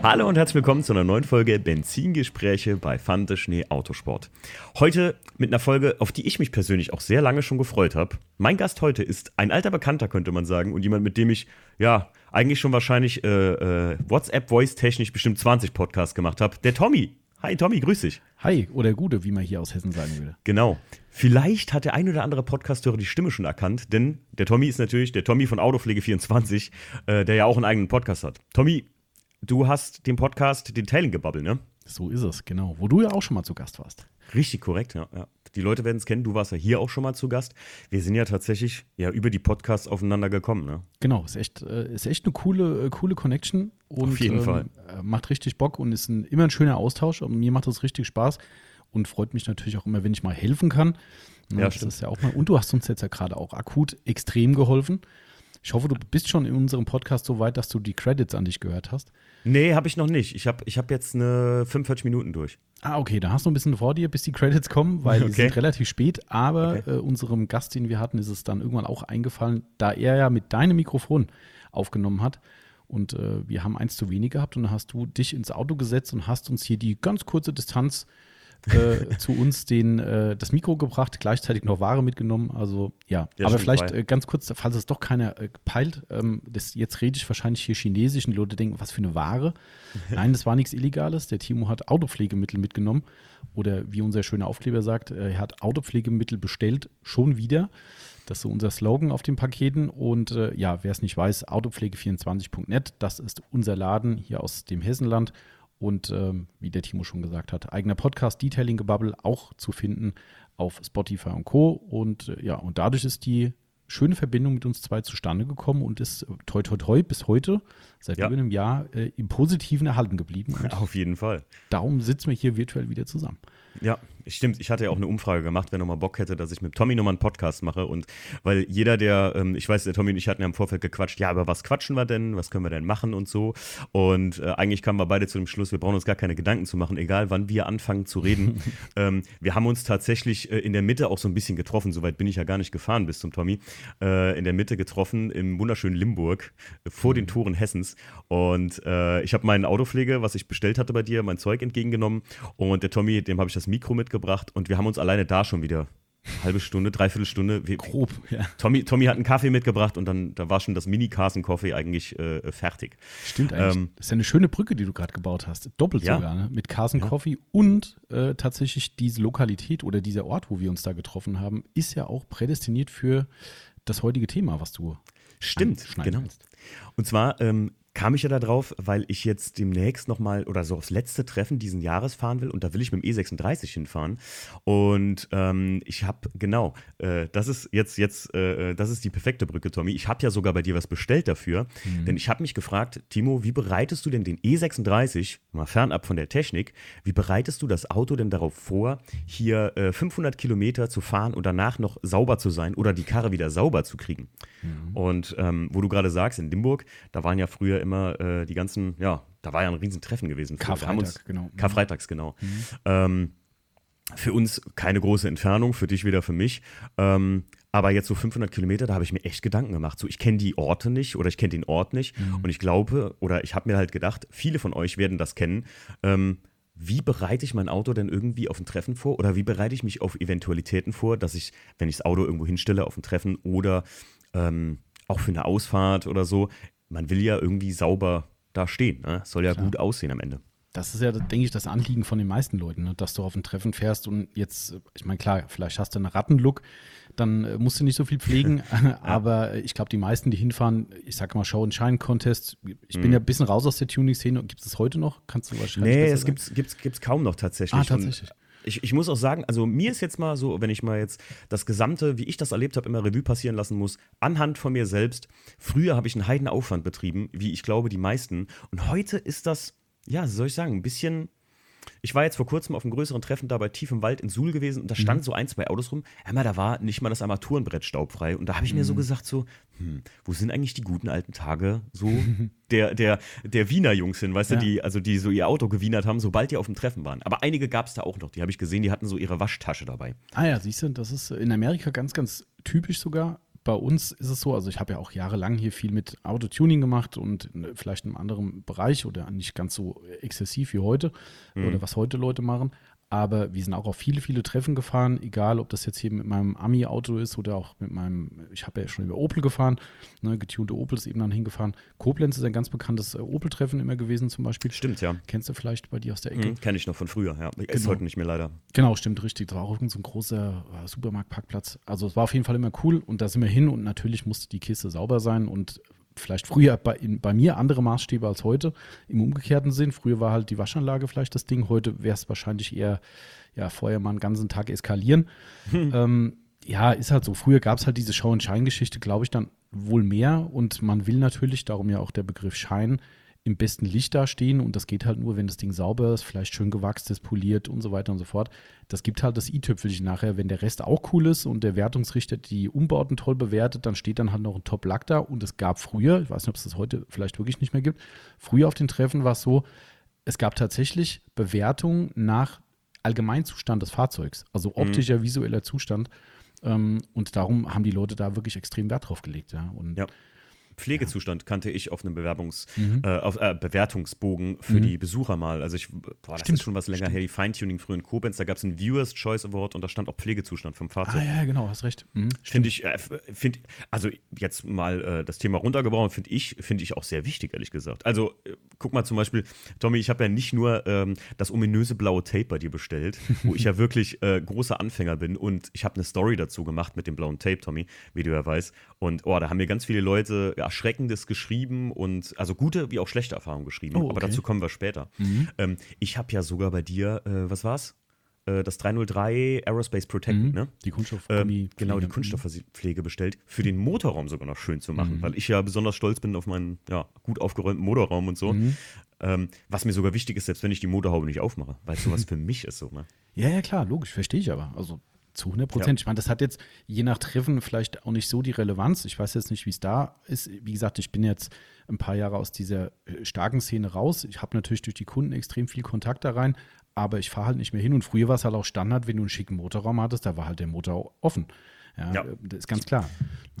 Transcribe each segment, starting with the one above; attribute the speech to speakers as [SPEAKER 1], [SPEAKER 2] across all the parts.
[SPEAKER 1] Hallo und herzlich willkommen zu einer neuen Folge Benzingespräche bei Fante Schnee Autosport. Heute mit einer Folge, auf die ich mich persönlich auch sehr lange schon gefreut habe. Mein Gast heute ist ein alter Bekannter, könnte man sagen, und jemand, mit dem ich, ja, eigentlich schon wahrscheinlich äh, äh, WhatsApp-Voice-technisch bestimmt 20 Podcasts gemacht habe. Der Tommy. Hi Tommy, grüß dich.
[SPEAKER 2] Hi, oder Gute, wie man hier aus Hessen sagen würde.
[SPEAKER 1] Genau. Vielleicht hat der ein oder andere Podcasthörer die Stimme schon erkannt, denn der Tommy ist natürlich der Tommy von Autopflege24, äh, der ja auch einen eigenen Podcast hat. Tommy, du hast den Podcast Detailing gebabbelt, ne?
[SPEAKER 2] So ist es, genau. Wo du ja auch schon mal zu Gast warst.
[SPEAKER 1] Richtig korrekt, ja. ja. Die Leute werden es kennen, du warst ja hier auch schon mal zu Gast. Wir sind ja tatsächlich ja, über die Podcasts aufeinander gekommen, ne?
[SPEAKER 2] Genau, ist echt, äh, ist echt eine coole, äh, coole Connection. Und,
[SPEAKER 1] Auf jeden
[SPEAKER 2] ähm,
[SPEAKER 1] Fall.
[SPEAKER 2] äh, Macht richtig Bock und ist ein, immer ein schöner Austausch. Und mir macht das richtig Spaß und freut mich natürlich auch immer, wenn ich mal helfen kann. Ne,
[SPEAKER 1] Ja,
[SPEAKER 2] das
[SPEAKER 1] stimmt.
[SPEAKER 2] ist ja auch mal. Und du hast uns jetzt ja gerade auch akut extrem geholfen. Ich hoffe, du bist schon in unserem Podcast so weit, dass du die Credits an dich gehört hast.
[SPEAKER 1] Nee, habe ich noch nicht. Ich habe ich hab jetzt eine 45 Minuten durch.
[SPEAKER 2] Ah, okay, da hast du ein bisschen vor dir, bis die Credits kommen, weil die
[SPEAKER 1] Okay.
[SPEAKER 2] sind relativ spät. Aber
[SPEAKER 1] Okay.
[SPEAKER 2] äh, unserem Gast, den wir hatten, ist es dann irgendwann auch eingefallen, da er ja mit deinem Mikrofon aufgenommen hat. Und äh, wir haben eins zu wenig gehabt und dann hast du dich ins Auto gesetzt und hast uns hier die ganz kurze Distanz äh, zu uns den, äh, das Mikro gebracht, gleichzeitig noch Ware mitgenommen. Also ja,
[SPEAKER 1] Ja,
[SPEAKER 2] aber vielleicht äh, ganz kurz, falls es doch keiner äh, peilt, ähm, das, jetzt rede ich wahrscheinlich hier Chinesisch und die Leute denken, was für eine Ware. Nein, das war nichts Illegales. Der Timo hat Autopflegemittel mitgenommen. Oder wie unser schöner Aufkleber sagt, äh, er hat Autopflegemittel bestellt, schon wieder. Das ist so unser Slogan auf den Paketen. Und äh, ja, wer es nicht weiß, autopflege24.net, das ist unser Laden hier aus dem Hessenland. Und ähm, wie der Timo schon gesagt hat, eigener Podcast Detailing Gebubble auch zu finden auf Spotify und Co. Und äh, ja, und dadurch ist die schöne Verbindung mit uns zwei zustande gekommen und ist äh, toi toi toi bis heute, seit
[SPEAKER 1] Ja.
[SPEAKER 2] über einem Jahr, äh, im Positiven erhalten geblieben. Und
[SPEAKER 1] Auf jeden Fall.
[SPEAKER 2] darum sitzen wir hier virtuell wieder zusammen.
[SPEAKER 1] Ja, stimmt. Ich hatte ja auch eine Umfrage gemacht, wer nochmal Bock hätte, dass ich mit Tommy nochmal einen Podcast mache. Und weil jeder, der, ähm, ich weiß, der Tommy und ich hatten ja im Vorfeld gequatscht, ja, aber was quatschen wir denn? Was können wir denn machen und so? Und äh, eigentlich kamen wir beide zu dem Schluss, wir brauchen uns gar keine Gedanken zu machen, egal wann wir anfangen zu reden. ähm, wir haben uns tatsächlich äh, in der Mitte auch so ein bisschen getroffen. Soweit bin ich ja gar nicht gefahren bis zum Tommy. Äh, in der Mitte getroffen im wunderschönen Limburg äh, vor den Toren Hessens. Und äh, ich habe meine Autopflege, was ich bestellt hatte bei dir, mein Zeug entgegengenommen. Und der Tommy, dem habe ich das Mikro mitgebracht. Und wir haben uns alleine da schon wieder halbe Stunde, dreiviertel Stunde. Wir,
[SPEAKER 2] Grob, ja.
[SPEAKER 1] Tommy, Tommy hat einen Kaffee mitgebracht und dann da war schon das mini carson coffee eigentlich äh, fertig.
[SPEAKER 2] Stimmt eigentlich.
[SPEAKER 1] Ähm,
[SPEAKER 2] das ist ja eine schöne Brücke, die du gerade gebaut hast. Doppelt
[SPEAKER 1] Ja.
[SPEAKER 2] sogar, ne? Mit Carson Coffee und äh, tatsächlich diese Lokalität oder dieser Ort, wo wir uns da getroffen haben, ist ja auch prädestiniert für das heutige Thema, was du
[SPEAKER 1] Stimmt, genau.
[SPEAKER 2] willst.
[SPEAKER 1] Und zwar ähm, kam ich ja da drauf, weil ich jetzt demnächst nochmal oder so aufs letzte Treffen diesen Jahres fahren will und da will ich mit dem E36 hinfahren. Und ähm, ich habe, genau, äh, das ist jetzt, jetzt, äh, das ist die perfekte Brücke, Tommy. Ich habe ja sogar bei dir was bestellt dafür, denn ich habe mich gefragt, Timo, wie bereitest du denn den E36, mal fernab von der Technik, wie bereitest du das Auto denn darauf vor, hier äh, 500 Kilometer zu fahren und danach noch sauber zu sein oder die Karre wieder sauber zu kriegen? Und ähm, wo du gerade sagst, in Limburg, da waren ja früher immer äh, die ganzen, ja, da war ja ein Riesentreffen gewesen. haben uns-
[SPEAKER 2] Karfreitag, genau.
[SPEAKER 1] Karfreitags, genau. Ähm, für uns keine große Entfernung, für dich wieder für mich. Ähm, aber jetzt so 500 Kilometer, da habe ich mir echt Gedanken gemacht. So, ich kenne die Orte nicht oder ich kenne den Ort nicht. Und ich glaube, oder ich habe mir halt gedacht, viele von euch werden das kennen. Ähm, wie bereite ich mein Auto denn irgendwie auf ein Treffen vor? Oder wie bereite ich mich auf Eventualitäten vor, dass ich, wenn ich das Auto irgendwo hinstelle auf ein Treffen oder ähm, auch für eine Ausfahrt oder so, man will ja irgendwie sauber da stehen. Ne? Soll ja gut aussehen am Ende.
[SPEAKER 2] Das ist ja, denke ich, das Anliegen von den meisten Leuten, ne? dass du auf ein Treffen fährst und jetzt, ich meine, klar, vielleicht hast du einen Rattenlook, dann äh, musst du nicht so viel pflegen, aber äh, ich glaube, die meisten, die hinfahren, ich sage mal Show and Shine Contest, ich bin ja ein bisschen raus aus der Tuning-Szene, gibt es das heute noch? Kannst du wahrscheinlich
[SPEAKER 1] Nee, es
[SPEAKER 2] sagen?
[SPEAKER 1] gibt's, gibt's, gibt's kaum noch tatsächlich.
[SPEAKER 2] Ah, tatsächlich.
[SPEAKER 1] Und ich, ich muss auch sagen, also mir ist jetzt mal so, wenn ich mal jetzt das Gesamte, wie ich das erlebt habe, immer Revue passieren lassen muss, anhand von mir selbst. Früher habe ich einen Heidenaufwand betrieben, wie ich glaube, die meisten. Und heute ist das, ja, soll ich sagen, ein bisschen. Ich war jetzt vor kurzem auf einem größeren Treffen da bei Tief im Wald in Suhl gewesen und da standen so ein, zwei Autos rum. Einmal, da war nicht mal das Armaturenbrett staubfrei. Und da habe ich mir so gesagt, so, hm, wo sind eigentlich die guten alten Tage so der, der, der Wiener Jungs hin, weißt
[SPEAKER 2] Ja.
[SPEAKER 1] du, die, also die so ihr Auto gewienert haben, sobald die auf dem Treffen waren. Aber einige gab es da auch noch, die habe ich gesehen, die hatten so ihre Waschtasche dabei.
[SPEAKER 2] Ah ja, siehst du, das ist in Amerika ganz, ganz typisch sogar. Bei uns ist es so, also ich habe ja auch jahrelang hier viel mit Autotuning gemacht und vielleicht in einem anderen Bereich oder nicht ganz so exzessiv wie heute mhm. oder was heute Leute machen. Aber wir sind auch auf viele, viele Treffen gefahren, egal ob das jetzt hier mit meinem Ami-Auto ist oder auch mit meinem, ich habe ja schon über Opel gefahren, ne, getunte Opel ist eben dann hingefahren. Koblenz ist ein ganz bekanntes äh, Opel-Treffen immer gewesen zum Beispiel.
[SPEAKER 1] Stimmt, ja.
[SPEAKER 2] Kennst du vielleicht bei dir aus der Ecke? Mhm,
[SPEAKER 1] Kenne ich noch von früher, ja. Genau. Ist heute nicht mehr leider.
[SPEAKER 2] Genau, stimmt, richtig. Das war auch so ein großer äh, Supermarktparkplatz. Also es war auf jeden Fall immer cool und da sind wir hin und natürlich musste die Kiste sauber sein und vielleicht früher bei, in, bei mir andere Maßstäbe als heute im umgekehrten Sinn. Früher war halt die Waschanlage vielleicht das Ding, heute wäre es wahrscheinlich eher, ja, vorher mal einen ganzen Tag eskalieren. Hm. Ähm, ja, ist halt so. Früher gab es halt diese Show- and Shine-Geschichte, glaube ich, dann wohl mehr und man will natürlich, darum ja auch der Begriff Schein, im besten Licht dastehen und das geht halt nur, wenn das Ding sauber ist, vielleicht schön gewachst ist, poliert und so weiter und so fort. Das gibt halt das i-Tüpfelchen nachher. Wenn der Rest auch cool ist und der Wertungsrichter die Umbauten toll bewertet, dann steht dann halt noch ein Top-Lack da und es gab früher, ich weiß nicht, ob es das heute vielleicht wirklich nicht mehr gibt, früher auf den Treffen war es so, es gab tatsächlich Bewertungen nach Allgemeinzustand des Fahrzeugs, also mhm. optischer, visueller Zustand. Ähm, und darum haben die Leute da wirklich extrem Wert drauf gelegt. Ja. Und
[SPEAKER 1] ja. Pflegezustand kannte ich auf einem Bewerbungs, mhm. äh, auf, äh, Bewertungsbogen für mhm. die Besucher mal. Also ich, boah, das Stimmt. ist schon was länger Stimmt. her, die Feintuning früher in Koblenz, da gab es einen Viewers Choice Award und da stand auch Pflegezustand vom Fahrzeug.
[SPEAKER 2] Ah ja, genau, hast recht.
[SPEAKER 1] Mhm. Finde ich, äh, find, also jetzt mal äh, das Thema runtergebrochen, finde ich, finde ich auch sehr wichtig, ehrlich gesagt. Also äh, guck mal zum Beispiel, Tommy, ich habe ja nicht nur ähm, das ominöse blaue Tape bei dir bestellt, wo ich ja wirklich äh, großer Anfänger bin und ich habe eine Story dazu gemacht mit dem blauen Tape, Tommy, wie du ja weißt. Und oh, da haben mir ganz viele Leute Erschreckendes geschrieben und also gute wie auch schlechte Erfahrungen geschrieben. Oh, okay. Aber dazu kommen wir später. Mhm. Ähm, ich habe ja sogar bei dir, äh, was war's? Äh, das 303 Aerospace Protect, mhm. ne?
[SPEAKER 2] Die Kunststoffpflege. Ähm,
[SPEAKER 1] genau, die Kunststoffpflege bestellt, für den Motorraum sogar noch schön zu machen, mhm. weil ich ja besonders stolz bin auf meinen ja, gut aufgeräumten Motorraum und so. Mhm. Ähm, was mir sogar wichtig ist, selbst wenn ich die Motorhaube nicht aufmache, weil sowas für mich ist so, ne?
[SPEAKER 2] Ja, ja, klar, logisch, verstehe ich aber. Also zu 100 Prozent. Ja. Ich meine, das hat jetzt je nach Treffen vielleicht auch nicht so die Relevanz. Ich weiß jetzt nicht, wie es da ist. Wie gesagt, ich bin jetzt ein paar Jahre aus dieser äh, starken Szene raus. Ich habe natürlich durch die Kunden extrem viel Kontakt da rein, aber ich fahre halt nicht mehr hin. Und früher war es halt auch Standard, wenn du einen schicken Motorraum hattest, da war halt der Motor offen. Ja, ja. das ist ganz klar.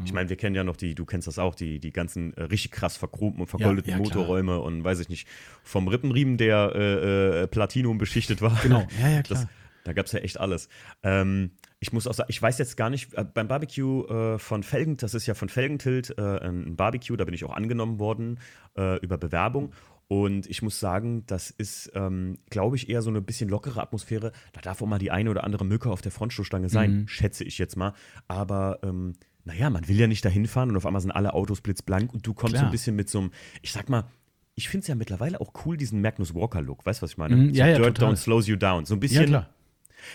[SPEAKER 1] Ich meine, wir kennen ja noch die, du kennst das auch, die, die ganzen äh, richtig krass verchromten und vergoldeten ja, ja, Motorräume und weiß ich nicht, vom Rippenriemen, der äh, äh, Platinum beschichtet war.
[SPEAKER 2] Genau, ja, ja, klar.
[SPEAKER 1] Das, da gab es ja echt alles. Ähm, ich muss auch sagen, ich weiß jetzt gar nicht, äh, beim Barbecue äh, von Felgen, das ist ja von Felgentilt äh, ein Barbecue, da bin ich auch angenommen worden äh, über Bewerbung. Und ich muss sagen, das ist, ähm, glaube ich, eher so eine bisschen lockere Atmosphäre. Da darf auch mal die eine oder andere Mücke auf der Frontstoßstange sein, mhm. schätze ich jetzt mal. Aber ähm, naja, man will ja nicht dahin fahren und auf einmal sind alle Autos blitzblank und du kommst Klar. so ein bisschen mit so einem, ich sag mal, ich finde es ja mittlerweile auch cool, diesen Magnus Walker-Look. Weißt du, was ich meine?
[SPEAKER 2] Mhm, ja,
[SPEAKER 1] so
[SPEAKER 2] ja,
[SPEAKER 1] Dirt
[SPEAKER 2] total.
[SPEAKER 1] don't slows you down. So ein bisschen.
[SPEAKER 2] Ja, klar.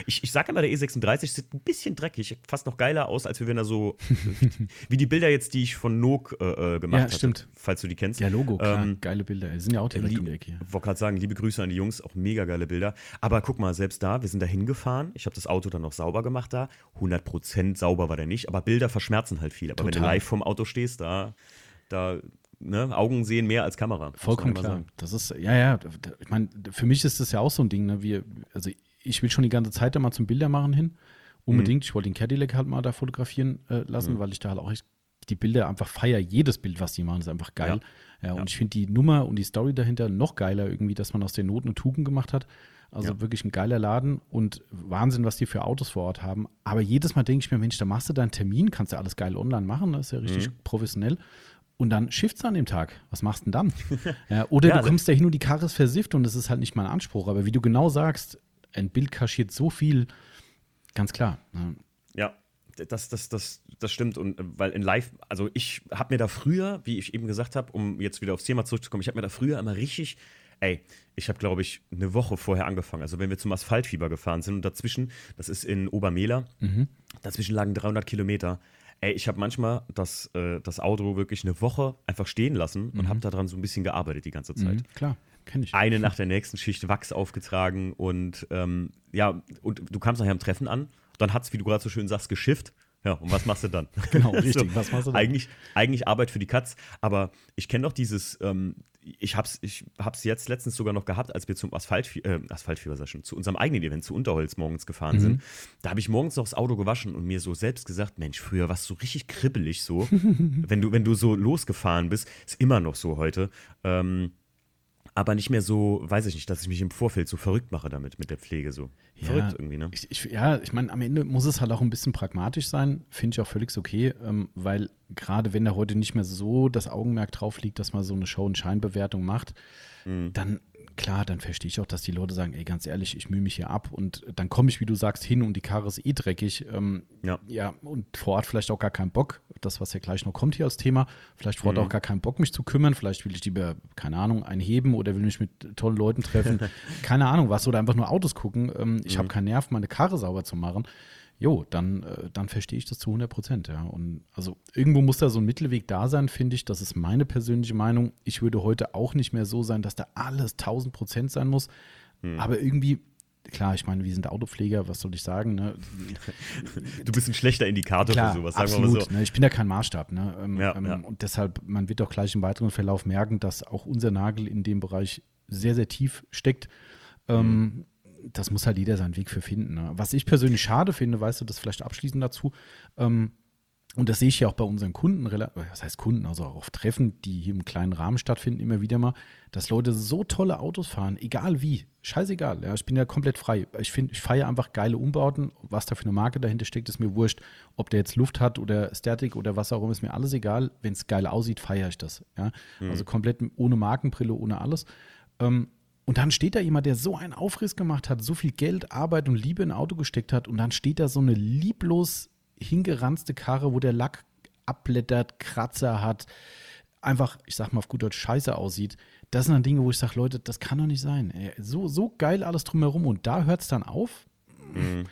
[SPEAKER 1] Ich, ich sage immer, der E36 sieht ein bisschen dreckig, fast noch geiler aus, als wenn er so, wie die Bilder jetzt, die ich von Nook äh, äh gemacht habe. Ja,
[SPEAKER 2] stimmt.
[SPEAKER 1] Falls du die kennst.
[SPEAKER 2] Ja, Logo, klar. Ähm, geile Bilder. Die sind ja auch direkt um die Ecke.
[SPEAKER 1] Ich wollte gerade sagen, liebe Grüße an die Jungs, auch mega geile Bilder. Aber guck mal, selbst da, wir sind da hingefahren. Ich habe das Auto dann noch sauber gemacht da. 100% sauber war der nicht, aber Bilder verschmerzen halt viel. Aber Total. wenn du live vorm Auto stehst, da, da Ne, Augen sehen mehr als Kamera.
[SPEAKER 2] Vollkommen klar. Sagen. Das ist, ja, ja, ich meine, für mich ist das ja auch so ein Ding, ne? Wir, also ich will schon die ganze Zeit da mal zum Bildermachen hin. Unbedingt. Mhm. Ich wollte den Cadillac halt mal da fotografieren äh, lassen, mhm. weil ich da halt auch die Bilder einfach feier. Jedes Bild, was die machen, ist einfach geil. Ja, ja und ja. ich finde die Nummer und die Story dahinter noch geiler, irgendwie, dass man aus den Noten eine Tugend gemacht hat. Also ja. wirklich ein geiler Laden und Wahnsinn, was die für Autos vor Ort haben. Aber jedes Mal denke ich mir, Mensch, da machst du deinen Termin, kannst du alles geil online machen, das ist ja richtig mhm. professionell. Und dann shift's an dem Tag. Was machst du denn dann? oder du kommst da hin und die Karre ist versifft und das ist halt nicht mein Anspruch. Aber wie du genau sagst, ein Bild kaschiert so viel, ganz klar.
[SPEAKER 1] Ne? Ja, das, das, das, das stimmt. Und äh, weil in Live, also ich habe mir da früher, wie ich eben gesagt habe, um jetzt wieder aufs Thema zurückzukommen, ich habe mir da früher immer richtig, ey, ich habe, glaube ich, eine Woche vorher angefangen. Also wenn wir zum Asphaltfieber gefahren sind und dazwischen, das ist in Obermehler, mhm. dazwischen lagen 300 Kilometer. Ey, ich habe manchmal das, äh, das Auto wirklich eine Woche einfach stehen lassen und mhm. habe daran so ein bisschen gearbeitet die ganze Zeit. Mhm,
[SPEAKER 2] klar. Kenn ich.
[SPEAKER 1] Eine nach der nächsten Schicht Wachs aufgetragen und ähm, ja, und du kamst nachher am Treffen an, dann hat es, wie du gerade so schön sagst, geschifft. Ja, und was machst du dann?
[SPEAKER 2] Genau, richtig. so, was machst du dann?
[SPEAKER 1] Eigentlich, eigentlich Arbeit für die Katz, aber ich kenne doch dieses, ähm, ich hab's, ich hab's jetzt letztens sogar noch gehabt, als wir zum Asphalt, äh, Asphaltfieber schon, zu unserem eigenen Event, zu Unterholz morgens gefahren mhm. sind. Da habe ich morgens noch das Auto gewaschen und mir so selbst gesagt, Mensch, früher warst du richtig kribbelig so. wenn du, wenn du so losgefahren bist, ist immer noch so heute. Ähm, aber nicht mehr so, weiß ich nicht, dass ich mich im Vorfeld so verrückt mache damit, mit der Pflege so.
[SPEAKER 2] Ja, verrückt irgendwie, ne? Ich, ich, ja, ich meine, am Ende muss es halt auch ein bisschen pragmatisch sein, finde ich auch völlig okay, ähm, weil gerade wenn da heute nicht mehr so das Augenmerk drauf liegt, dass man so eine Show- und Scheinbewertung macht, mhm. dann klar, dann verstehe ich auch, dass die Leute sagen, ey, ganz ehrlich, ich mühe mich hier ab und dann komme ich, wie du sagst, hin und die Karre ist eh dreckig. Ähm, ja. ja, und vor Ort vielleicht auch gar keinen Bock, das, was ja gleich noch kommt hier als Thema, vielleicht vor Ort mhm. auch gar keinen Bock, mich zu kümmern, vielleicht will ich lieber, keine Ahnung, einheben oder will mich mit tollen Leuten treffen, keine Ahnung was, oder einfach nur Autos gucken. Ähm, ich mhm. habe keinen Nerv, meine Karre sauber zu machen jo, dann, äh, dann verstehe ich das zu 100 Prozent, ja. Und also irgendwo muss da so ein Mittelweg da sein, finde ich. Das ist meine persönliche Meinung. Ich würde heute auch nicht mehr so sein, dass da alles 1000 Prozent sein muss. Hm. Aber irgendwie, klar, ich meine, wir sind Autopfleger, was soll ich sagen? Ne?
[SPEAKER 1] Du bist ein schlechter Indikator
[SPEAKER 2] klar,
[SPEAKER 1] für sowas,
[SPEAKER 2] sagen absolut, wir mal so. Ne? Ich bin ja kein Maßstab. Ne? Ähm, ja, ähm, ja. Und deshalb, man wird auch gleich im weiteren Verlauf merken, dass auch unser Nagel in dem Bereich sehr, sehr tief steckt. Ähm, hm das muss halt jeder seinen Weg für finden. Ne? Was ich persönlich schade finde, weißt du, das vielleicht abschließend dazu, ähm, und das sehe ich ja auch bei unseren Kunden, was heißt Kunden, also auch auf Treffen, die hier im kleinen Rahmen stattfinden, immer wieder mal, dass Leute so tolle Autos fahren, egal wie, scheißegal, ja, ich bin ja komplett frei. Ich finde, ich feiere einfach geile Umbauten, was da für eine Marke dahinter steckt, ist mir wurscht, ob der jetzt Luft hat oder Static oder was auch immer, ist mir alles egal. Wenn es geil aussieht, feiere ich das, ja, mhm. also komplett ohne Markenbrille, ohne alles. Ähm, und dann steht da jemand, der so einen Aufriss gemacht hat, so viel Geld, Arbeit und Liebe in ein Auto gesteckt hat und dann steht da so eine lieblos hingeranzte Karre, wo der Lack abblättert, Kratzer hat, einfach, ich sag mal auf gut Deutsch, scheiße aussieht. Das sind dann Dinge, wo ich sage, Leute, das kann doch nicht sein. So, so geil alles drumherum und da hört es dann auf.
[SPEAKER 1] Mhm.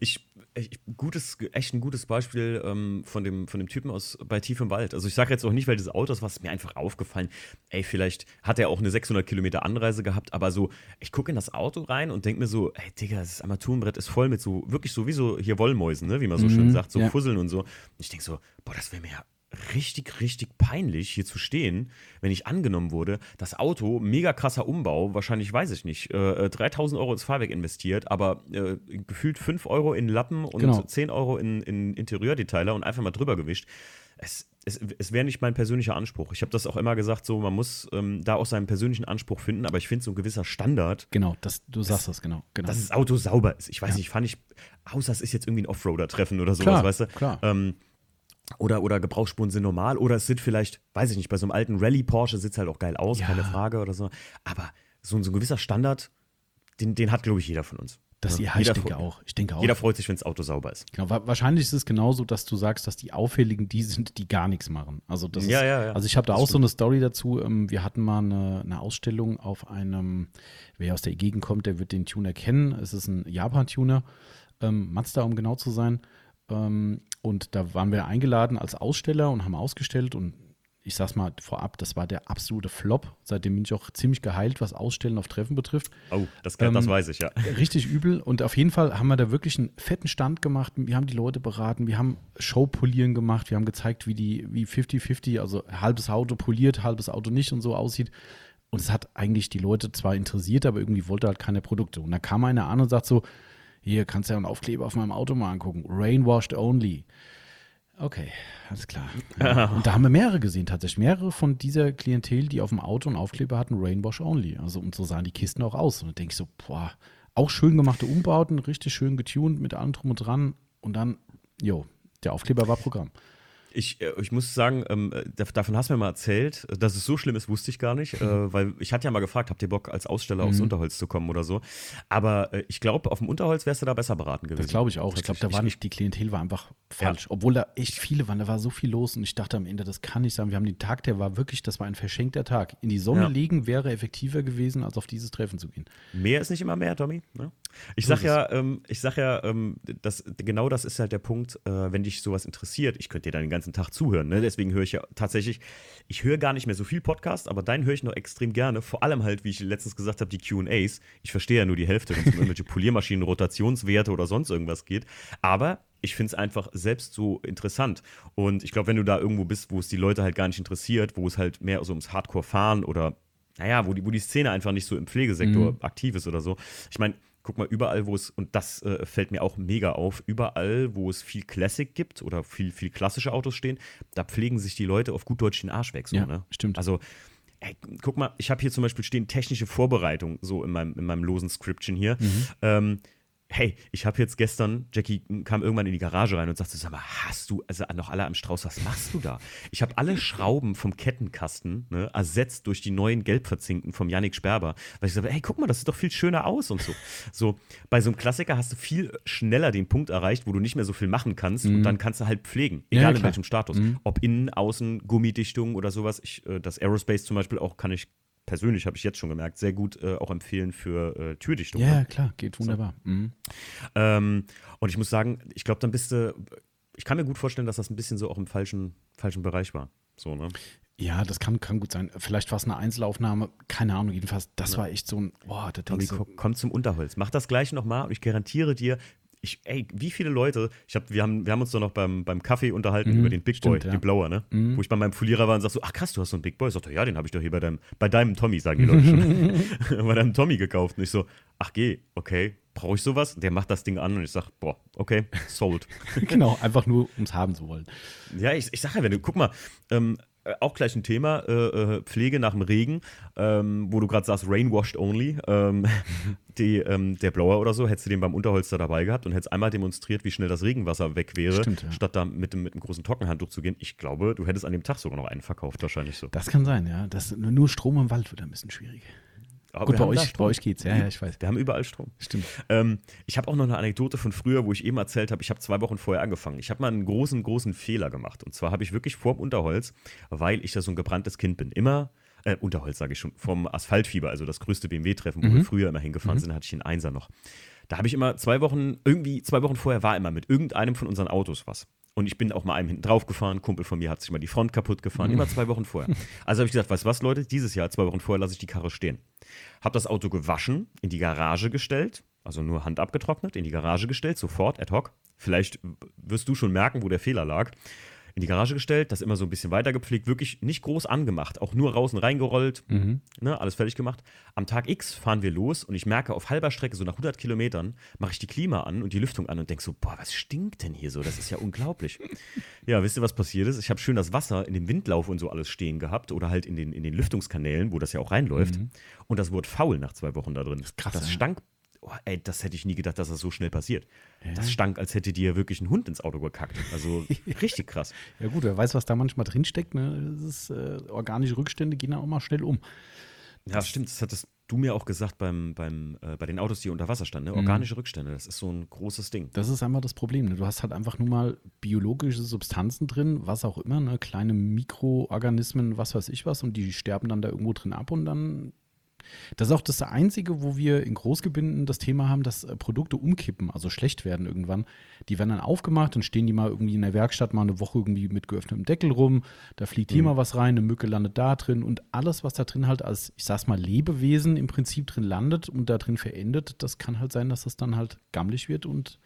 [SPEAKER 1] Ich echt, gutes, echt ein gutes Beispiel ähm, von, dem, von dem Typen aus bei Tief im Wald. Also ich sage jetzt auch nicht, weil dieses Auto ist, was mir einfach aufgefallen. Ey, vielleicht hat er auch eine 600 Kilometer Anreise gehabt, aber so, ich gucke in das Auto rein und denke mir so, ey Digga, das Armaturenbrett ist voll mit so, wirklich so wie so hier Wollmäusen, ne, wie man so mhm, schön sagt, so ja. Fusseln und so. Und ich denke so, boah, das wäre mir ja richtig, richtig peinlich, hier zu stehen, wenn ich angenommen wurde. Das Auto, mega krasser Umbau, wahrscheinlich weiß ich nicht, äh, 3000 Euro ins Fahrwerk investiert, aber äh, gefühlt 5 Euro in Lappen und genau. 10 Euro in, in Interieurdetailer und einfach mal drüber gewischt. Es, es, es wäre nicht mein persönlicher Anspruch. Ich habe das auch immer gesagt, so man muss ähm, da auch seinen persönlichen Anspruch finden, aber ich finde so ein gewisser Standard.
[SPEAKER 2] Genau, das, du sagst das, genau, genau.
[SPEAKER 1] Dass das Auto sauber ist. Ich weiß ja. nicht, fand ich, außer es ist jetzt irgendwie ein Offroader-Treffen oder sowas, klar, weißt du?
[SPEAKER 2] Klar.
[SPEAKER 1] Ähm, oder, oder Gebrauchsspuren sind normal oder es sieht vielleicht, weiß ich nicht, bei so einem alten Rallye-Porsche sieht es halt auch geil aus, ja. keine Frage oder so. Aber so, so ein gewisser Standard, den, den hat, glaube ich, jeder von uns.
[SPEAKER 2] Das, ja, ich denke auch. Ich denke auch.
[SPEAKER 1] Jeder freut sich, wenn das Auto sauber ist.
[SPEAKER 2] Genau, wahrscheinlich ist es genauso, dass du sagst, dass die Auffälligen die sind, die gar nichts machen. Also, das
[SPEAKER 1] ja,
[SPEAKER 2] ist,
[SPEAKER 1] ja, ja.
[SPEAKER 2] also ich habe da auch so eine Story dazu. Ähm, wir hatten mal eine, eine, Ausstellung auf einem, wer aus der Gegend kommt, der wird den Tuner kennen. Es ist ein Japan-Tuner, ähm, Mazda, um genau zu sein. Ähm, und da waren wir eingeladen als Aussteller und haben ausgestellt und ich sag's mal vorab, das war der absolute Flop. Seitdem bin ich auch ziemlich geheilt, was Ausstellen auf Treffen betrifft.
[SPEAKER 1] Oh, das, ähm, das weiß ich, ja.
[SPEAKER 2] Richtig übel. Und auf jeden Fall haben wir da wirklich einen fetten Stand gemacht. Wir haben die Leute beraten, wir haben Showpolieren gemacht, wir haben gezeigt, wie die, wie 50-50, also halbes Auto poliert, halbes Auto nicht und so aussieht. Und es hat eigentlich die Leute zwar interessiert, aber irgendwie wollte halt keine Produkte. Und da kam einer an und sagt so, hier kannst du ja einen Aufkleber auf meinem Auto mal angucken. Rainwashed only. Okay, alles klar. Ja. Und da haben wir mehrere gesehen, tatsächlich. Mehrere von dieser Klientel, die auf dem Auto einen Aufkleber hatten, Rainwash only. Also, und so sahen die Kisten auch aus. Und da denke ich so, boah, auch schön gemachte Umbauten, richtig schön getuned mit allem drum und dran. Und dann, jo, der Aufkleber war Programm.
[SPEAKER 1] Ich, äh, ich muss sagen, ähm, davon hast du mir mal erzählt, dass es so schlimm ist, wusste ich gar nicht, äh, weil ich hatte ja mal gefragt, habt ihr Bock als Aussteller mhm. aufs Unterholz zu kommen oder so. Aber äh, ich glaube, auf dem Unterholz wärst du da besser beraten gewesen.
[SPEAKER 2] Das glaube ich auch. Ich glaube, da war nicht, die Klientel war einfach falsch. Ja. Obwohl da echt viele waren, da war so viel los und ich dachte am Ende, das kann nicht sein. Wir haben den Tag, der war wirklich, das war ein verschenkter Tag. In die Sonne ja. legen wäre effektiver gewesen, als auf dieses Treffen zu gehen.
[SPEAKER 1] Mehr ist nicht immer mehr, Tommy. Ne? Ich sag ja, ähm, ich sag ja, ähm, das, genau das ist halt der Punkt, äh, wenn dich sowas interessiert. Ich könnte dir dann den ganzen Tag zuhören. Ne? Deswegen höre ich ja tatsächlich, ich höre gar nicht mehr so viel Podcast, aber deinen höre ich noch extrem gerne. Vor allem halt, wie ich letztens gesagt habe, die QAs. Ich verstehe ja nur die Hälfte, wenn es um irgendwelche Poliermaschinen, Rotationswerte oder sonst irgendwas geht. Aber ich finde es einfach selbst so interessant. Und ich glaube, wenn du da irgendwo bist, wo es die Leute halt gar nicht interessiert, wo es halt mehr so ums Hardcore-Fahren oder, naja, wo die, wo die Szene einfach nicht so im Pflegesektor mhm. aktiv ist oder so. Ich meine, guck mal, überall, wo es, und das äh, fällt mir auch mega auf, überall, wo es viel Classic gibt oder viel, viel klassische Autos stehen, da pflegen sich die Leute auf gut Deutsch den Arsch weg. So,
[SPEAKER 2] ja,
[SPEAKER 1] ne?
[SPEAKER 2] stimmt.
[SPEAKER 1] Also, ey, guck mal, ich habe hier zum Beispiel stehen technische Vorbereitung, so in meinem, in meinem losen Scriptchen hier. Mhm. Ähm, hey, ich habe jetzt gestern, Jackie kam irgendwann in die Garage rein und sagte, sag mal, hast du, also noch alle am Strauß, was machst du da? Ich habe alle Schrauben vom Kettenkasten ne, ersetzt durch die neuen gelbverzinkten vom Yannick Sperber, weil ich sage, hey, guck mal, das sieht doch viel schöner aus und so. So, bei so einem Klassiker hast du viel schneller den Punkt erreicht, wo du nicht mehr so viel machen kannst mhm. und dann kannst du halt pflegen, egal ja, in welchem Status. Mhm. Ob innen, außen, Gummidichtung oder sowas. Ich, äh, das Aerospace zum Beispiel auch kann ich persönlich habe ich jetzt schon gemerkt, sehr gut äh, auch empfehlen für äh, Türdichtung.
[SPEAKER 2] Ja, ne? klar, geht wunderbar.
[SPEAKER 1] So. Mhm. Ähm, und ich muss sagen, ich glaube, dann bist du, ich kann mir gut vorstellen, dass das ein bisschen so auch im falschen, falschen Bereich war. So, ne?
[SPEAKER 2] Ja, das kann, kann gut sein. Vielleicht war es eine Einzelaufnahme, keine Ahnung. Jedenfalls, das ja. war echt so ein, boah,
[SPEAKER 1] denkst du. Komm zum Unterholz. Mach das gleich nochmal und ich garantiere dir, ich, ey, wie viele Leute, ich hab, wir, haben, wir haben uns doch noch beim, beim Kaffee unterhalten mhm, über den Big Boy, stimmt, ja. den Blower, ne? Mhm. Wo ich bei meinem Folierer war und sag so, ach krass, du hast so einen Big Boy. Ich sagte, ja, den habe ich doch hier bei deinem, bei deinem Tommy, sagen die Leute schon. bei deinem Tommy gekauft. Und ich so, ach geh, okay, brauche ich sowas? Der macht das Ding an und ich sag, boah, okay, sold.
[SPEAKER 2] genau, einfach nur, um es haben zu wollen.
[SPEAKER 1] Ja, ich, ich sage ja, wenn du, guck mal, ähm, äh, auch gleich ein Thema, äh, äh, Pflege nach dem Regen, ähm, wo du gerade sagst, rainwashed only. Ähm, die, ähm, der Blower oder so, hättest du den beim Unterholster dabei gehabt und hättest einmal demonstriert, wie schnell das Regenwasser weg wäre,
[SPEAKER 2] Stimmt, ja.
[SPEAKER 1] statt da mit, dem, mit einem großen Trockenhandtuch zu gehen. Ich glaube, du hättest an dem Tag sogar noch einen verkauft, wahrscheinlich so.
[SPEAKER 2] Das kann sein, ja. Das, nur Strom im Wald wird ein bisschen schwierig.
[SPEAKER 1] Aber Gut, bei euch, bei euch geht's, ja, ja, ich weiß.
[SPEAKER 2] Wir haben überall Strom.
[SPEAKER 1] Stimmt. Ähm, ich habe auch noch eine Anekdote von früher, wo ich eben erzählt habe, ich habe zwei Wochen vorher angefangen. Ich habe mal einen großen, großen Fehler gemacht. Und zwar habe ich wirklich vorm Unterholz, weil ich da so ein gebranntes Kind bin, immer, äh, Unterholz sage ich schon, vom Asphaltfieber, also das größte BMW-Treffen, wo mhm. wir früher immer hingefahren mhm. sind, hatte ich den Einser noch. Da habe ich immer zwei Wochen, irgendwie zwei Wochen vorher war immer mit irgendeinem von unseren Autos was. Und ich bin auch mal einem hinten drauf gefahren. Kumpel von mir hat sich mal die Front kaputt gefahren, immer zwei Wochen vorher. Also habe ich gesagt, weißt du was, Leute, dieses Jahr, zwei Wochen vorher, lasse ich die Karre stehen. Habe das Auto gewaschen, in die Garage gestellt, also nur Hand abgetrocknet, in die Garage gestellt, sofort, ad hoc. Vielleicht wirst du schon merken, wo der Fehler lag in die Garage gestellt, das immer so ein bisschen weiter gepflegt, wirklich nicht groß angemacht, auch nur draußen reingerollt, mhm. ne, alles fertig gemacht. Am Tag X fahren wir los und ich merke auf halber Strecke, so nach 100 Kilometern, mache ich die Klima an und die Lüftung an und denke so, boah, was stinkt denn hier so? Das ist ja unglaublich. ja, wisst ihr, was passiert ist? Ich habe schön das Wasser in dem Windlauf und so alles stehen gehabt oder halt in den, in den Lüftungskanälen, wo das ja auch reinläuft. Mhm. Und das wurde faul nach zwei Wochen da drin. Das, krass, das stank oh, ey, das hätte ich nie gedacht, dass das so schnell passiert. Ja. Das stank, als hätte dir wirklich ein Hund ins Auto gekackt. Also richtig krass.
[SPEAKER 2] Ja gut, wer weiß, was da manchmal drinsteckt. Ne? Das ist, äh, organische Rückstände gehen da auch mal schnell um.
[SPEAKER 1] Ja, das stimmt. Das hattest du mir auch gesagt beim, beim, äh, bei den Autos, die unter Wasser standen. Ne? Mhm. Organische mhm. Rückstände, das ist so ein großes Ding.
[SPEAKER 2] Das ist einmal das Problem. Ne? Du hast halt einfach nur mal biologische Substanzen drin, was auch immer, ne? kleine Mikroorganismen, was weiß ich was, und die sterben dann da irgendwo drin ab und dann das ist auch das Einzige, wo wir in Großgebinden das Thema haben, dass äh, Produkte umkippen, also schlecht werden irgendwann. Die werden dann aufgemacht und stehen die mal irgendwie in der Werkstatt mal eine Woche irgendwie mit geöffnetem Deckel rum. Da fliegt hier mhm. mal was rein, eine Mücke landet da drin und alles, was da drin halt als, ich sag's mal, Lebewesen im Prinzip drin landet und da drin verendet, das kann halt sein, dass das dann halt gammelig wird und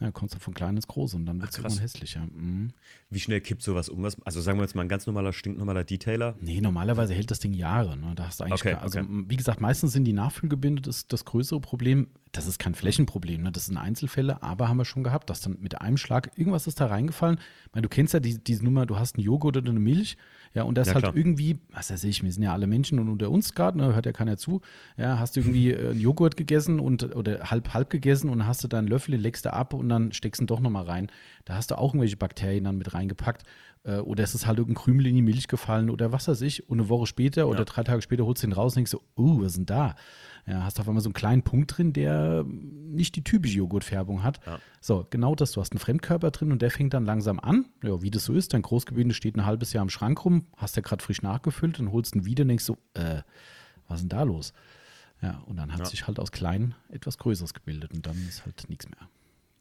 [SPEAKER 2] ja, kommst du von klein ins groß und dann wird es irgendwann hässlicher. Mhm.
[SPEAKER 1] Wie schnell kippt sowas um? Also sagen wir jetzt mal ein ganz normaler, stinknormaler Detailer?
[SPEAKER 2] Nee, normalerweise hält das Ding Jahre. Ne? Da hast du eigentlich
[SPEAKER 1] okay,
[SPEAKER 2] keine, also okay. wie gesagt, meistens sind die Nachfüllgebinde das, das größere Problem. Das ist kein Flächenproblem, ne? das sind Einzelfälle, aber haben wir schon gehabt, dass dann mit einem Schlag irgendwas ist da reingefallen. Ich meine, du kennst ja die, diese Nummer, du hast einen Joghurt oder eine Milch ja, und das ja, halt klar. irgendwie, was weiß ich, wir sind ja alle Menschen und unter uns gerade, ne, hört ja keiner zu. Ja, hast du irgendwie äh, einen Joghurt gegessen und oder halb halb gegessen und hast du deinen Löffel, den leckst du ab und dann steckst du ihn doch nochmal rein. Da hast du auch irgendwelche Bakterien dann mit reingepackt. Äh, oder es ist halt irgendein Krümel in die Milch gefallen oder was weiß ich. Und eine Woche später ja. oder drei Tage später holst du ihn raus und denkst so, uh, was ist denn da? Ja, hast auf einmal so einen kleinen Punkt drin, der nicht die typische Joghurtfärbung hat. Ja. So, genau das. Du hast einen Fremdkörper drin und der fängt dann langsam an. Ja, wie das so ist, dein Großgebinde steht ein halbes Jahr im Schrank rum, hast ja gerade frisch nachgefüllt, dann holst du ihn wieder und denkst so, äh, was ist denn da los? Ja, und dann hat ja. sich halt aus klein etwas Größeres gebildet und dann ist halt nichts mehr.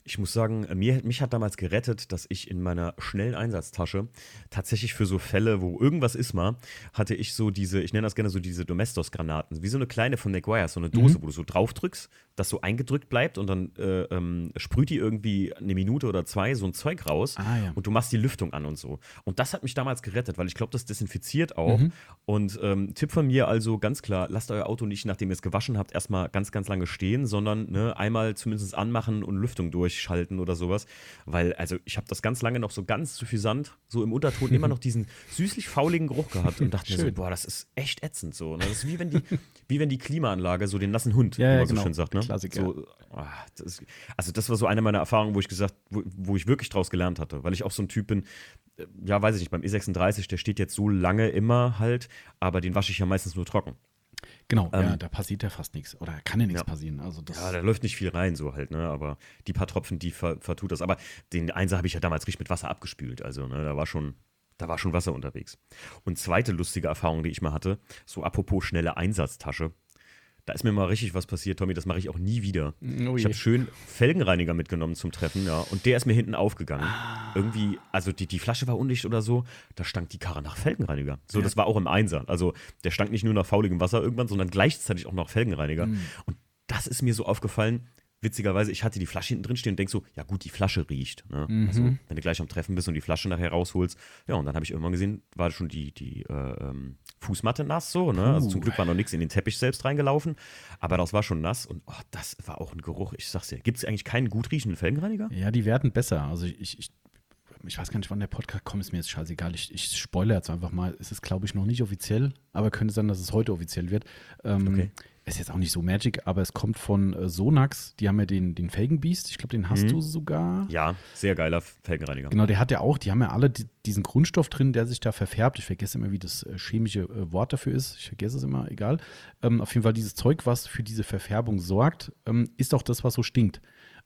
[SPEAKER 1] Ich muss sagen, mir, mich hat damals gerettet, dass ich in meiner schnellen Einsatztasche tatsächlich für so Fälle, wo irgendwas ist mal, hatte ich so diese, ich nenne das gerne so diese Domestos-Granaten, wie so eine kleine von McGuire, so eine Dose, mhm. wo du so drauf drückst, das so eingedrückt bleibt und dann äh, ähm, sprüht die irgendwie eine Minute oder zwei so ein Zeug raus ah, ja. und du machst die Lüftung an und so. Und das hat mich damals gerettet, weil ich glaube, das desinfiziert auch. Mhm. Und ähm, Tipp von mir also ganz klar, lasst euer Auto nicht, nachdem ihr es gewaschen habt, erstmal ganz, ganz lange stehen, sondern ne, einmal zumindest anmachen und Lüftung durch durchschalten oder sowas. Weil, also ich habe das ganz lange noch so ganz suffisant, so im Unterton immer noch diesen süßlich fauligen Geruch gehabt und dachte mir so, boah, das ist echt ätzend so. Ne? Das ist wie wenn die, wie wenn die Klimaanlage so den nassen Hund,
[SPEAKER 2] ja, wie man ja,
[SPEAKER 1] so
[SPEAKER 2] genau.
[SPEAKER 1] schön sagt. Ne?
[SPEAKER 2] Klassiker.
[SPEAKER 1] So, ach, das also das war so eine meiner Erfahrungen, wo ich gesagt, wo, wo ich wirklich draus gelernt hatte, weil ich auch so ein Typ bin, äh, ja, weiß ich nicht, beim E36, der steht jetzt so lange immer halt, aber den wasche ich ja meistens nur trocken.
[SPEAKER 2] Genau, ähm, ja, da passiert ja fast nichts. Oder kann ja nichts ja. passieren. Also das
[SPEAKER 1] ja, da läuft nicht viel rein, so halt, ne? Aber die paar Tropfen, die ver vertut das. Aber den Einser habe ich ja damals richtig mit Wasser abgespült. Also, ne, da war schon, da war schon Wasser unterwegs. Und zweite lustige Erfahrung, die ich mal hatte, so apropos schnelle Einsatztasche. Da ist mir mal richtig was passiert, Tommy. Das mache ich auch nie wieder. Oh ich habe schön Felgenreiniger mitgenommen zum Treffen, ja. Und der ist mir hinten aufgegangen. Ah. Irgendwie, also die, die Flasche war undicht oder so. Da stank die Karre nach Felgenreiniger. So, ja. das war auch im Einser. Also der stank nicht nur nach fauligem Wasser irgendwann, sondern gleichzeitig auch nach Felgenreiniger. Mhm. Und das ist mir so aufgefallen witzigerweise, ich hatte die Flasche hinten drin stehen und denke so, ja gut, die Flasche riecht. Ne? Mhm. Also, wenn du gleich am Treffen bist und die Flasche nachher rausholst. Ja, und dann habe ich irgendwann gesehen, war schon die, die äh, ähm, Fußmatte nass so. Ne? Also zum Glück war noch nichts in den Teppich selbst reingelaufen. Aber das war schon nass und oh, das war auch ein Geruch. Ich sag's dir, gibt es eigentlich keinen gut riechenden Felgenreiniger?
[SPEAKER 2] Ja, die werden besser. Also ich, ich, ich weiß gar nicht, wann der Podcast kommt, ist mir jetzt scheißegal. Ich, ich spoilere jetzt einfach mal. Es ist, glaube ich, noch nicht offiziell, aber könnte sein, dass es heute offiziell wird. Ähm, okay ist jetzt auch nicht so Magic, aber es kommt von äh, Sonax. Die haben ja den, den Felgenbeast. Ich glaube, den hast mhm. du sogar.
[SPEAKER 1] Ja, sehr geiler Felgenreiniger.
[SPEAKER 2] Genau, der hat ja auch, die haben ja alle die, diesen Grundstoff drin, der sich da verfärbt. Ich vergesse immer, wie das äh, chemische äh, Wort dafür ist. Ich vergesse es immer, egal. Ähm, auf jeden Fall dieses Zeug, was für diese Verfärbung sorgt, ähm, ist auch das, was so stinkt.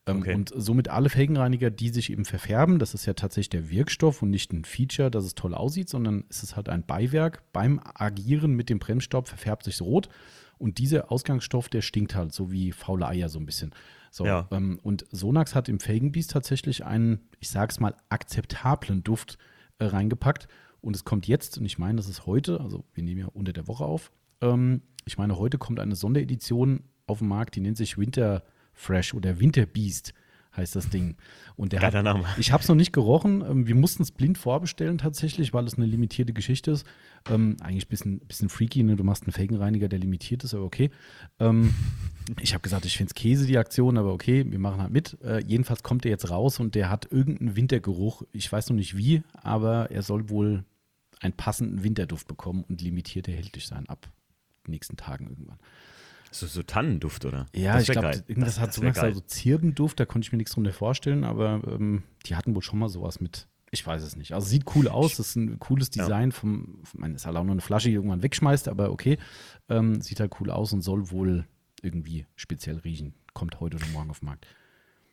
[SPEAKER 2] Ähm, okay. Und somit alle Felgenreiniger, die sich eben verfärben, das ist ja tatsächlich der Wirkstoff und nicht ein Feature, dass es toll aussieht, sondern es ist halt ein Beiwerk. Beim Agieren mit dem Bremsstaub verfärbt sich rot. Und dieser Ausgangsstoff, der stinkt halt so wie faule Eier so ein bisschen. So, ja. ähm, und Sonax hat im Felgenbiest tatsächlich einen, ich sag's mal, akzeptablen Duft äh, reingepackt. Und es kommt jetzt, und ich meine, das ist heute, also wir nehmen ja unter der Woche auf. Ähm, ich meine, heute kommt eine Sonderedition auf den Markt, die nennt sich Winter Fresh oder Winter Beast heißt das Ding. Und der
[SPEAKER 1] Geiler
[SPEAKER 2] hat,
[SPEAKER 1] Name.
[SPEAKER 2] Ich habe es noch nicht gerochen. Ähm, wir mussten es blind vorbestellen tatsächlich, weil es eine limitierte Geschichte ist. Ähm, eigentlich ein bisschen, bisschen freaky, ne? Du machst einen Felgenreiniger, der limitiert ist, aber okay. Ähm, ich habe gesagt, ich finde es Käse, die Aktion, aber okay, wir machen halt mit. Äh, jedenfalls kommt der jetzt raus und der hat irgendeinen Wintergeruch. Ich weiß noch nicht wie, aber er soll wohl einen passenden Winterduft bekommen und limitiert erhältlich sein ab nächsten Tagen irgendwann.
[SPEAKER 1] So, so Tannenduft, oder?
[SPEAKER 2] Ja, ich glaube, irgendwas das, hat so, so Zirbenduft, da konnte ich mir nichts drunter vorstellen, aber ähm, die hatten wohl schon mal sowas mit. Ich weiß es nicht. Also sieht cool aus, das ist ein cooles Design. Ja. Vom, ich meine, ist halt auch nur eine Flasche, die irgendwann wegschmeißt, aber okay. Ähm, sieht halt cool aus und soll wohl irgendwie speziell riechen. Kommt heute oder morgen auf den Markt.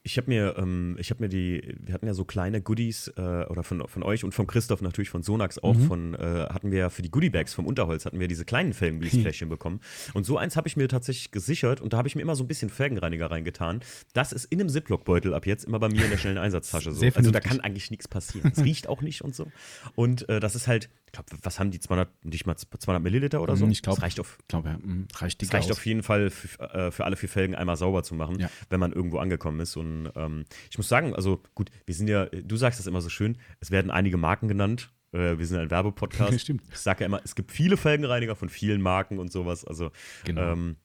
[SPEAKER 1] Ich habe mir, ähm, ich habe mir die, wir hatten ja so kleine Goodies äh, oder von, von euch und von Christoph natürlich von Sonax auch mhm. von, äh, hatten wir für die Goodiebags vom Unterholz hatten wir diese kleinen Felgenbleach-Fläschchen bekommen. Und so eins habe ich mir tatsächlich gesichert und da habe ich mir immer so ein bisschen Felgenreiniger reingetan. Das ist in einem Ziploc-Beutel ab jetzt immer bei mir in der schnellen Einsatztasche so. also da kann eigentlich nichts passieren. Es riecht auch nicht und so. Und äh, das ist halt, glaube, was haben die 200, nicht mal 200 Milliliter oder so?
[SPEAKER 2] Mhm, ich glaube,
[SPEAKER 1] reicht auf,
[SPEAKER 2] glaub, ja, mhm, reicht,
[SPEAKER 1] das reicht auf jeden Fall für, äh, für, alle vier Felgen einmal sauber zu machen, ja. wenn man irgendwo angekommen ist. Und ähm, ich muss sagen, also gut, wir sind ja, du sagst das immer so schön, es werden einige Marken genannt. Äh, wir sind ein Werbepodcast.
[SPEAKER 2] Stimmt.
[SPEAKER 1] Ich sage ja immer, es gibt viele Felgenreiniger von vielen Marken und sowas. Also genau. ähm,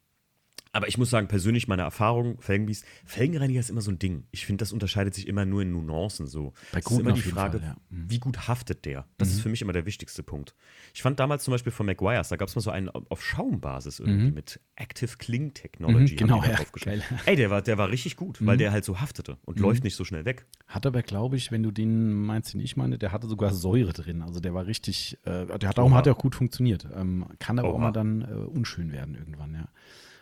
[SPEAKER 1] aber ich muss sagen, persönlich meine Erfahrung, Felgenbiest, Felgenreiniger ist immer so ein Ding. Ich finde, das unterscheidet sich immer nur in Nuancen so.
[SPEAKER 2] Bei guten
[SPEAKER 1] ist immer die Frage,
[SPEAKER 2] Fall, ja.
[SPEAKER 1] mhm. wie gut haftet der? Das mhm. ist für mich immer der wichtigste Punkt. Ich fand damals zum Beispiel von McGuire's, da gab es mal so einen auf Schaumbasis irgendwie mhm. mit Active Cling Technology.
[SPEAKER 2] Mhm, genau, ja. Geil.
[SPEAKER 1] Ey, der war, der war richtig gut, weil mhm. der halt so haftete und mhm. läuft nicht so schnell weg.
[SPEAKER 2] Hat aber, glaube ich, wenn du den meinst, den ich meine, der hatte sogar Säure drin. Also der war richtig, äh, der hat, auch, hat auch gut funktioniert. Ähm, kann aber Oha. auch mal dann äh, unschön werden irgendwann, ja.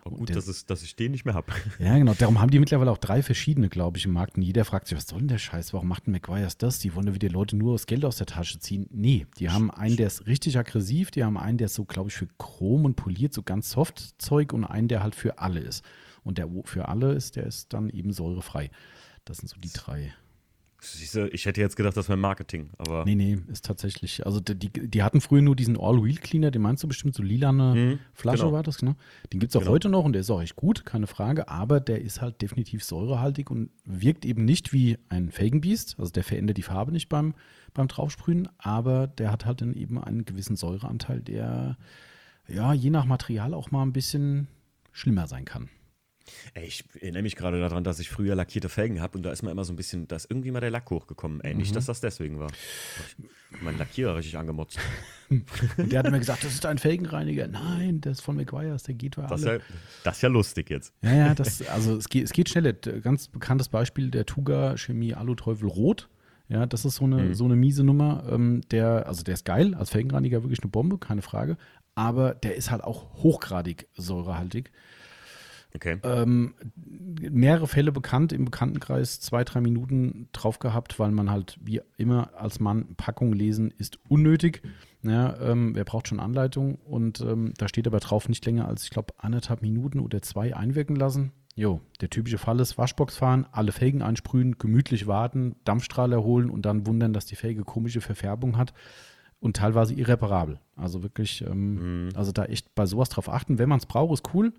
[SPEAKER 1] Gut, der, dass, es, dass ich den nicht mehr habe.
[SPEAKER 2] Ja, genau. Darum haben die mittlerweile auch drei verschiedene, glaube ich, im Markt. Und jeder fragt sich, was soll denn der Scheiß? Warum macht ein McGuire's das? Die wollen ja wieder Leute nur das Geld aus der Tasche ziehen. Nee, die haben einen, der ist richtig aggressiv. Die haben einen, der ist so, glaube ich, für Chrom und poliert, so ganz Soft-Zeug. Und einen, der halt für alle ist. Und der für alle ist, der ist dann eben säurefrei. Das sind so die drei.
[SPEAKER 1] Ich hätte jetzt gedacht, das wäre Marketing, aber.
[SPEAKER 2] Nee, nee, ist tatsächlich. Also die, die, die hatten früher nur diesen All-Wheel-Cleaner, den meinst du bestimmt, so lilane
[SPEAKER 1] Mhm,
[SPEAKER 2] Flasche
[SPEAKER 1] genau.
[SPEAKER 2] war das, ne? Den gibt es auch
[SPEAKER 1] Genau.
[SPEAKER 2] heute noch und der ist auch echt gut, keine Frage, aber der ist halt definitiv säurehaltig und wirkt eben nicht wie ein Felgenbiest. Also der verändert die Farbe nicht beim, beim Draufsprühen, aber der hat halt dann eben einen gewissen Säureanteil, der ja je nach Material auch mal ein bisschen schlimmer sein kann.
[SPEAKER 1] Ey, ich erinnere mich gerade daran, dass ich früher lackierte Felgen habe und da ist mir immer so ein bisschen, da ist irgendwie mal der Lack hochgekommen. Ey,
[SPEAKER 2] Mhm.
[SPEAKER 1] nicht, dass das deswegen war. Ich mein Lackierer richtig angemotzt.
[SPEAKER 2] Und der hat mir gesagt, das ist ein Felgenreiniger. Nein, der ist von McGuire's, der geht alle.
[SPEAKER 1] Das ist, ja, das ist ja lustig jetzt.
[SPEAKER 2] Ja, ja, das, also es geht, es geht schneller. D- Ganz bekanntes Beispiel, der Tuga Chemie Alu-Teufel Rot. Ja, das ist so eine,
[SPEAKER 1] Mhm.
[SPEAKER 2] so eine miese Nummer. Ähm, der, also der ist geil, als Felgenreiniger wirklich eine Bombe, keine Frage. Aber der ist halt auch hochgradig säurehaltig.
[SPEAKER 1] Okay.
[SPEAKER 2] Ähm, mehrere Fälle bekannt, im Bekanntenkreis zwei, drei Minuten drauf gehabt, weil man halt wie immer als Mann Packung lesen ist unnötig. Ja, ähm, wer braucht schon Anleitung? Und ähm, da steht aber drauf, nicht länger als, ich glaube, anderthalb Minuten oder zwei einwirken lassen. Jo, der typische Fall ist Waschbox fahren, alle Felgen einsprühen, gemütlich warten, Dampfstrahl erholen und dann wundern, dass die Felge komische Verfärbung hat und teilweise irreparabel. Also wirklich, ähm, also da echt bei sowas drauf achten. Wenn man es braucht, ist cool.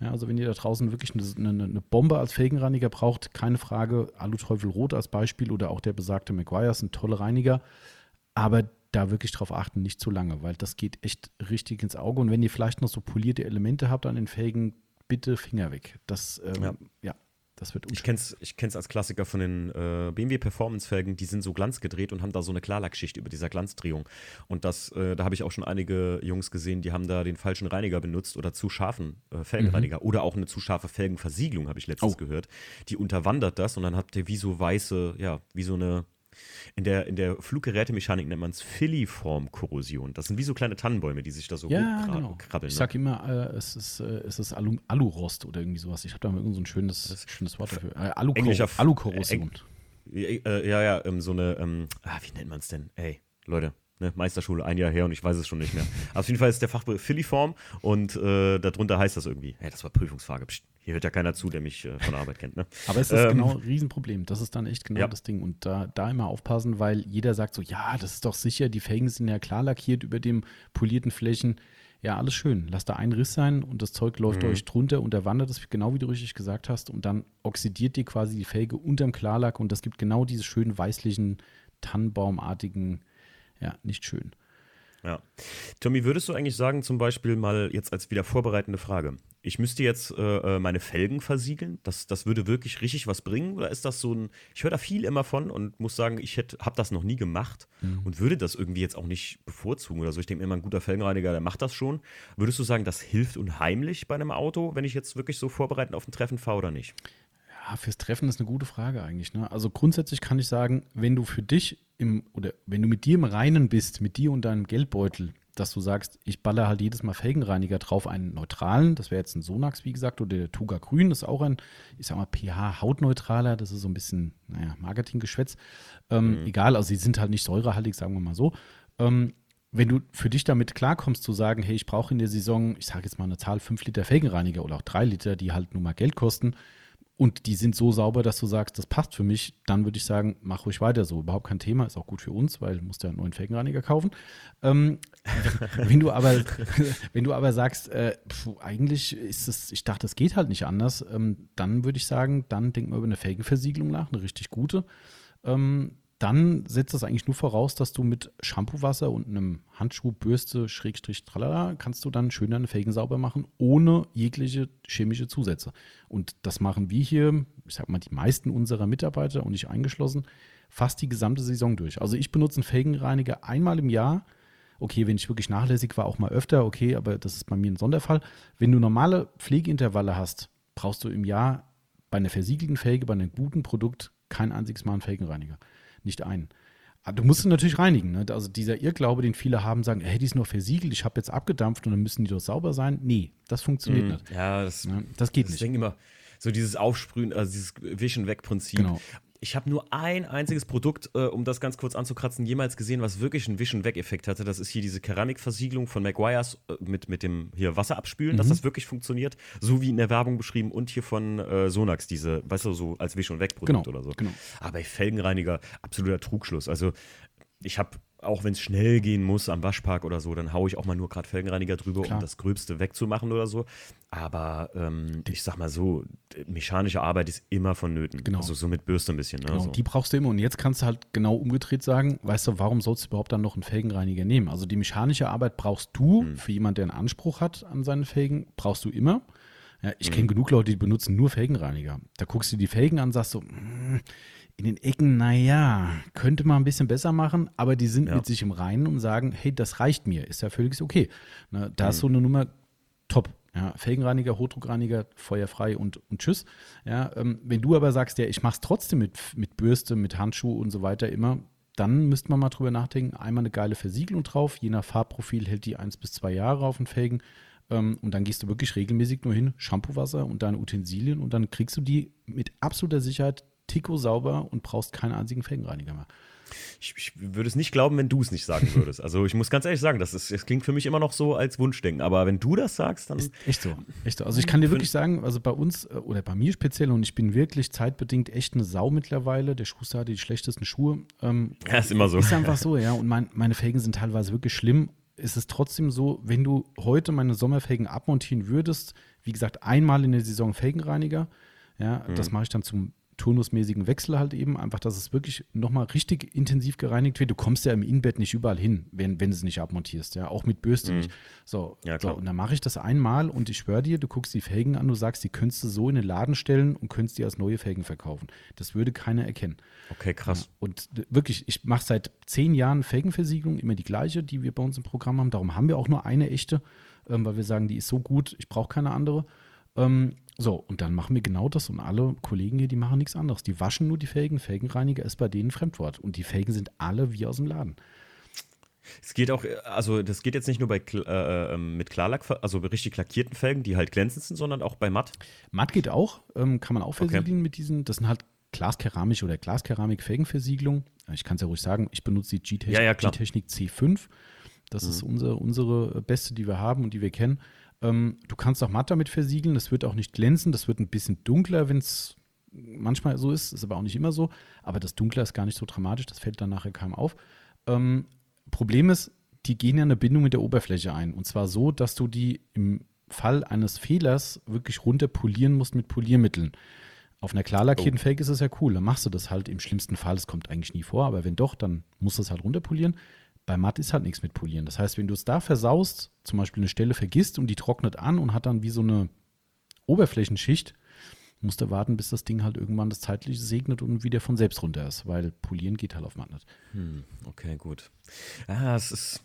[SPEAKER 2] Ja, also wenn ihr da draußen wirklich eine, eine, eine Bombe als Felgenreiniger braucht, keine Frage, Aluteufel Rot als Beispiel oder auch der besagte Maguire sind tolle Reiniger. Aber da wirklich drauf achten, nicht zu lange, weil das geht echt richtig ins Auge. Und wenn ihr vielleicht noch so polierte Elemente habt an den Felgen, bitte Finger weg. Das, ähm, ja.
[SPEAKER 1] Ja.
[SPEAKER 2] Das wird
[SPEAKER 1] Ich kenn's, ich kenn's als Klassiker von den äh, BMW Performance Felgen, die sind so glanzgedreht und haben da so eine Klarlackschicht über dieser Glanzdrehung. Und das, äh, da habe ich auch schon einige Jungs gesehen, die haben da den falschen Reiniger benutzt oder zu scharfen äh, Felgenreiniger oder auch eine zu scharfe Felgenversiegelung, habe ich letztens
[SPEAKER 2] Oh.
[SPEAKER 1] gehört. Die unterwandert das und dann habt ihr wie so weiße, ja, wie so eine in der, in der Fluggerätemechanik nennt man es Filiform-Korrosion. Das sind wie so kleine Tannenbäume, die sich da so
[SPEAKER 2] Ja, genau.
[SPEAKER 1] krabbeln.
[SPEAKER 2] Ich
[SPEAKER 1] ne?
[SPEAKER 2] sag immer, äh, es ist, äh, es ist Alu Alurost oder irgendwie sowas. Ich habe da mal irgend so ein schönes, schönes Wort dafür. Äh, Alu
[SPEAKER 1] Englischer-
[SPEAKER 2] Alukorrosion.
[SPEAKER 1] Ja, äh, ja, ja, ähm, so eine, ähm, ah, wie nennt man es denn? Ey, Leute, ne, Meisterschule, ein Jahr her und ich weiß es schon nicht mehr. Auf jeden Fall ist der Fachbegriff Filiform und äh, darunter heißt das irgendwie, hey, das war Prüfungsfrage. Psst, hier hört ja keiner zu, der mich äh, von der Arbeit kennt, ne?
[SPEAKER 2] Aber es ist
[SPEAKER 1] Ähm,
[SPEAKER 2] genau ein Riesenproblem. Das ist dann echt genau
[SPEAKER 1] Ja.
[SPEAKER 2] das Ding. Und da, da immer aufpassen, weil jeder sagt so, ja, das ist doch sicher, die Felgen sind ja klar lackiert über dem polierten Flächen. Ja, alles schön. Lass da ein Riss sein und das Zeug läuft
[SPEAKER 1] Mhm.
[SPEAKER 2] euch drunter und der wandert es, genau wie du richtig gesagt hast, und dann oxidiert dir quasi die Felge unterm Klarlack und das gibt genau diese schönen weißlichen, tannenbaumartigen, ja, nicht schön.
[SPEAKER 1] Ja. Tommy, würdest du eigentlich sagen, zum Beispiel mal jetzt als wieder vorbereitende Frage, ich müsste jetzt äh, äh, meine Felgen versiegeln? Das, das würde wirklich richtig was bringen? Oder ist das so ein, ich höre da viel immer von und muss sagen, ich habe das noch nie gemacht und würde das irgendwie jetzt auch nicht bevorzugen oder so. Ich denke mir immer, ein guter Felgenreiniger, der macht das schon. Würdest du sagen, das hilft unheimlich bei einem Auto, wenn ich jetzt wirklich so vorbereitend auf ein Treffen fahre oder nicht?
[SPEAKER 2] Ja, fürs Treffen ist eine gute Frage eigentlich. Ne? Also grundsätzlich kann ich sagen, wenn du für dich im oder wenn du mit dir im Reinen bist, mit dir und deinem Geldbeutel, dass du sagst, ich baller halt jedes Mal Felgenreiniger drauf, einen neutralen, das wäre jetzt ein Sonax, wie gesagt, oder der Tuga Grün, das ist auch ein, ich sag mal, pH-hautneutraler, das ist so ein bisschen, naja, Marketinggeschwätz. Ähm, Egal, also sie sind halt nicht säurehaltig, sagen wir mal so. Ähm, wenn du für dich damit klarkommst, zu sagen, hey, ich brauche in der Saison, ich sage jetzt mal eine Zahl, 5 Liter Felgenreiniger oder auch 3 Liter, die halt nur mal Geld kosten, und die sind so sauber, dass du sagst, das passt für mich, dann würde ich sagen, mach ruhig weiter so. Überhaupt kein Thema, ist auch gut für uns, weil du musst ja einen neuen Felgenreiniger kaufen. Ähm, wenn, du aber, wenn du aber sagst, äh, pf, eigentlich ist es, ich dachte, es geht halt nicht anders, ähm, dann würde ich sagen, dann denk mal über eine Felgenversiegelung nach, eine richtig gute. Ähm, dann setzt das eigentlich nur voraus, dass du mit Shampoo-Wasser und einem Handschuh, Bürste, Schrägstrich, tralala, kannst du dann schön deine Felgen sauber machen, ohne jegliche chemische Zusätze. Und das machen wir hier, ich sag mal, die meisten unserer Mitarbeiter und ich eingeschlossen, fast die gesamte Saison durch. Also ich benutze einen Felgenreiniger einmal im Jahr. Okay, wenn ich wirklich nachlässig war, auch mal öfter, okay, aber das ist bei mir ein Sonderfall. Wenn du normale Pflegeintervalle hast, brauchst du im Jahr bei einer versiegelten Felge, bei einem guten Produkt kein einziges Mal einen Felgenreiniger. Nicht einen. Aber du musst sie natürlich reinigen. Ne? Also dieser Irrglaube, den viele haben, sagen, hey, die ist nur versiegelt, ich habe jetzt abgedampft und dann müssen die doch sauber sein. Nee, das funktioniert nicht.
[SPEAKER 1] Ja, das,
[SPEAKER 2] Ne? Das geht
[SPEAKER 1] das
[SPEAKER 2] nicht.
[SPEAKER 1] denke immer, so dieses Aufsprühen, also dieses Wischen weg Prinzip.
[SPEAKER 2] Genau.
[SPEAKER 1] Ich habe nur ein einziges Produkt, äh, um das ganz kurz anzukratzen, jemals gesehen, was wirklich einen Wischen-Weg-Effekt hatte. Das ist hier diese Keramikversiegelung von Maguires äh, mit, mit dem hier Wasser abspülen, mhm. dass das wirklich funktioniert. So wie in der Werbung beschrieben und hier von äh, Sonax, diese, weißt du, so als Wisch- und Weg-Produkt
[SPEAKER 2] genau,
[SPEAKER 1] oder so.
[SPEAKER 2] Genau.
[SPEAKER 1] Aber Felgenreiniger absoluter Trugschluss. Also ich habe auch wenn es schnell gehen muss am Waschpark oder so, dann haue ich auch mal nur gerade Felgenreiniger drüber, Klar. um das Gröbste wegzumachen oder so. Aber ähm, ich sag mal so, mechanische Arbeit ist immer vonnöten.
[SPEAKER 2] Genau.
[SPEAKER 1] Also so mit Bürste ein bisschen. Ne?
[SPEAKER 2] Genau,
[SPEAKER 1] so.
[SPEAKER 2] die brauchst du immer. Und jetzt kannst du halt genau umgedreht sagen, weißt du, warum sollst du überhaupt dann noch einen Felgenreiniger nehmen? Also die mechanische Arbeit brauchst du hm. für jemanden, der einen Anspruch hat an seine Felgen, brauchst du immer. Ja, ich kenne mhm. genug Leute, die benutzen nur Felgenreiniger. Da guckst du die Felgen an, sagst so, mm, in den Ecken, naja, könnte man ein bisschen besser machen, aber die sind ja. mit sich im Reinen und sagen, hey, das reicht mir, ist ja völlig okay. Na, da mhm. ist so eine Nummer top. Ja, Felgenreiniger, Hochdruckreiniger, feuerfrei und, und tschüss. Ja, ähm, wenn du aber sagst, ja, ich mache es trotzdem mit, mit Bürste, mit Handschuh und so weiter immer, dann müsste man mal drüber nachdenken. Einmal eine geile Versiegelung drauf, je nach Farbprofil hält die eins bis zwei Jahre auf den Felgen. Ähm, und dann gehst du wirklich regelmäßig nur hin, Shampoo-Wasser und deine Utensilien und dann kriegst du die mit absoluter Sicherheit Tico sauber und brauchst keinen einzigen Felgenreiniger mehr.
[SPEAKER 1] Ich, ich, würde es nicht glauben, wenn du es nicht sagen würdest. Also ich muss ganz ehrlich sagen, das, ist, das klingt für mich immer noch so als Wunschdenken. Aber wenn du das sagst, dann.
[SPEAKER 2] Ist echt so. Echt so. Also ich kann dir wirklich sagen, also bei uns äh, oder bei mir speziell, und ich bin wirklich zeitbedingt echt eine Sau mittlerweile. Der Schuster hatte die schlechtesten Schuhe.
[SPEAKER 1] Ähm, ja, ist immer so.
[SPEAKER 2] Ist einfach so, ja. Und mein, meine Felgen sind teilweise wirklich schlimm. Ist es trotzdem so, wenn du heute meine Sommerfelgen abmontieren würdest, wie gesagt, einmal in der Saison Felgenreiniger, ja, mhm. das mache ich dann zum turnusmäßigen Wechsel halt eben, einfach, dass es wirklich nochmal richtig intensiv gereinigt wird. Du kommst ja im Innenbett nicht überall hin, wenn, wenn du es nicht abmontierst, ja, auch mit Bürste mhm. nicht. So, ja, so, und dann mache ich das einmal und ich schwöre dir, du guckst die Felgen an, du sagst, die könntest du so in den Laden stellen und könntest die als neue Felgen verkaufen. Das würde keiner erkennen.
[SPEAKER 1] Okay, krass.
[SPEAKER 2] Und wirklich, ich mache seit zehn Jahren Felgenversiegelung, immer die gleiche, die wir bei uns im Programm haben. Darum haben wir auch nur eine echte, ähm, weil wir sagen, die ist so gut, ich brauche keine andere. Ähm, so, und dann machen wir genau das und alle Kollegen hier, die machen nichts anderes. Die waschen nur die Felgen. Felgenreiniger ist bei denen Fremdwort. Und die Felgen sind alle wie aus dem Laden.
[SPEAKER 1] Es geht auch, also das geht jetzt nicht nur bei äh, ähm, mit Klarlack, also richtig lackierten Felgen, die halt glänzend sind, sondern auch bei matt.
[SPEAKER 2] Matt geht auch, ähm, kann man auch versiegeln okay. mit diesen, das sind halt Glaskeramik oder Glaskeramik-Felgenversiegelung. Ich kann es ja ruhig sagen, ich benutze die G-Technik
[SPEAKER 1] ja, ja,
[SPEAKER 2] C5. Das mhm. ist unsere, unsere beste, die wir haben und die wir kennen. Ähm, du kannst auch matt damit versiegeln, das wird auch nicht glänzen, das wird ein bisschen dunkler, wenn es manchmal so ist, ist aber auch nicht immer so. Aber das Dunkler ist gar nicht so dramatisch, das fällt dann nachher kaum auf. Ähm, Problem ist, die gehen ja eine Bindung mit der Oberfläche ein. Und zwar so, dass du die im Fall eines Fehlers wirklich runter polieren musst mit Poliermitteln. Auf einer klar lackierten oh. Fake ist es ja cool. Dann machst du das halt im schlimmsten Fall. Es kommt eigentlich nie vor, aber wenn doch, dann musst du es halt runterpolieren. Bei matt ist halt nichts mit Polieren. Das heißt, wenn du es da versaust, zum Beispiel eine Stelle vergisst und die trocknet an und hat dann wie so eine Oberflächenschicht, musst du warten, bis das Ding halt irgendwann das Zeitliche segnet und wieder von selbst runter ist, weil Polieren geht halt auf matt nicht.
[SPEAKER 1] Hm, okay, gut. Ja, es ist.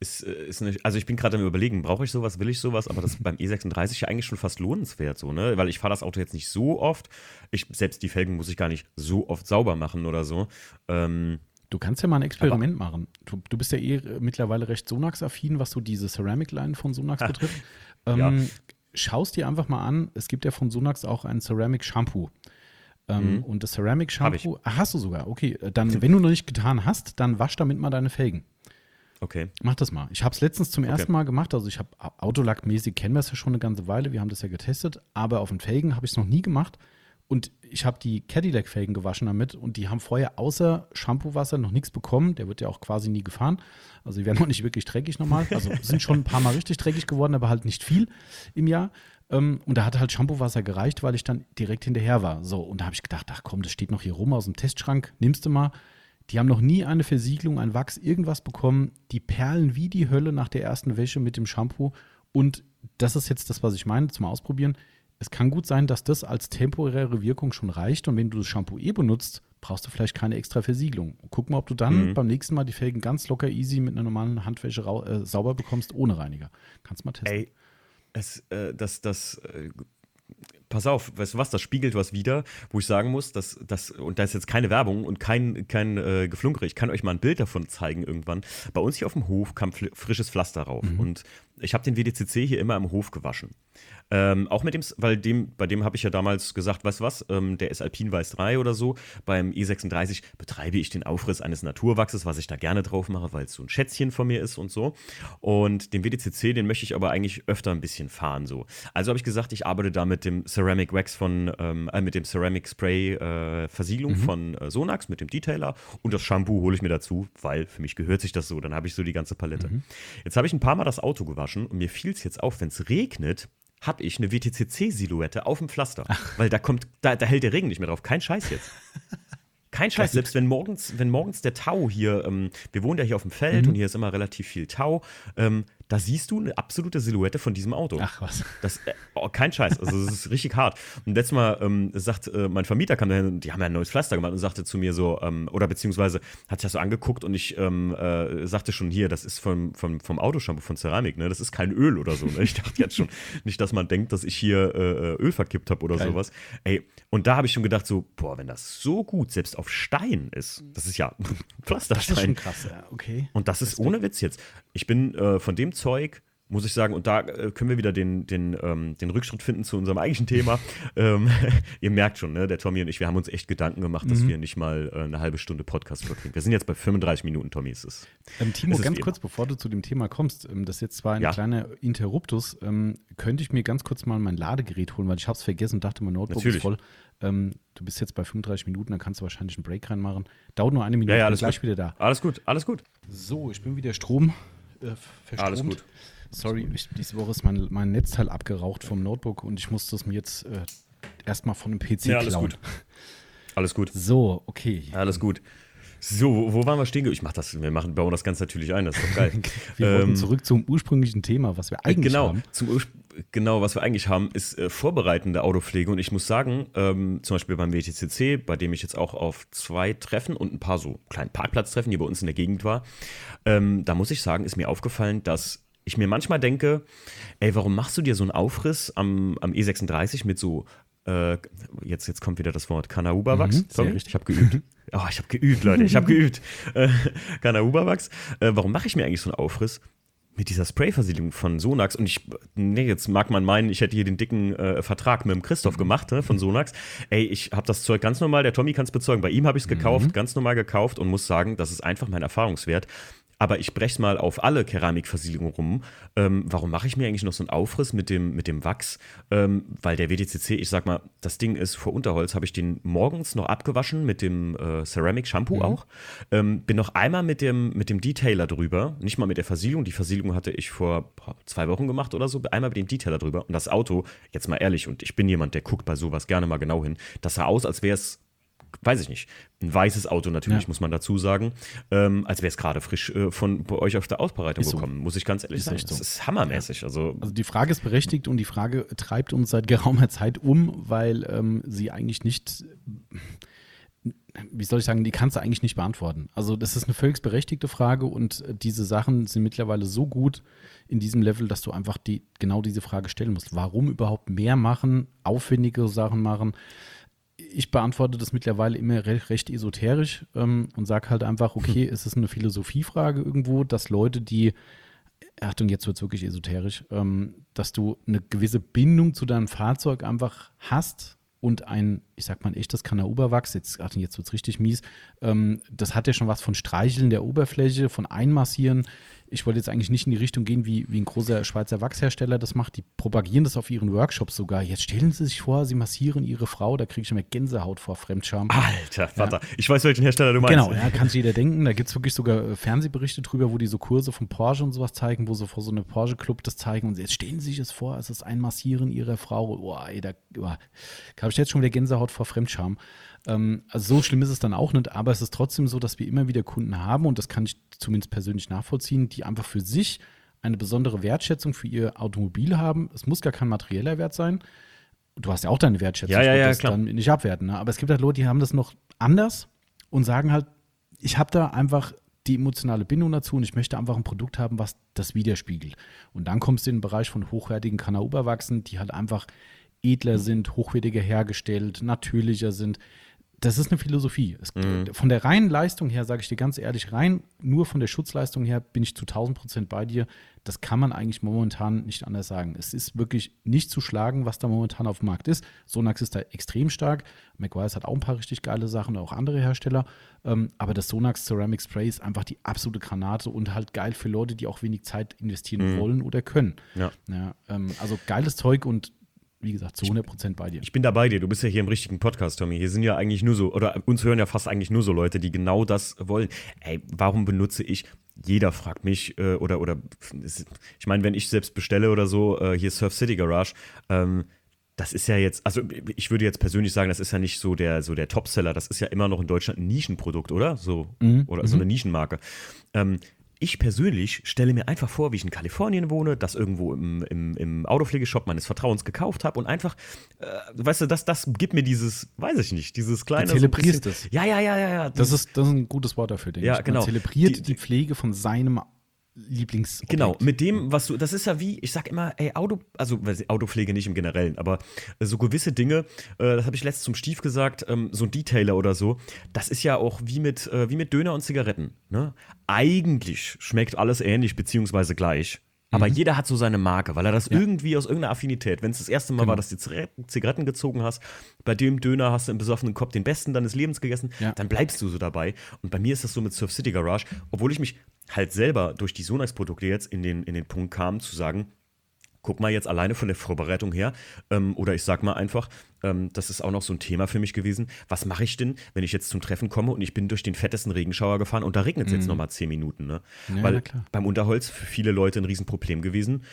[SPEAKER 1] Ist, äh, ist eine, also ich bin gerade am überlegen, brauche ich sowas, will ich sowas, aber das ist beim E36 ja eigentlich schon fast lohnenswert so, ne? Weil ich fahre das Auto jetzt nicht so oft. Ich, selbst die Felgen muss ich gar nicht so oft sauber machen oder so. Ähm,
[SPEAKER 2] Du kannst ja mal ein Experiment Aber machen. Du, du, bist ja eh mittlerweile recht Sonax-affin, was so diese Ceramic-Line von Sonax ha. betrifft. Ähm, ja. Schaust dir einfach mal an, es gibt ja von Sonax auch ein Ceramic-Shampoo. Ähm, mhm. Und das Ceramic Shampoo ah, hast du sogar. Okay, dann, wenn du noch nicht getan hast, dann wasch damit mal deine Felgen.
[SPEAKER 1] Okay.
[SPEAKER 2] Mach das mal. Ich habe es letztens zum okay. ersten Mal gemacht. Also ich habe Autolack-mäßig kennen wir es ja schon eine ganze Weile. Wir haben das ja getestet. Aber auf den Felgen habe ich es noch nie gemacht. Und ich habe die Cadillac-Felgen gewaschen damit und die haben vorher außer Shampoo-Wasser noch nichts bekommen. Der wird ja auch quasi nie gefahren. Also die werden auch nicht wirklich dreckig normal. Also sind schon ein paar Mal richtig dreckig geworden, aber halt nicht viel im Jahr. Ähm, und da hat halt Shampoo-Wasser gereicht, weil ich dann direkt hinterher war. So, und da habe ich gedacht, ach komm, das steht noch hier rum aus dem Testschrank, nimmst du mal. Die haben noch nie eine Versiegelung, ein Wachs, irgendwas bekommen. Die perlen wie die Hölle nach der ersten Wäsche mit dem Shampoo. Und das ist jetzt das, was ich meine, zum Ausprobieren es kann gut sein, dass das als temporäre Wirkung schon reicht und wenn du das Shampoo eh benutzt, brauchst du vielleicht keine extra Versiegelung. Guck mal, ob du dann mhm. beim nächsten Mal die Felgen ganz locker easy mit einer normalen Handwäsche äh, sauber bekommst, ohne Reiniger. Kannst mal testen.
[SPEAKER 1] Ey, es, äh, das, das, äh, pass auf, weißt du was, das spiegelt was wieder, wo ich sagen muss, dass das, und da ist jetzt keine Werbung und kein, kein äh, Geflunkere, ich kann euch mal ein Bild davon zeigen irgendwann. Bei uns hier auf dem Hof kam frisches Pflaster rauf mhm. und ich habe den WDCC hier immer im Hof gewaschen. Ähm, auch mit dem, weil dem, bei dem habe ich ja damals gesagt, weißt du was, ähm, der ist Alpin Weiß 3 oder so. Beim E36 betreibe ich den Aufriss eines Naturwachses, was ich da gerne drauf mache, weil es so ein Schätzchen von mir ist und so. Und den WDCC, den möchte ich aber eigentlich öfter ein bisschen fahren so. Also habe ich gesagt, ich arbeite da mit dem Ceramic Wax von, ähm, äh, mit dem Ceramic Spray äh, Versiegelung mhm. von äh, Sonax, mit dem Detailer und das Shampoo hole ich mir dazu, weil für mich gehört sich das so. Dann habe ich so die ganze Palette. Mhm. Jetzt habe ich ein paar Mal das Auto gewaschen und mir fiel es jetzt auf, wenn es regnet, habe ich eine WTCC-Silhouette auf dem Pflaster. Ach. Weil da kommt, da, da hält der Regen nicht mehr drauf. Kein Scheiß jetzt. Kein Scheiß, selbst wenn morgens, wenn morgens der Tau hier, ähm, wir wohnen ja hier auf dem Feld mhm. und hier ist immer relativ viel Tau, ähm, da siehst du eine absolute Silhouette von diesem Auto.
[SPEAKER 2] Ach was.
[SPEAKER 1] Das, äh, oh, kein Scheiß, also das ist richtig hart. Und letztes Mal ähm, sagt äh, mein Vermieter, kam dahin, die haben ja ein neues Pflaster gemacht und sagte zu mir so, ähm, oder beziehungsweise hat sich das so angeguckt und ich ähm, äh, sagte schon hier, das ist vom, vom, vom Autoshampoo von Ceramik, ne? das ist kein Öl oder so. Ne? Ich dachte jetzt schon nicht, dass man denkt, dass ich hier äh, Öl verkippt habe oder Geil. sowas. Ey, und da habe ich schon gedacht so, boah, wenn das so gut selbst auf Stein ist, das ist ja Pflasterstein. Das ist schon
[SPEAKER 2] krass, ja, okay.
[SPEAKER 1] Und das ist ohne Witz jetzt. Ich bin äh, von dem Zeug muss ich sagen, und da äh, können wir wieder den, den, ähm, den Rückschritt finden zu unserem eigentlichen Thema. ähm, ihr merkt schon, ne, der Tommy und ich, wir haben uns echt Gedanken gemacht, dass mhm. wir nicht mal äh, eine halbe Stunde Podcast verbringen. Wir sind jetzt bei 35 Minuten, Tommy, ist es.
[SPEAKER 2] Ähm, Timo, ganz kurz, bevor du zu dem Thema kommst, ähm, das ist jetzt zwar ein ja. kleiner Interruptus, ähm, könnte ich mir ganz kurz mal mein Ladegerät holen, weil ich habe es vergessen und dachte, mein Notebook
[SPEAKER 1] Natürlich.
[SPEAKER 2] ist voll. Ähm, du bist jetzt bei 35 Minuten, dann kannst du wahrscheinlich einen Break reinmachen. Dauert nur eine Minute,
[SPEAKER 1] ja, ja, alles
[SPEAKER 2] gleich
[SPEAKER 1] gut.
[SPEAKER 2] wieder da.
[SPEAKER 1] Alles gut, alles gut.
[SPEAKER 2] So, ich bin wieder Strom äh, verstromt.
[SPEAKER 1] Alles gut.
[SPEAKER 2] Sorry, ich, diese Woche ist mein, mein Netzteil abgeraucht vom Notebook und ich musste es mir jetzt äh, erstmal von dem PC
[SPEAKER 1] ja, alles
[SPEAKER 2] klauen.
[SPEAKER 1] Gut. Alles gut.
[SPEAKER 2] So, okay.
[SPEAKER 1] Alles gut. So, wo waren wir stehen? Ich mach das, wir machen, bauen das Ganze natürlich ein, das ist doch geil.
[SPEAKER 2] wir ähm, zurück zum ursprünglichen Thema, was wir eigentlich
[SPEAKER 1] genau,
[SPEAKER 2] haben.
[SPEAKER 1] Zum genau, was wir eigentlich haben, ist äh, vorbereitende Autopflege. Und ich muss sagen, ähm, zum Beispiel beim WTCC, bei dem ich jetzt auch auf zwei Treffen und ein paar so kleinen Parkplatztreffen hier bei uns in der Gegend war, ähm, da muss ich sagen, ist mir aufgefallen, dass ich mir manchmal denke, ey, warum machst du dir so einen Aufriss am, am E36 mit so, äh, jetzt, jetzt kommt wieder das Wort Kanauba-Wachs. Mhm,
[SPEAKER 2] Sorry,
[SPEAKER 1] ich habe geübt. Oh, ich habe geübt, Leute, ich habe geübt. Äh, Kanauba-Wachs. Äh, warum mache ich mir eigentlich so einen Aufriss? Mit dieser Sprayversiegelung von Sonax und ich, nee, jetzt mag man meinen, ich hätte hier den dicken äh, Vertrag mit dem Christoph gemacht ne, von Sonax. Ey, ich habe das Zeug ganz normal, der Tommy kann es bezeugen, bei ihm habe ich es gekauft, mhm. ganz normal gekauft und muss sagen, das ist einfach mein Erfahrungswert aber ich breche es mal auf alle Keramikversiegelungen rum. Ähm, warum mache ich mir eigentlich noch so einen Aufriss mit dem, mit dem Wachs? Ähm, weil der WDCC, ich sag mal, das Ding ist vor Unterholz, habe ich den morgens noch abgewaschen mit dem äh, Ceramic Shampoo mhm. auch. Ähm, bin noch einmal mit dem, mit dem Detailer drüber, nicht mal mit der Versiegelung. Die Versiegelung hatte ich vor boah, zwei Wochen gemacht oder so, einmal mit dem Detailer drüber. Und das Auto, jetzt mal ehrlich, und ich bin jemand, der guckt bei sowas gerne mal genau hin, das sah aus, als wäre es weiß ich nicht, ein weißes Auto natürlich, ja. muss man dazu sagen, ähm, als wäre es gerade frisch äh, von bei euch auf der Ausbereitung so. gekommen, muss ich ganz ehrlich ist sagen. So. Das ist hammermäßig. Ja. Also,
[SPEAKER 2] also die Frage ist berechtigt und die Frage treibt uns seit geraumer Zeit um, weil ähm, sie eigentlich nicht wie soll ich sagen, die kannst du eigentlich nicht beantworten. Also das ist eine völlig berechtigte Frage und äh, diese Sachen sind mittlerweile so gut in diesem Level, dass du einfach die, genau diese Frage stellen musst. Warum überhaupt mehr machen, aufwendige Sachen machen? Ich beantworte das mittlerweile immer recht, recht esoterisch ähm, und sage halt einfach, okay, hm. es ist eine Philosophiefrage irgendwo, dass Leute, die, Achtung, jetzt wird es wirklich esoterisch, ähm, dass du eine gewisse Bindung zu deinem Fahrzeug einfach hast und ein, ich sag mal, ein echtes Kanauberwachs, jetzt, Achtung, jetzt wird es richtig mies, ähm, das hat ja schon was von Streicheln der Oberfläche, von Einmassieren ich wollte jetzt eigentlich nicht in die Richtung gehen, wie, wie ein großer Schweizer Wachshersteller das macht. Die propagieren das auf ihren Workshops sogar. Jetzt stellen Sie sich vor, Sie massieren Ihre Frau, da kriege ich schon mal Gänsehaut vor Fremdscham.
[SPEAKER 1] Alter, Vater, ja. ich weiß, welchen Hersteller du meinst.
[SPEAKER 2] Genau, ja, kann sich jeder denken. Da gibt es wirklich sogar äh, Fernsehberichte drüber, wo die so Kurse von Porsche und sowas zeigen, wo sie vor so einem Porsche-Club das zeigen. Und jetzt stellen Sie sich es vor, es ist ein Massieren Ihrer Frau. Boah, ey, da, habe ich jetzt schon wieder Gänsehaut vor Fremdscham. Ähm, also so schlimm ist es dann auch nicht, aber es ist trotzdem so, dass wir immer wieder Kunden haben und das kann ich zumindest persönlich nachvollziehen, die einfach für sich eine besondere Wertschätzung für ihr Automobil haben. Es muss gar kein materieller Wert sein. Du hast ja auch deine Wertschätzung,
[SPEAKER 1] ja, ja, ja,
[SPEAKER 2] das
[SPEAKER 1] klar.
[SPEAKER 2] dann nicht abwerten. Ne? Aber es gibt halt Leute, die haben das noch anders und sagen halt, ich habe da einfach die emotionale Bindung dazu und ich möchte einfach ein Produkt haben, was das widerspiegelt. Und dann kommst du in den Bereich von hochwertigen Kanauberwachsen, die halt einfach edler sind, hochwertiger hergestellt, natürlicher sind das ist eine Philosophie. Es, mhm. Von der reinen Leistung her, sage ich dir ganz ehrlich, rein nur von der Schutzleistung her bin ich zu 1000 Prozent bei dir. Das kann man eigentlich momentan nicht anders sagen. Es ist wirklich nicht zu schlagen, was da momentan auf dem Markt ist. Sonax ist da extrem stark. McGuire's hat auch ein paar richtig geile Sachen, auch andere Hersteller. Ähm, aber das Sonax Ceramic Spray ist einfach die absolute Granate und halt geil für Leute, die auch wenig Zeit investieren mhm. wollen oder können. Ja. ja ähm, also geiles Zeug und wie gesagt, zu 100% bei dir.
[SPEAKER 1] Ich bin da bei dir. Du bist ja hier im richtigen Podcast, Tommy. Hier sind ja eigentlich nur so, oder uns hören ja fast eigentlich nur so Leute, die genau das wollen. Ey, warum benutze ich jeder fragt mich äh, oder oder ich meine, wenn ich selbst bestelle oder so, äh, hier Surf City Garage, ähm, das ist ja jetzt, also ich würde jetzt persönlich sagen, das ist ja nicht so der so der Topseller, das ist ja immer noch in Deutschland ein Nischenprodukt, oder? So mhm. oder so eine mhm. Nischenmarke. Ähm, ich persönlich stelle mir einfach vor, wie ich in Kalifornien wohne, das irgendwo im, im, im Autopflegeshop meines Vertrauens gekauft habe und einfach, äh, weißt du, das, das gibt mir dieses, weiß ich nicht, dieses kleine. Du
[SPEAKER 2] zelebrierst so es.
[SPEAKER 1] Ja, ja, ja, ja, ja.
[SPEAKER 2] Das ist, das ist ein gutes Wort dafür, denke
[SPEAKER 1] ja, ich. Genau.
[SPEAKER 2] Man zelebriert die, die Pflege von seinem Lieblings.
[SPEAKER 1] Genau, mit dem, was du, das ist ja wie, ich sag immer, ey, Auto, also Autopflege nicht im Generellen, aber so gewisse Dinge, äh, das habe ich letztens zum Stief gesagt, ähm, so ein Detailer oder so, das ist ja auch wie mit, äh, wie mit Döner und Zigaretten. Ne? Eigentlich schmeckt alles ähnlich, beziehungsweise gleich. Aber mhm. jeder hat so seine Marke, weil er das ja. irgendwie aus irgendeiner Affinität, wenn es das erste Mal genau. war, dass du Zigaretten gezogen hast, bei dem Döner hast du im besoffenen Kopf den besten deines Lebens gegessen, ja. dann bleibst du so dabei. Und bei mir ist das so mit Surf City Garage, obwohl ich mich halt selber durch die Sonax-Produkte jetzt in den, in den Punkt kam, zu sagen, guck mal jetzt alleine von der Vorbereitung her, ähm, oder ich sag mal einfach, ähm, das ist auch noch so ein Thema für mich gewesen. Was mache ich denn, wenn ich jetzt zum Treffen komme und ich bin durch den fettesten Regenschauer gefahren und da regnet es mhm. jetzt nochmal zehn Minuten, ne? Ja, Weil beim Unterholz für viele Leute ein Riesenproblem gewesen.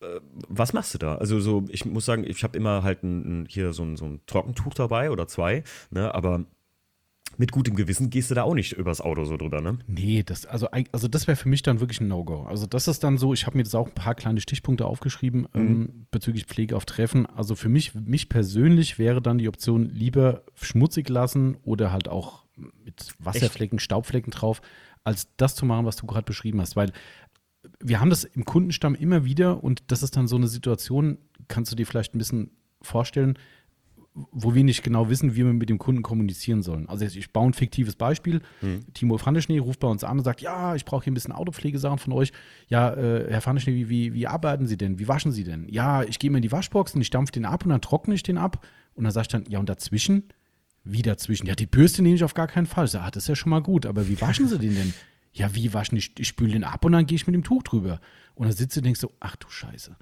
[SPEAKER 1] Äh, was machst du da? Also so, ich muss sagen, ich habe immer halt ein, ein, hier so ein, so ein Trockentuch dabei oder zwei, ne? Aber mit gutem Gewissen gehst du da auch nicht übers Auto so drüber, ne?
[SPEAKER 2] Nee, das, also, also das wäre für mich dann wirklich ein No-Go. Also das ist dann so, ich habe mir jetzt auch ein paar kleine Stichpunkte aufgeschrieben mhm. ähm, bezüglich Pflege auf Treffen. Also für mich, mich persönlich wäre dann die Option lieber schmutzig lassen oder halt auch mit Wasserflecken, Echt? Staubflecken drauf, als das zu machen, was du gerade beschrieben hast. Weil wir haben das im Kundenstamm immer wieder und das ist dann so eine Situation, kannst du dir vielleicht ein bisschen vorstellen, wo wir nicht genau wissen, wie wir mit dem Kunden kommunizieren sollen. Also ich baue ein fiktives Beispiel. Mhm. Timo Fandeschnee ruft bei uns an und sagt, ja, ich brauche hier ein bisschen Autopflegesachen von euch. Ja, äh, Herr Fandeschnee, wie, wie, wie, arbeiten Sie denn? Wie waschen Sie denn? Ja, ich gehe mir in die Waschbox und ich dampfe den ab und dann trockne ich den ab. Und dann sage ich dann, ja, und dazwischen? Wie dazwischen? Ja, die Bürste nehme ich auf gar keinen Fall. Ich sage, ah, das ist ja schon mal gut, aber wie waschen Sie den denn? Ja, wie waschen? Ich, ich spüle den ab und dann gehe ich mit dem Tuch drüber. Und dann sitze du und denkst so, ach du Scheiße,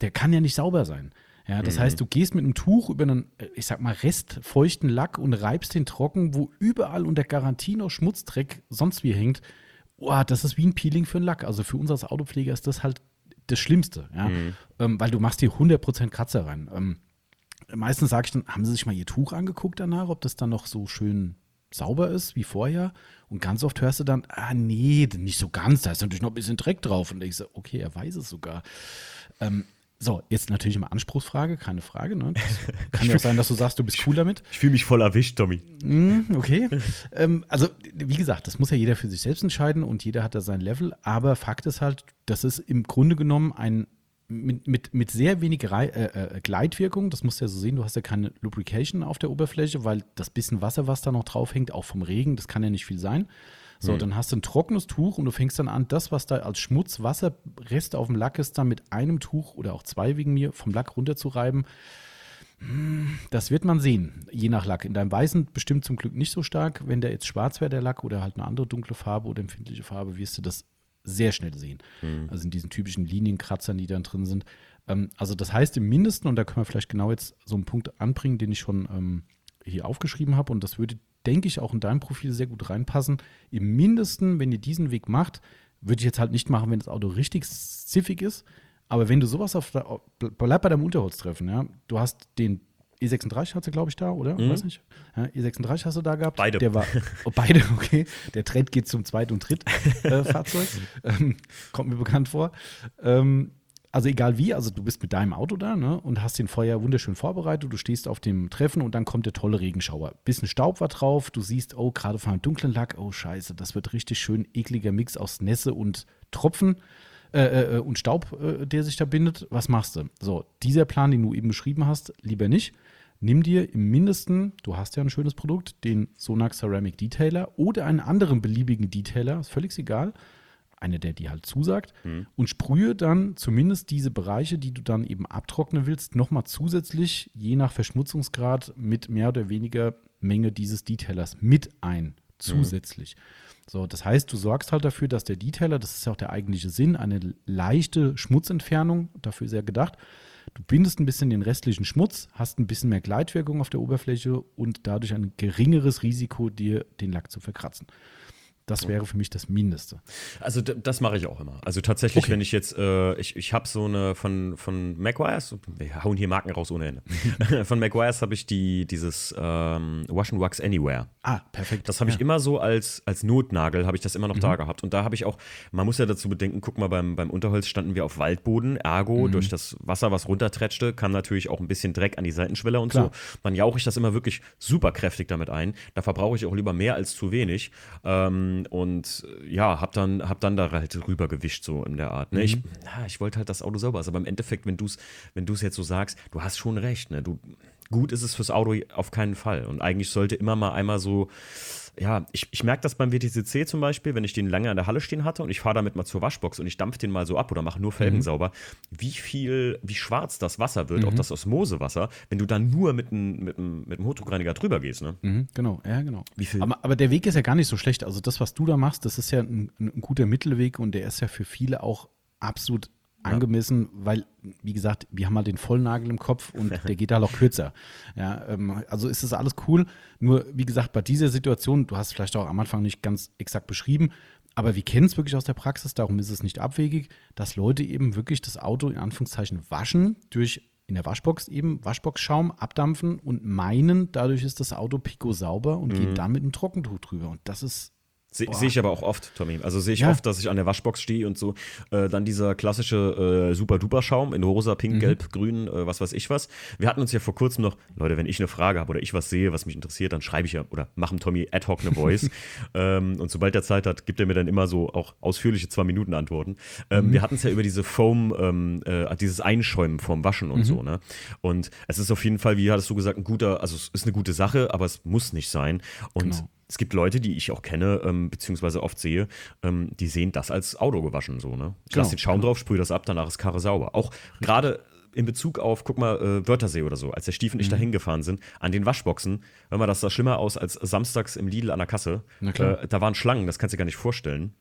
[SPEAKER 2] der kann ja nicht sauber sein. Ja, das mhm. heißt, du gehst mit einem Tuch über einen, äh, ich sag mal, restfeuchten Lack und reibst den trocken, wo überall unter Garantie noch Schmutzdreck sonst wie hängt. Boah, das ist wie ein Peeling für einen Lack. Also für uns als Autopfleger ist das halt das Schlimmste, ja? Mhm. Ähm, weil du machst hier 100% Kratzer rein. Ähm, meistens sage ich dann, haben sie sich mal ihr Tuch angeguckt danach, ob das dann noch so schön sauber ist wie vorher. Und ganz oft hörst du dann, ah nee, nicht so ganz, da ist natürlich noch ein bisschen Dreck drauf. Und ich so, okay, er weiß es sogar. Ähm, so, jetzt natürlich immer Anspruchsfrage, keine Frage. Ne? kann ja auch sein, dass du sagst, du bist cool damit.
[SPEAKER 1] Ich fühle mich voll erwischt, Tommy.
[SPEAKER 2] Mm, okay. ähm, also, wie gesagt, das muss ja jeder für sich selbst entscheiden und jeder hat da sein Level. Aber Fakt ist halt, das ist im Grunde genommen ein mit, mit, mit sehr wenig Rei äh, äh, Gleitwirkung, das musst du ja so sehen, du hast ja keine Lubrication auf der Oberfläche, weil das bisschen Wasser, was da noch drauf hängt, auch vom Regen, das kann ja nicht viel sein. So, mhm. dann hast du ein trockenes Tuch und du fängst dann an, das, was da als Schmutz, Wasser, Rest auf dem Lack ist, dann mit einem Tuch oder auch zwei wegen mir vom Lack runterzureiben. Hm, das wird man sehen, je nach Lack. In deinem Weißen bestimmt zum Glück nicht so stark. Wenn der jetzt schwarz wäre, der Lack, oder halt eine andere dunkle Farbe oder empfindliche Farbe, wirst du das sehr schnell sehen. Mhm. Also in diesen typischen Linienkratzern, die dann drin sind. Ähm, also das heißt im Mindesten, und da können wir vielleicht genau jetzt so einen Punkt anbringen, den ich schon ähm, hier aufgeschrieben habe, und das würde denke ich, auch in deinem Profil sehr gut reinpassen. Im Mindesten, wenn ihr diesen Weg macht, würde ich jetzt halt nicht machen, wenn das Auto richtig ziffig ist. Aber wenn du sowas auf, bleib bei deinem Unterholztreffen, ja. Du hast den E36 hast du, glaube ich, da, oder? Mhm. Weiß nicht. Ja, E36 hast du da gehabt.
[SPEAKER 1] Beide.
[SPEAKER 2] Der war, oh, beide, okay. Der Trend geht zum Zweit- und Drittfahrzeug. Äh, ähm, kommt mir bekannt vor. Ähm, also egal wie, also du bist mit deinem Auto da ne, und hast den Feuer wunderschön vorbereitet, du stehst auf dem Treffen und dann kommt der tolle Regenschauer. Bisschen Staub war drauf, du siehst, oh, gerade vor einem dunklen Lack, oh scheiße, das wird richtig schön ekliger Mix aus Nässe und Tropfen äh, äh, und Staub, äh, der sich da bindet. Was machst du? So, dieser Plan, den du eben beschrieben hast, lieber nicht. nimm dir im Mindesten, du hast ja ein schönes Produkt, den Sonax Ceramic Detailer oder einen anderen beliebigen Detailer, ist völlig egal, eine, der dir halt zusagt, mhm. und sprühe dann zumindest diese Bereiche, die du dann eben abtrocknen willst, nochmal zusätzlich, je nach Verschmutzungsgrad, mit mehr oder weniger Menge dieses Detailers mit ein, mhm. zusätzlich. Mhm. So, das heißt, du sorgst halt dafür, dass der Detailer, das ist ja auch der eigentliche Sinn, eine leichte Schmutzentfernung, dafür ist er gedacht. Du bindest ein bisschen den restlichen Schmutz, hast ein bisschen mehr Gleitwirkung auf der Oberfläche und dadurch ein geringeres Risiko, dir den Lack zu verkratzen. Das wäre für mich das Mindeste.
[SPEAKER 1] Also das mache ich auch immer. Also tatsächlich, okay. wenn ich jetzt, äh, ich, ich habe so eine von, von McGuire's, wir hauen hier Marken raus ohne Ende. von McGuire's habe ich die, dieses ähm, Wash and Wax Anywhere.
[SPEAKER 2] Ah, perfekt.
[SPEAKER 1] Das habe ich ja. immer so als, als Notnagel, habe ich das immer noch mhm. da gehabt. Und da habe ich auch, man muss ja dazu bedenken, guck mal, beim, beim Unterholz standen wir auf Waldboden, ergo mhm. durch das Wasser, was runtertretschte, kam natürlich auch ein bisschen Dreck an die Seitenschwelle und Klar. so. Dann jauche ich das immer wirklich super kräftig damit ein. Da verbrauche ich auch lieber mehr als zu wenig. Ähm, und äh, ja, hab dann, hab dann da halt rüber gewischt, so in der Art. Ne? Mhm. Ich, ja, ich wollte halt das Auto sauber. Aber im Endeffekt, wenn du es wenn jetzt so sagst, du hast schon recht, ne? Du, gut ist es fürs Auto auf keinen Fall. Und eigentlich sollte immer mal einmal so ja, ich, ich merke das beim WTCC zum Beispiel, wenn ich den lange in der Halle stehen hatte und ich fahre damit mal zur Waschbox und ich dampfe den mal so ab oder mache nur Felgen mhm. sauber, wie viel, wie schwarz das Wasser wird, mhm. auch das Osmosewasser, wenn du dann nur mit einem mit mit Hochdruckreiniger drüber gehst, ne?
[SPEAKER 2] Mhm, genau, ja, genau. Wie viel? Aber, aber, der Weg ist ja gar nicht so schlecht. Also das, was du da machst, das ist ja ein, ein guter Mittelweg und der ist ja für viele auch absolut angemessen, weil, wie gesagt, wir haben halt den Vollnagel im Kopf und der geht halt auch kürzer. Ja, ähm, also ist das alles cool. Nur, wie gesagt, bei dieser Situation, du hast es vielleicht auch am Anfang nicht ganz exakt beschrieben, aber wir kennen es wirklich aus der Praxis, darum ist es nicht abwegig, dass Leute eben wirklich das Auto in Anführungszeichen waschen durch in der Waschbox eben Waschboxschaum abdampfen und meinen, dadurch ist das Auto pico sauber und mhm. geht dann mit einem Trockentuch drüber. Und das ist
[SPEAKER 1] Se, sehe ich aber auch oft, Tommy. Also sehe ich ja. oft, dass ich an der Waschbox stehe und so. Äh, dann dieser klassische äh, Super-Duper-Schaum in rosa, pink, mhm. gelb, grün, äh, was weiß ich was. Wir hatten uns ja vor kurzem noch, Leute, wenn ich eine Frage habe oder ich was sehe, was mich interessiert, dann schreibe ich ja oder mache Tommy ad hoc eine Voice. ähm, und sobald er Zeit hat, gibt er mir dann immer so auch ausführliche zwei Minuten Antworten. Ähm, mhm. Wir hatten es ja über diese Foam, ähm, äh, dieses Einschäumen vorm Waschen und mhm. so. Ne? Und es ist auf jeden Fall, wie hattest du gesagt, ein guter, also es ist eine gute Sache, aber es muss nicht sein. Und genau es gibt Leute, die ich auch kenne, ähm, beziehungsweise oft sehe, ähm, die sehen das als Auto gewaschen so, ne? Ich genau. lasse den Schaum drauf, sprühe das ab, danach ist Karre sauber. Auch gerade in Bezug auf, guck mal, äh, Wörthersee oder so, als der Stief und ich mhm. da hingefahren sind, an den Waschboxen, hör mal, das sah schlimmer aus als samstags im Lidl an der Kasse. Äh, da waren Schlangen, das kannst du dir gar nicht vorstellen.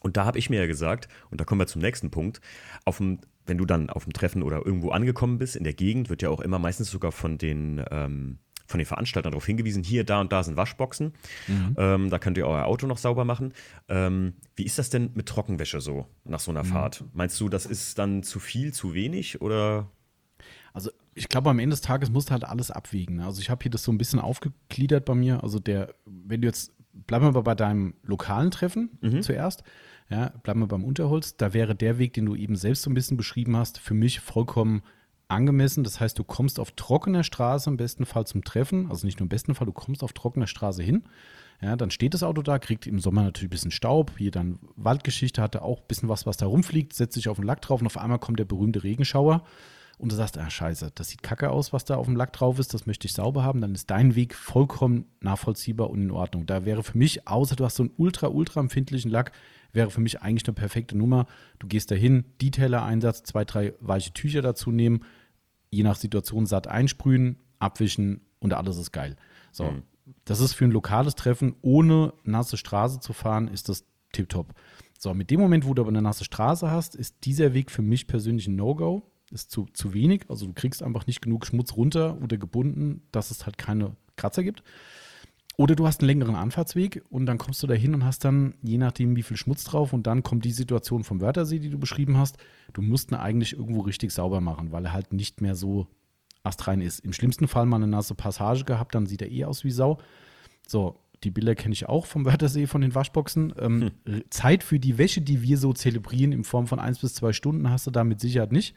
[SPEAKER 1] Und da habe ich mir ja gesagt, und da kommen wir zum nächsten Punkt, auf dem, wenn du dann auf dem Treffen oder irgendwo angekommen bist, in der Gegend wird ja auch immer meistens sogar von den ähm, von den Veranstaltern darauf hingewiesen, hier, da und da sind Waschboxen. Mhm. Ähm, da könnt ihr euer Auto noch sauber machen. Ähm, wie ist das denn mit Trockenwäsche so nach so einer mhm. Fahrt? Meinst du, das ist dann zu viel, zu wenig oder?
[SPEAKER 2] Also ich glaube, am Ende des Tages musst du halt alles abwiegen. Ne? Also ich habe hier das so ein bisschen aufgegliedert bei mir. Also der, wenn du jetzt, bleiben wir mal bei deinem lokalen Treffen mhm. zuerst. Ja, bleiben wir beim Unterholz. Da wäre der Weg, den du eben selbst so ein bisschen beschrieben hast, für mich vollkommen angemessen. Das heißt, du kommst auf trockener Straße im besten Fall zum Treffen. Also nicht nur im besten Fall, du kommst auf trockener Straße hin. Ja, dann steht das Auto da, kriegt im Sommer natürlich ein bisschen Staub. Hier dann Waldgeschichte hatte auch ein bisschen was, was da rumfliegt, setzt sich auf den Lack drauf und auf einmal kommt der berühmte Regenschauer. Und du sagst, ah, scheiße, das sieht kacke aus, was da auf dem Lack drauf ist, das möchte ich sauber haben, dann ist dein Weg vollkommen nachvollziehbar und in Ordnung. Da wäre für mich, außer du hast so einen ultra, ultra empfindlichen Lack, wäre für mich eigentlich eine perfekte Nummer. Du gehst dahin, Detailer-Einsatz, zwei, drei weiche Tücher dazu nehmen, je nach Situation satt einsprühen, abwischen und alles ist geil. So, mhm. das ist für ein lokales Treffen, ohne nasse Straße zu fahren, ist das tipptopp. So, mit dem Moment, wo du aber eine nasse Straße hast, ist dieser Weg für mich persönlich ein No-Go. Ist zu, zu wenig. Also du kriegst einfach nicht genug Schmutz runter oder gebunden, dass es halt keine Kratzer gibt. Oder du hast einen längeren Anfahrtsweg und dann kommst du da hin und hast dann, je nachdem, wie viel Schmutz drauf, und dann kommt die Situation vom Wörthersee, die du beschrieben hast. Du musst ihn eigentlich irgendwo richtig sauber machen, weil er halt nicht mehr so astrein ist. Im schlimmsten Fall mal eine nasse Passage gehabt, dann sieht er eh aus wie Sau. So, die Bilder kenne ich auch vom Wörthersee von den Waschboxen. Ähm, hm. Zeit für die Wäsche, die wir so zelebrieren, in Form von eins bis zwei Stunden, hast du da mit Sicherheit nicht.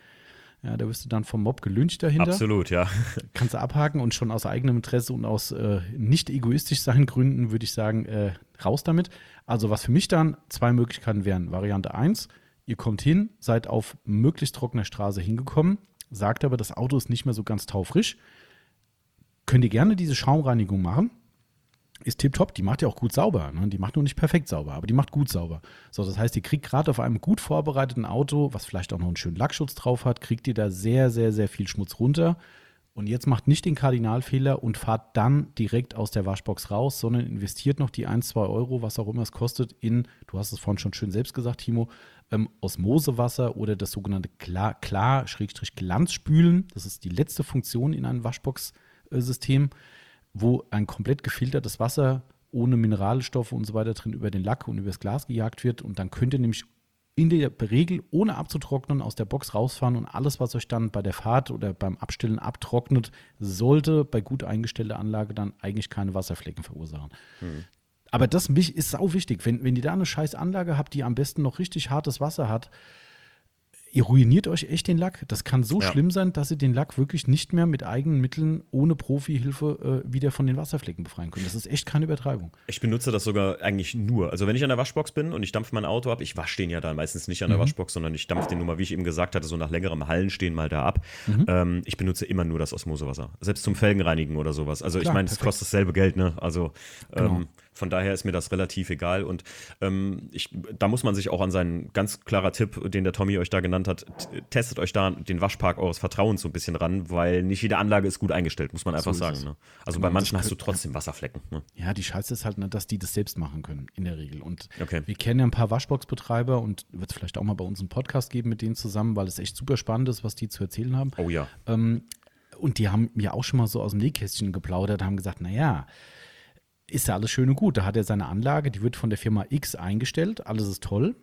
[SPEAKER 2] Ja, da wirst du dann vom Mob gelüncht dahinter.
[SPEAKER 1] Absolut, ja.
[SPEAKER 2] Kannst du abhaken und schon aus eigenem Interesse und aus äh, nicht egoistisch sein Gründen würde ich sagen, äh, raus damit. Also was für mich dann zwei Möglichkeiten wären. Variante 1, ihr kommt hin, seid auf möglichst trockener Straße hingekommen, sagt aber, das Auto ist nicht mehr so ganz taufrisch. könnt ihr gerne diese Schaumreinigung machen. Ist tipptopp, die macht ja auch gut sauber. Ne? Die macht nur nicht perfekt sauber, aber die macht gut sauber. So, das heißt, ihr kriegt gerade auf einem gut vorbereiteten Auto, was vielleicht auch noch einen schönen Lackschutz drauf hat, kriegt ihr da sehr, sehr, sehr viel Schmutz runter. Und jetzt macht nicht den Kardinalfehler und fahrt dann direkt aus der Waschbox raus, sondern investiert noch die 1, 2 Euro, was auch immer es kostet, in, du hast es vorhin schon schön selbst gesagt, Timo, ähm, Osmosewasser oder das sogenannte Klar-Glanzspülen. Das ist die letzte Funktion in einem Waschbox-System, wo ein komplett gefiltertes Wasser ohne Mineralstoffe und so weiter drin über den Lack und über das Glas gejagt wird. Und dann könnt ihr nämlich in der Regel ohne abzutrocknen aus der Box rausfahren und alles, was euch dann bei der Fahrt oder beim Abstellen abtrocknet, sollte bei gut eingestellter Anlage dann eigentlich keine Wasserflecken verursachen. Mhm. Aber das ist sau wichtig. Wenn, wenn ihr da eine scheiß Anlage habt, die am besten noch richtig hartes Wasser hat, ihr ruiniert euch echt den Lack. Das kann so ja. schlimm sein, dass ihr den Lack wirklich nicht mehr mit eigenen Mitteln ohne Profihilfe äh, wieder von den Wasserflecken befreien könnt. Das ist echt keine Übertreibung.
[SPEAKER 1] Ich benutze das sogar eigentlich nur. Also wenn ich an der Waschbox bin und ich dampfe mein Auto ab, ich wasche den ja dann meistens nicht an der mhm. Waschbox, sondern ich dampfe den nur mal, wie ich eben gesagt hatte, so nach längerem Hallenstehen mal da ab. Mhm. Ähm, ich benutze immer nur das Osmosewasser. Selbst zum Felgenreinigen oder sowas. Also Klar, ich meine, es kostet dasselbe Geld, ne? Also genau. Von daher ist mir das relativ egal. Und ähm, ich, da muss man sich auch an seinen ganz klarer Tipp, den der Tommy euch da genannt hat, testet euch da den Waschpark eures Vertrauens so ein bisschen ran, weil nicht jede Anlage ist gut eingestellt, muss man einfach so sagen. Ne? Also genau, bei manchen hast du trotzdem Wasserflecken. Ne?
[SPEAKER 2] Ja, die Scheiße ist halt, ne, dass die das selbst machen können, in der Regel. Und okay. wir kennen ja ein paar Waschbox-Betreiber und wird es vielleicht auch mal bei uns einen Podcast geben mit denen zusammen, weil es echt super spannend ist, was die zu erzählen haben.
[SPEAKER 1] Oh ja.
[SPEAKER 2] Ähm, und die haben mir auch schon mal so aus dem Nähkästchen geplaudert, haben gesagt, naja, ist ja alles schön und gut. Da hat er seine Anlage, die wird von der Firma X eingestellt, alles ist toll.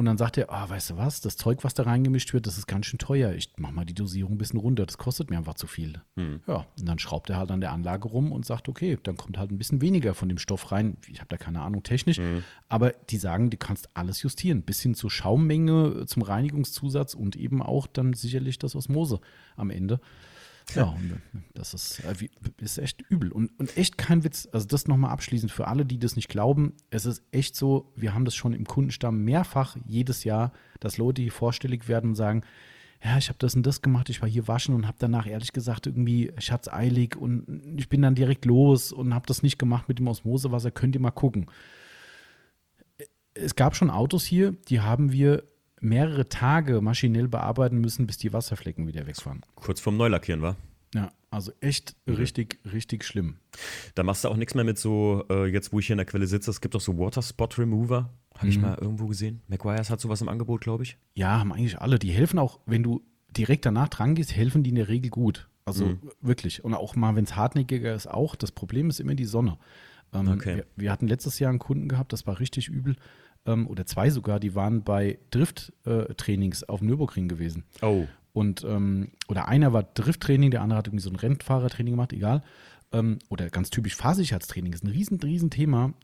[SPEAKER 2] Und dann sagt er, oh, weißt du was, das Zeug, was da reingemischt wird, das ist ganz schön teuer. Ich mach mal die Dosierung ein bisschen runter, das kostet mir einfach zu viel. Hm. Ja, und dann schraubt er halt an der Anlage rum und sagt, okay, dann kommt halt ein bisschen weniger von dem Stoff rein. Ich habe da keine Ahnung technisch, hm. aber die sagen, du kannst alles justieren, bis hin zur Schaummenge, zum Reinigungszusatz und eben auch dann sicherlich das Osmose am Ende. Ja, das ist, äh, ist echt übel und, und echt kein Witz. Also das nochmal abschließend für alle, die das nicht glauben. Es ist echt so, wir haben das schon im Kundenstamm mehrfach jedes Jahr, dass Leute hier vorstellig werden und sagen, ja, ich habe das und das gemacht, ich war hier waschen und habe danach ehrlich gesagt irgendwie, ich hatte es eilig und ich bin dann direkt los und habe das nicht gemacht mit dem Osmosewasser, könnt ihr mal gucken. Es gab schon Autos hier, die haben wir mehrere Tage maschinell bearbeiten müssen, bis die Wasserflecken wieder wegfahren.
[SPEAKER 1] Kurz vorm Neulackieren, war?
[SPEAKER 2] Ja, also echt mhm. richtig, richtig schlimm.
[SPEAKER 1] Da machst du auch nichts mehr mit so, äh, jetzt wo ich hier in der Quelle sitze, es gibt auch so Water Spot Remover. Habe mhm. ich mal irgendwo gesehen. McGuire's hat sowas im Angebot, glaube ich.
[SPEAKER 2] Ja, haben eigentlich alle. Die helfen auch, wenn du direkt danach dran gehst, helfen die in der Regel gut. Also mhm. wirklich. Und auch mal, wenn es hartnäckiger ist, auch. Das Problem ist immer die Sonne. Ähm, okay. wir, wir, hatten letztes Jahr einen Kunden gehabt, das war richtig übel ähm, oder zwei sogar, die waren bei Drift-Trainings äh, auf Nürburgring gewesen.
[SPEAKER 1] Oh.
[SPEAKER 2] Und, ähm, oder einer war Drifttraining, der andere hat irgendwie so ein Rennfahrertraining gemacht, egal. Ähm, oder ganz typisch Fahrsicherheitstraining, ist ein riesen, riesen Thema.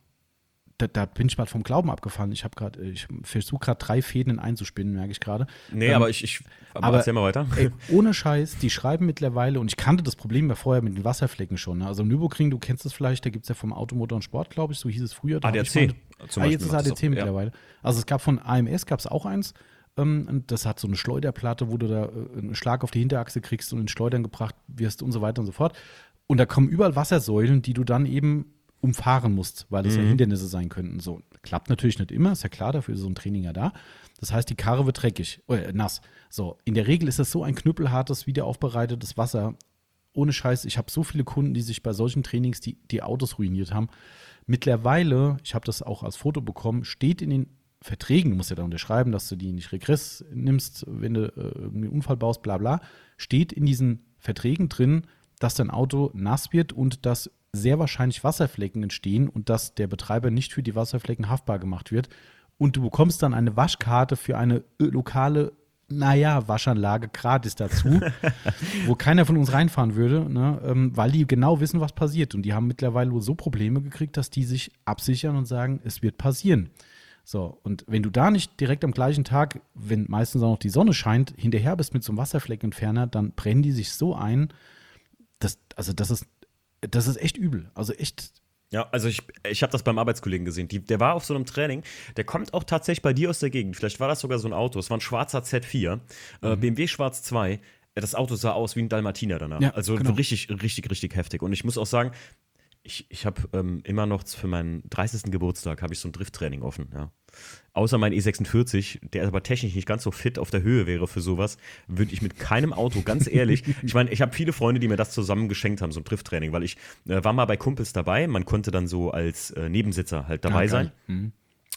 [SPEAKER 2] Da, da, bin ich mal vom Glauben abgefallen. Ich habe gerade, ich versuche gerade drei Fäden einzuspinnen, merke ich gerade.
[SPEAKER 1] Nee, ähm, aber ich, ich
[SPEAKER 2] aber, erzähl mal weiter. Ey, ohne Scheiß, die schreiben mittlerweile, und ich kannte das Problem ja vorher mit den Wasserflecken schon. Ne? Also Nürburgring, du kennst das vielleicht, da gibt es ja vom Automotor und Sport, glaube ich, so hieß es früher. Da
[SPEAKER 1] ADAC.
[SPEAKER 2] Zum ah, jetzt ist ADC auch, mittlerweile. Ja. Also es gab von AMS gab es auch eins. Ähm, das hat so eine Schleuderplatte, wo du da äh, einen Schlag auf die Hinterachse kriegst und in Schleudern gebracht wirst und so weiter und so fort. Und da kommen überall Wassersäulen, die du dann eben umfahren musst, weil es mhm. ja Hindernisse sein könnten. So klappt natürlich nicht immer, ist ja klar, dafür ist so ein Training ja da. Das heißt, die Karre wird dreckig, äh, nass. So, in der Regel ist das so ein knüppelhartes, wiederaufbereitetes Wasser. Ohne Scheiß, ich habe so viele Kunden, die sich bei solchen Trainings die, die Autos ruiniert haben. Mittlerweile, ich habe das auch als Foto bekommen, steht in den Verträgen, du musst ja da unterschreiben, dass du die nicht Regress nimmst, wenn du äh, irgendwie einen Unfall baust, bla bla, steht in diesen Verträgen drin, dass dein Auto nass wird und dass sehr wahrscheinlich Wasserflecken entstehen und dass der Betreiber nicht für die Wasserflecken haftbar gemacht wird. Und du bekommst dann eine Waschkarte für eine lokale naja, Waschanlage gratis dazu, wo keiner von uns reinfahren würde, ne, ähm, weil die genau wissen, was passiert. Und die haben mittlerweile so Probleme gekriegt, dass die sich absichern und sagen, es wird passieren. So, und wenn du da nicht direkt am gleichen Tag, wenn meistens auch noch die Sonne scheint, hinterher bist mit so einem Wasserfleckentferner, dann brennen die sich so ein, dass, also das ist, das ist echt übel. Also echt
[SPEAKER 1] ja, also ich, ich habe das beim Arbeitskollegen gesehen. Die, der war auf so einem Training, der kommt auch tatsächlich bei dir aus der Gegend. Vielleicht war das sogar so ein Auto. Es war ein schwarzer Z4, äh, mhm. äh, BMW Schwarz 2. das Auto sah aus wie ein Dalmatiner danach.
[SPEAKER 2] Ja,
[SPEAKER 1] also
[SPEAKER 2] genau.
[SPEAKER 1] richtig, richtig, richtig heftig. Und ich muss auch sagen, ich, ich habe ähm, immer noch für meinen 30. Geburtstag habe ich so ein Drifttraining offen, ja. Außer mein E46, der aber technisch nicht ganz so fit auf der Höhe wäre für sowas, würde ich mit keinem Auto, ganz ehrlich, ich meine, ich habe viele Freunde, die mir das zusammen geschenkt haben, so ein Drifttraining, weil ich äh, war mal bei Kumpels dabei, man konnte dann so als äh, Nebensitzer halt dabei
[SPEAKER 2] Ah,
[SPEAKER 1] sein.
[SPEAKER 2] Mhm.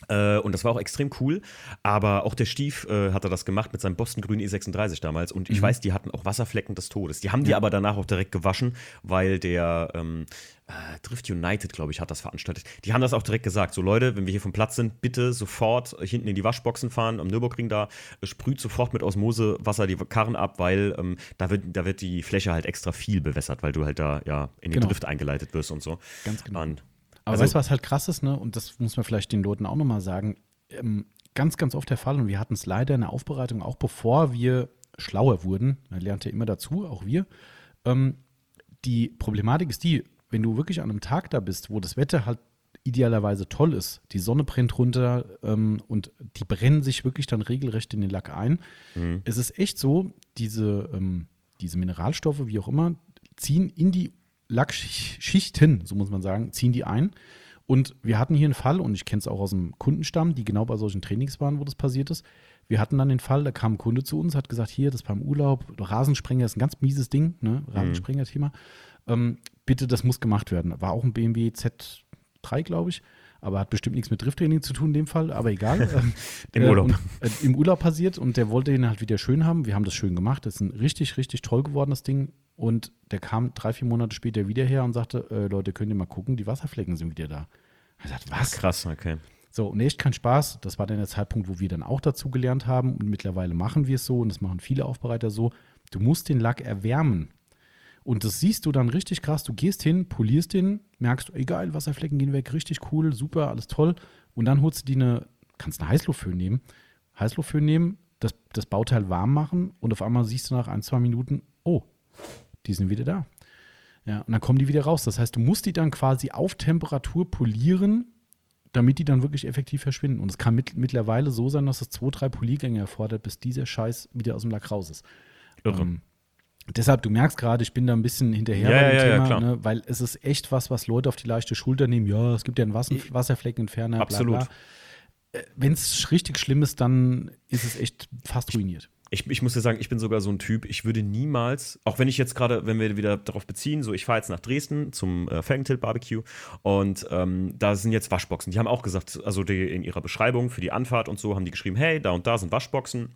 [SPEAKER 1] Äh, und das war auch extrem cool. Aber auch der Stief äh, hatte das gemacht mit seinem Boston Grün E36 damals. Und ich
[SPEAKER 2] Mhm.
[SPEAKER 1] weiß, die hatten auch Wasserflecken des Todes. Die haben die aber danach auch direkt gewaschen, weil der ähm, äh, Drift United, glaube ich, hat das veranstaltet. Die haben das auch direkt gesagt. So, Leute, wenn wir hier vom Platz sind, bitte sofort hinten in die Waschboxen fahren, am Nürburgring da, sprüht sofort mit Osmosewasser die Karren ab, weil ähm, da, wird, da wird die Fläche halt extra viel bewässert, weil du halt da ja in den
[SPEAKER 2] Genau.
[SPEAKER 1] Drift eingeleitet wirst und so.
[SPEAKER 2] Ganz genau.
[SPEAKER 1] Und,
[SPEAKER 2] Aber
[SPEAKER 1] Also-
[SPEAKER 2] weißt du, was halt krass ist, ne? Und das muss man vielleicht den Leuten auch nochmal sagen. Ähm, ganz, ganz oft der Fall, und wir hatten es leider in der Aufbereitung, auch bevor wir schlauer wurden, man lernt ja immer dazu, auch wir. Ähm, die Problematik ist die, wenn du wirklich an einem Tag da bist, wo das Wetter halt idealerweise toll ist, die Sonne brennt runter ähm, und die brennen sich wirklich dann regelrecht in den Lack ein. Es ist echt so, diese, ähm, diese Mineralstoffe, wie auch immer, ziehen in die Lackschichten, so muss man sagen, ziehen die ein. Und wir hatten hier einen Fall, und ich kenne es auch aus dem Kundenstamm, die genau bei solchen Trainings waren, wo das passiert ist. Wir hatten dann den Fall, da kam ein Kunde zu uns, hat gesagt, hier, das beim Urlaub, Rasensprenger ist ein ganz mieses Ding, ne? Rasensprenger-Thema. Ähm, bitte, das muss gemacht werden. War auch ein BMW Z3, glaube ich, aber hat bestimmt nichts mit Drifttraining zu tun in dem Fall, aber egal. Ähm,
[SPEAKER 1] Im Urlaub.
[SPEAKER 2] Und, äh, Im Urlaub passiert und der wollte ihn halt wieder schön haben. Wir haben das schön gemacht. Das ist ein richtig, richtig toll gewordenes Ding. Und der kam drei, vier Monate später wieder her und sagte, äh, Leute, könnt ihr mal gucken, die Wasserflecken sind wieder da. Er sagt, was?
[SPEAKER 1] krass, okay.
[SPEAKER 2] So, und echt kein Spaß. Das war dann der Zeitpunkt, wo wir dann auch dazu gelernt haben. Und mittlerweile machen wir es so, und das machen viele Aufbereiter so. Du musst den Lack erwärmen. Und das siehst du dann richtig krass. Du gehst hin, polierst den, merkst, egal, Wasserflecken gehen weg, richtig cool, super, alles toll. Und dann holst du die eine, kannst eine Heißluftföhn nehmen, Heißluftföhn nehmen, das, das Bauteil warm machen und auf einmal siehst du nach ein, zwei Minuten, oh, die sind wieder da. Ja, und dann kommen die wieder raus. Das heißt, du musst die dann quasi auf Temperatur polieren, damit die dann wirklich effektiv verschwinden. Und es kann mit, mittlerweile so sein, dass es zwei, drei Poliergänge erfordert, bis dieser Scheiß wieder aus dem Lack raus ist.
[SPEAKER 1] Irre.
[SPEAKER 2] Ähm, deshalb, du merkst gerade, ich bin da ein bisschen hinterher
[SPEAKER 1] Ja,
[SPEAKER 2] bei dem
[SPEAKER 1] ja, ja,
[SPEAKER 2] Thema,
[SPEAKER 1] klar.
[SPEAKER 2] Ne, weil es ist echt was, was Leute auf die leichte Schulter nehmen. Ja, es gibt ja einen Wasser, Wasserfleckenentferner.
[SPEAKER 1] Absolut.
[SPEAKER 2] Bla, bla. Wenn es richtig schlimm ist, dann ist es echt fast ruiniert.
[SPEAKER 1] Ich, ich muss dir sagen, ich bin sogar so ein Typ, ich würde niemals, auch wenn ich jetzt gerade, wenn wir wieder darauf beziehen, so ich fahre jetzt nach Dresden zum äh, Felgentilt Barbecue und ähm, da sind jetzt Waschboxen. Die haben auch gesagt, also die, in ihrer Beschreibung für die Anfahrt und so haben die geschrieben, hey, da und da sind Waschboxen.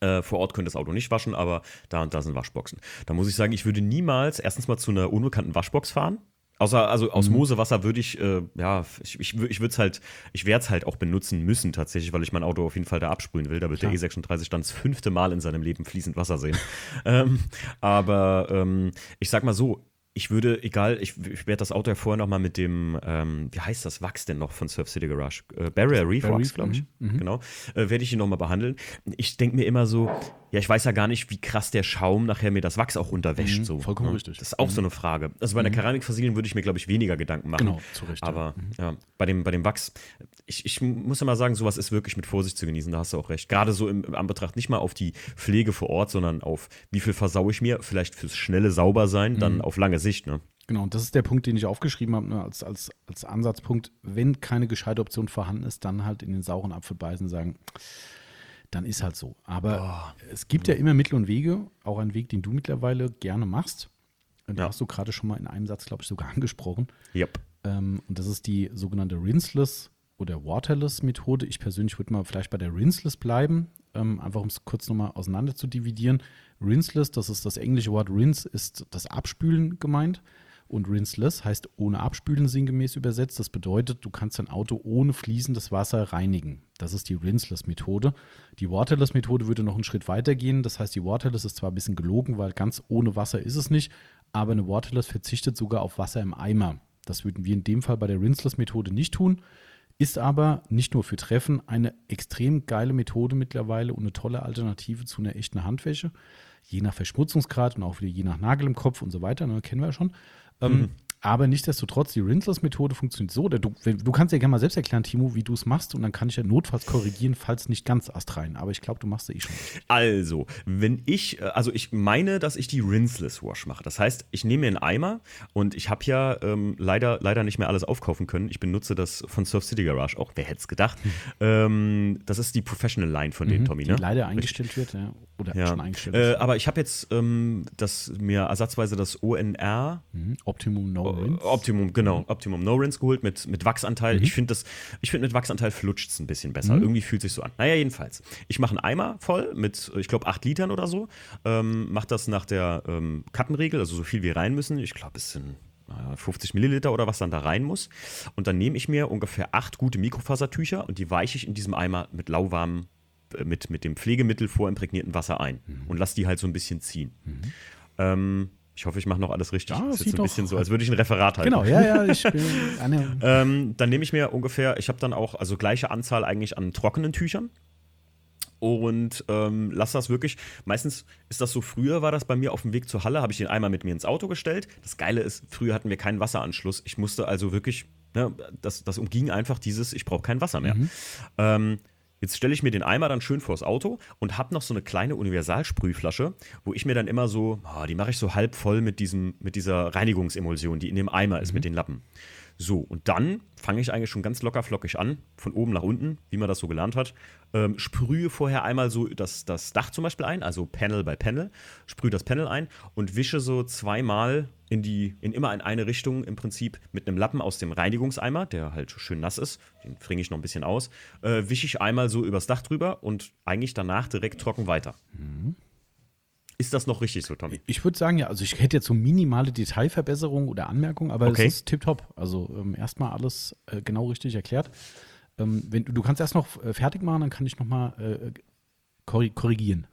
[SPEAKER 1] Äh, vor Ort könnte das Auto nicht waschen, aber da und da sind Waschboxen. Da muss ich sagen, ich würde niemals erstens mal zu einer unbekannten Waschbox fahren. Außer, also aus Mosewasser würde ich, äh, ja, ich, ich, ich würde es halt, ich werde es halt auch benutzen müssen tatsächlich, weil ich mein Auto auf jeden Fall da absprühen will. Da wird
[SPEAKER 2] Klar.
[SPEAKER 1] der E36 dann das fünfte Mal in seinem Leben fließend Wasser sehen. ähm, aber ähm, ich sag mal so, ich würde, egal, ich, ich werde das Auto ja vorher noch mal mit dem, ähm, wie heißt das Wachs denn noch von Surf City Garage? Äh, Barrier Reef Wachs, glaube ich.
[SPEAKER 2] mhm, mhm.
[SPEAKER 1] Genau. Äh, werde ich ihn noch mal behandeln. Ich denke mir immer so, ja, ich weiß ja gar nicht, wie krass der Schaum nachher mir das Wachs auch unterwäscht.
[SPEAKER 2] Mhm,
[SPEAKER 1] so,
[SPEAKER 2] vollkommen
[SPEAKER 1] ne?
[SPEAKER 2] richtig.
[SPEAKER 1] Das ist auch so eine Frage. Also bei einer Keramikversiegelung würde ich mir, glaube ich, weniger Gedanken machen.
[SPEAKER 2] Genau, zu Recht, ja.
[SPEAKER 1] Aber ja, bei, dem, bei dem Wachs, ich, ich muss immer sagen, sowas ist wirklich mit Vorsicht zu genießen, da hast du auch recht. Gerade so im, im Anbetracht nicht mal auf die Pflege vor Ort, sondern auf wie viel versaue ich mir, vielleicht fürs schnelle Saubersein, dann
[SPEAKER 2] Mhm.
[SPEAKER 1] auf lange Sicht. Ne?
[SPEAKER 2] Genau, und das ist der Punkt, den ich aufgeschrieben habe, ne, als, als, als Ansatzpunkt. Wenn keine gescheite Option vorhanden ist, dann halt in den sauren Apfel beißen und sagen, dann ist halt so. Aber es gibt ja immer Mittel und Wege, auch einen Weg, den du mittlerweile gerne machst. Und
[SPEAKER 1] Ja.
[SPEAKER 2] hast du gerade schon mal in einem Satz, glaube ich, sogar angesprochen.
[SPEAKER 1] Yep.
[SPEAKER 2] Ähm, und das ist die sogenannte Rinseless oder Waterless Methode. Ich persönlich würde mal vielleicht bei der Rinseless bleiben, ähm, einfach um es kurz nochmal auseinander zu dividieren. Rinseless, das ist das englische Wort rinse, ist das Abspülen gemeint. Und rinseless heißt ohne Abspülen sinngemäß übersetzt. Das bedeutet, du kannst dein Auto ohne fließendes Wasser reinigen. Das ist die Rinseless-Methode. Die Waterless-Methode würde noch einen Schritt weiter gehen. Das heißt, die Waterless ist zwar ein bisschen gelogen, weil ganz ohne Wasser ist es nicht, aber eine Waterless verzichtet sogar auf Wasser im Eimer. Das würden wir in dem Fall bei der Rinseless-Methode nicht tun. Ist aber nicht nur für Treffen eine extrem geile Methode mittlerweile und eine tolle Alternative zu einer echten Handwäsche. Je nach Verschmutzungsgrad und auch wieder je nach Nagel im Kopf und so weiter, ne, kennen wir ja schon. Ähm, Aber nichtsdestotrotz, die Rinseless-Methode funktioniert so. Du, du, kannst ja gerne mal selbst erklären, Timo, wie du es machst. Und dann kann ich ja notfalls korrigieren, falls nicht ganz astrein. Aber ich glaube, du machst es eh schon.
[SPEAKER 1] Also, wenn ich, äh, also ich meine, dass ich die Rinseless Wash mache. Das heißt, ich nehme mir einen Eimer und ich habe ja ähm, leider, leider nicht mehr alles aufkaufen können. Ich benutze das von Surf City Garage auch. Wer hätte es gedacht? Mhm. Ähm, das ist die Professional Line von mhm, denen, Tommy,
[SPEAKER 2] die
[SPEAKER 1] ne?
[SPEAKER 2] leider eingestellt wird, ja.
[SPEAKER 1] Oder ja. schon eingestellt äh, aber ich habe jetzt ähm, das, mir ersatzweise das ONR.
[SPEAKER 2] Mhm. Optimum No Rinse.
[SPEAKER 1] Optimum, genau. Mhm. Optimum No Rinse geholt mit, mit Wachsanteil. Mhm. Ich finde find mit Wachsanteil flutscht es ein bisschen besser. Mhm. Irgendwie fühlt sich so an. Naja, jedenfalls. Ich mache einen Eimer voll mit, ich glaube, 8 Litern oder so. Ähm, mache das nach der ähm, Kattenregel, also so viel wie rein müssen. Ich glaube, es sind 50 Milliliter oder was dann da rein muss. Und dann nehme ich mir ungefähr acht gute Mikrofasertücher und die weiche ich in diesem Eimer mit lauwarmem äh, mit, mit dem Pflegemittel vorimprägnierten Wasser ein mhm. und lass die halt so ein bisschen ziehen. Mhm. Ähm, ich hoffe, ich mache noch alles richtig.
[SPEAKER 2] Ja,
[SPEAKER 1] das
[SPEAKER 2] ist jetzt
[SPEAKER 1] ein bisschen so, als würde ich ein Referat halten.
[SPEAKER 2] Genau, ja, ja, ich bin
[SPEAKER 1] ähm, Dann nehme ich mir ungefähr, ich habe dann auch, also gleiche Anzahl eigentlich an trockenen Tüchern und ähm, lass das wirklich. Meistens ist das so, früher war das bei mir auf dem Weg zur Halle, habe ich den einmal mit mir ins Auto gestellt. Das Geile ist, früher hatten wir keinen Wasseranschluss. Ich musste also wirklich, ne, das, das umging einfach dieses, ich brauche kein Wasser mehr. Mhm. Ähm, Jetzt stelle ich mir den Eimer dann schön vors Auto und habe noch so eine kleine Universalsprühflasche, wo ich mir dann immer so, oh, die mache ich so halb voll mit, diesem, mit dieser Reinigungsemulsion, die in dem Eimer ist, mhm. mit den Lappen. So, und dann fange ich eigentlich schon ganz locker flockig an, von oben nach unten, wie man das so gelernt hat. Ähm, sprühe vorher einmal so das, das Dach zum Beispiel ein, also Panel bei Panel, sprühe das Panel ein und wische so zweimal in die, in immer in eine Richtung im Prinzip mit einem Lappen aus dem Reinigungseimer, der halt schön nass ist, den fringe ich noch ein bisschen aus, äh, wische ich einmal so übers Dach drüber und eigentlich danach direkt trocken weiter. Mhm. Ist das noch richtig so, Tommy?
[SPEAKER 2] Ich würde sagen, ja. Also ich hätte jetzt so minimale Detailverbesserungen oder Anmerkungen, aber okay. es ist tipptopp. Also ähm, erstmal alles äh, genau richtig erklärt. Ähm, wenn, du kannst erst noch äh, fertig machen, dann kann ich nochmal äh, korrigieren.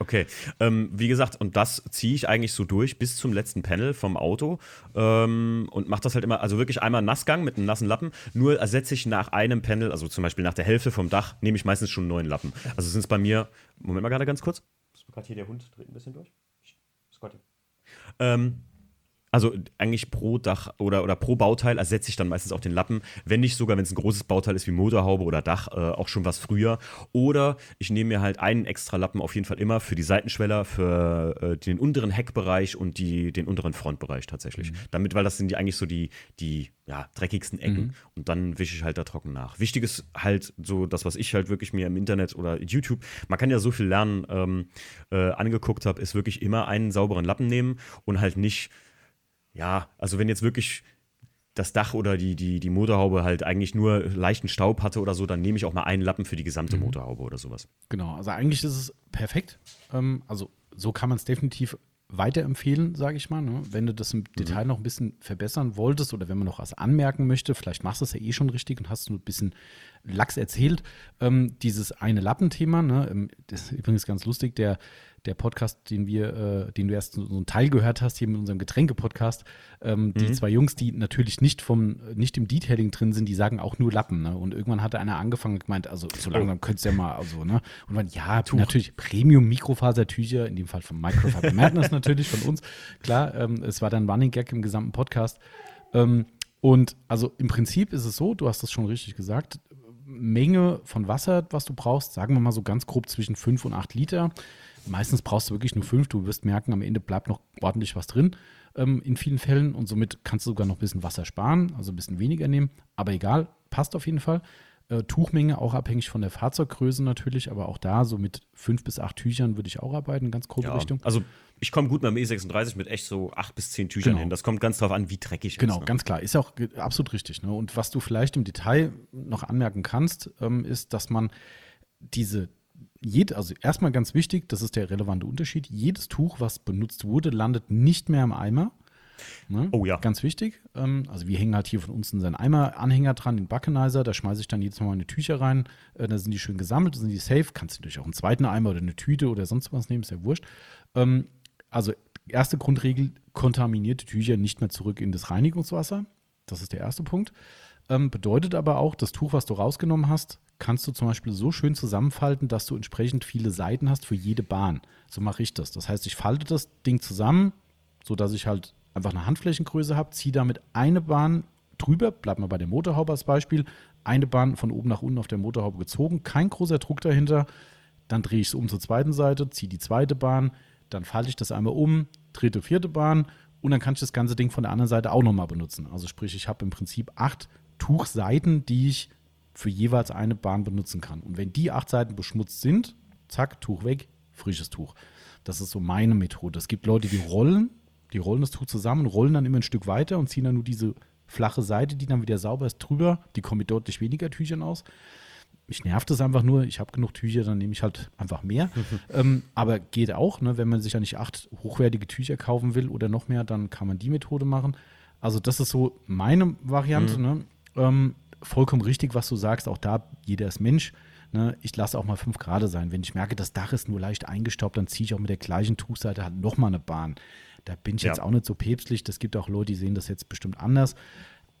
[SPEAKER 1] Okay, ähm, wie gesagt, und das ziehe ich eigentlich so durch bis zum letzten Panel vom Auto ähm, und mache das halt immer, also wirklich einmal Nassgang mit einem nassen Lappen. Nur ersetze ich nach einem Panel, also zum Beispiel nach der Hälfte vom Dach, nehme ich meistens schon einen neuen Lappen. Also sind es bei mir, Moment mal gerade ganz kurz gerade hier der Hund dreht ein bisschen durch. Scotty. Ähm, also eigentlich pro Dach oder, oder pro Bauteil ersetze ich dann meistens auch den Lappen, wenn nicht sogar, wenn es ein großes Bauteil ist wie Motorhaube oder Dach, äh, auch schon was früher. Oder ich nehme mir halt einen extra Lappen auf jeden Fall immer für die Seitenschweller, für äh, den unteren Heckbereich und die, den unteren Frontbereich tatsächlich. Mhm. Damit, weil das sind die eigentlich so die, die ja, dreckigsten Ecken. Mhm. Und dann wische ich halt da trocken nach. Wichtig ist halt so das, was ich halt wirklich mir im Internet oder YouTube, man kann ja so viel lernen, ähm, äh, angeguckt habe, ist wirklich immer einen sauberen Lappen nehmen und halt nicht ja, also wenn jetzt wirklich das Dach oder die, die, die Motorhaube halt eigentlich nur leichten Staub hatte oder so, dann nehme ich auch mal einen Lappen für die gesamte mhm. Motorhaube oder sowas.
[SPEAKER 2] Genau, also eigentlich ist es perfekt. Ähm, also so kann man es definitiv weiterempfehlen, sage ich mal. Ne? Wenn du das im mhm. Detail noch ein bisschen verbessern wolltest oder wenn man noch was anmerken möchte, vielleicht machst du es ja eh schon richtig und hast nur ein bisschen Lachs erzählt. Ähm, dieses eine Lappenthema, ne? Ähm, das ist übrigens ganz lustig, der der Podcast, den wir, äh, den du erst so einen Teil gehört hast, hier mit unserem Getränke-Podcast, ähm, mhm. die zwei Jungs, die natürlich nicht vom, nicht im Detailing drin sind, die sagen auch nur Lappen. Ne? Und irgendwann hatte einer angefangen und gemeint, also so langsam oh. könntest du ja mal, also, ne? Und man, ja, Tuch. natürlich Premium-Mikrofasertücher, in dem Fall von Microfiber Madness natürlich, von uns. Klar, ähm, es war dann Running Gag im gesamten Podcast. Ähm, und also im Prinzip ist es so, du hast das schon richtig gesagt, Menge von Wasser, was du brauchst, sagen wir mal so ganz grob zwischen 5 und 8 Liter. Meistens brauchst du wirklich nur fünf. Du wirst merken, am Ende bleibt noch ordentlich was drin ähm, in vielen Fällen und somit kannst du sogar noch ein bisschen Wasser sparen, also ein bisschen weniger nehmen. Aber egal, passt auf jeden Fall. Äh, Tuchmenge auch abhängig von der Fahrzeuggröße natürlich, aber auch da so mit fünf bis acht Tüchern würde ich auch arbeiten, ganz grobe ja, Richtung.
[SPEAKER 1] Also ich komme gut mit dem E36 mit echt so acht bis zehn Tüchern genau. hin. Das kommt ganz darauf an, wie dreckig
[SPEAKER 2] genau, ist. Genau, ne? ganz klar. Ist auch absolut richtig. Ne? Und was du vielleicht im Detail noch anmerken kannst, ähm, ist, dass man diese jed, also erstmal ganz wichtig, das ist der relevante Unterschied, jedes Tuch, was benutzt wurde, landet nicht mehr im Eimer. Ne? Oh ja. Ganz wichtig. Ähm, also wir hängen halt hier von uns in seinen Eimer-Anhänger dran, den Buckenizer, da schmeiße ich dann jedes Mal meine Tücher rein, äh, da sind die schön gesammelt, da sind die safe, kannst du natürlich auch einen zweiten Eimer oder eine Tüte oder sonst was nehmen, ist ja wurscht. Ähm, also erste Grundregel, kontaminierte Tücher nicht mehr zurück in das Reinigungswasser. Das ist der erste Punkt. Ähm, bedeutet aber auch, das Tuch, was du rausgenommen hast, kannst du zum Beispiel so schön zusammenfalten, dass du entsprechend viele Seiten hast für jede Bahn. So mache ich das. Das heißt, ich falte das Ding zusammen, sodass ich halt einfach eine Handflächengröße habe, ziehe damit eine Bahn drüber, bleibt mal bei der Motorhaube als Beispiel, eine Bahn von oben nach unten auf der Motorhaube gezogen, kein großer Druck dahinter, dann drehe ich es um zur zweiten Seite, ziehe die zweite Bahn, dann falte ich das einmal um, dritte, vierte Bahn und dann kann ich das ganze Ding von der anderen Seite auch nochmal benutzen. Also sprich, ich habe im Prinzip acht Tuchseiten, die ich für jeweils eine Bahn benutzen kann. Und wenn die acht Seiten beschmutzt sind, zack, Tuch weg, frisches Tuch. Das ist so meine Methode. Es gibt Leute, die rollen, die rollen das Tuch zusammen, rollen dann immer ein Stück weiter und ziehen dann nur diese flache Seite, die dann wieder sauber ist, drüber. Die kommen mit deutlich weniger Tüchern aus. Mich nervt es einfach nur, ich habe genug Tücher, dann nehme ich halt einfach mehr. ähm, aber geht auch, ne? wenn man sich ja nicht acht hochwertige Tücher kaufen will oder noch mehr, dann kann man die Methode machen. Also das ist so meine Variante. Mhm. Ne? Ähm, vollkommen richtig, was du sagst. Auch da, jeder ist Mensch. Ne? Ich lasse auch mal fünf Grad sein. Wenn ich merke, das Dach ist nur leicht eingestaubt, dann ziehe ich auch mit der gleichen Tuchseite halt nochmal eine Bahn. Da bin ich ja. jetzt auch nicht so päpstlich. Das gibt auch Leute, die sehen das jetzt bestimmt anders.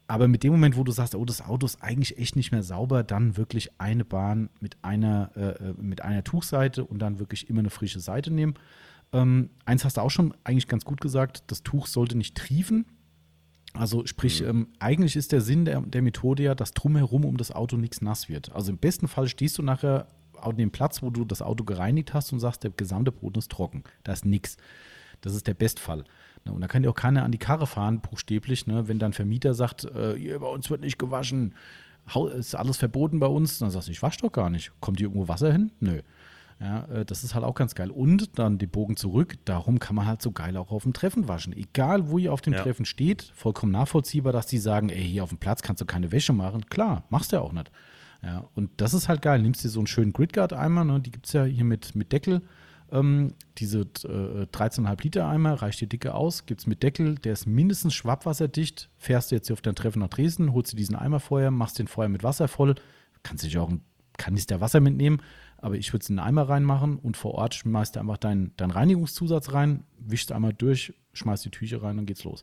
[SPEAKER 2] Aber mit dem Moment, wo du sagst, oh, das Auto ist eigentlich echt nicht mehr sauber, dann wirklich eine Bahn mit einer, äh, äh, mit einer Tuchseite und dann wirklich immer eine frische Seite nehmen. Ähm, eins hast du auch schon eigentlich ganz gut gesagt, das Tuch sollte nicht triefen. Also sprich, mhm. ähm, eigentlich ist der Sinn der, der Methode ja, dass drumherum um das Auto nichts nass wird. Also im besten Fall stehst du nachher an dem Platz, wo du das Auto gereinigt hast und sagst, der gesamte Boden ist trocken. Da ist nichts. Das ist der Bestfall. Ne? Und da kann dir auch keiner an die Karre fahren, buchstäblich, ne? wenn dann Vermieter sagt, äh, bei uns wird nicht gewaschen, ist alles verboten bei uns. Dann sagst du, ich wasche doch gar nicht. Kommt hier irgendwo Wasser hin? Nö. Ja, äh, das ist halt auch ganz geil. Und dann die Bogen zurück, darum kann man halt so geil auch auf dem Treffen waschen. Egal, wo ihr auf dem ja. Treffen steht, vollkommen nachvollziehbar, dass die sagen, ey, hier auf dem Platz kannst du keine Wäsche machen. Klar, machst du ja auch nicht. Ja, und das ist halt geil. Nimmst dir so einen schönen Gridguard-Eimer, ne? die gibt es ja hier mit, mit Deckel. Ähm, diese äh, 13,5 Liter Eimer reicht dir dicke aus, gibt es mit Deckel, der ist mindestens schwappwasserdicht. Fährst du jetzt hier auf dein Treffen nach Dresden, holst dir diesen Eimer vorher, machst den vorher mit Wasser voll, kannst dich auch ein Kanister Wasser mitnehmen, aber ich würde es in den Eimer reinmachen und vor Ort schmeißt du einfach deinen dein Reinigungszusatz rein, wischst einmal durch, schmeißt die Tücher rein und geht's los.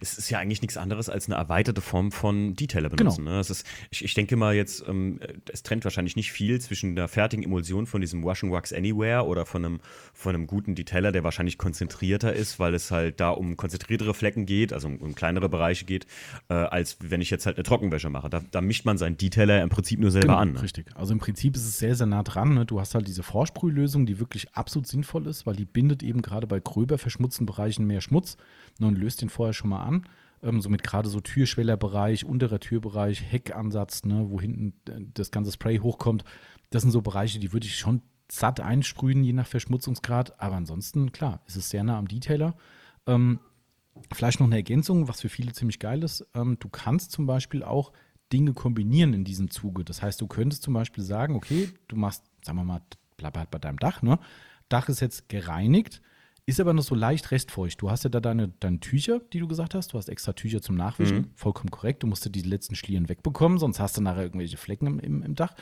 [SPEAKER 1] Es ist ja eigentlich nichts anderes als eine erweiterte Form von Detailer benutzen. Genau. Ne? Ist, ich, ich, denke mal jetzt, ähm, es trennt wahrscheinlich nicht viel zwischen der fertigen Emulsion von diesem Wash and Wax Anywhere oder von einem, von einem guten Detailer, der wahrscheinlich konzentrierter ist, weil es halt da um konzentriertere Flecken geht, also um, um kleinere Bereiche geht, äh, als wenn ich jetzt halt eine Trockenwäsche mache. Da, da, mischt man seinen Detailer im Prinzip nur selber
[SPEAKER 2] genau,
[SPEAKER 1] an. Ne?
[SPEAKER 2] Richtig. Also im Prinzip ist es sehr, sehr nah dran. Ne? Du hast halt diese Vorsprühlösung, die wirklich absolut sinnvoll ist, weil die bindet eben gerade bei gröber verschmutzten Bereichen mehr Schmutz und löst den vorher schon mal an ähm, somit gerade so Türschwellerbereich, unterer Türbereich, Heckansatz, ne, wo hinten äh, das ganze Spray hochkommt. Das sind so Bereiche, die würde ich schon satt einsprühen, je nach Verschmutzungsgrad. Aber ansonsten, klar, ist es sehr nah am Detailer. Ähm, vielleicht noch eine Ergänzung, was für viele ziemlich geil ist. Ähm, du kannst zum Beispiel auch Dinge kombinieren in diesem Zuge. Das heißt, du könntest zum Beispiel sagen, okay, du machst, sagen wir mal, bleib halt bei deinem Dach, ne? Dach ist jetzt gereinigt, ist aber noch so leicht restfeucht. Du hast ja da deine, deine Tücher, die du gesagt hast. Du hast extra Tücher zum Nachwischen. Mhm. Vollkommen korrekt. Du musst ja die letzten Schlieren wegbekommen, sonst hast du nachher irgendwelche Flecken im, im, im Dach.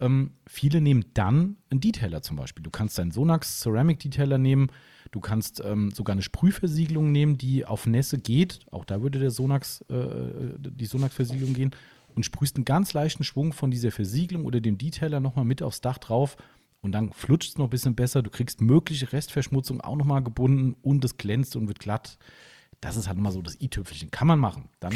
[SPEAKER 2] Ähm, viele nehmen dann einen Detailer zum Beispiel. Du kannst deinen Sonax Ceramic Detailer nehmen. Du kannst ähm, sogar eine Sprühversiegelung nehmen, die auf Nässe geht. Auch da würde der Sonax, äh, die Sonax-Versiegelung gehen. Und sprühst einen ganz leichten Schwung von dieser Versiegelung oder dem Detailer nochmal mit aufs Dach drauf und dann flutscht es noch ein bisschen besser. Du kriegst mögliche Restverschmutzung auch nochmal gebunden und es glänzt und wird glatt. Das ist halt immer so das i-Tüpfelchen. Kann man machen. Dann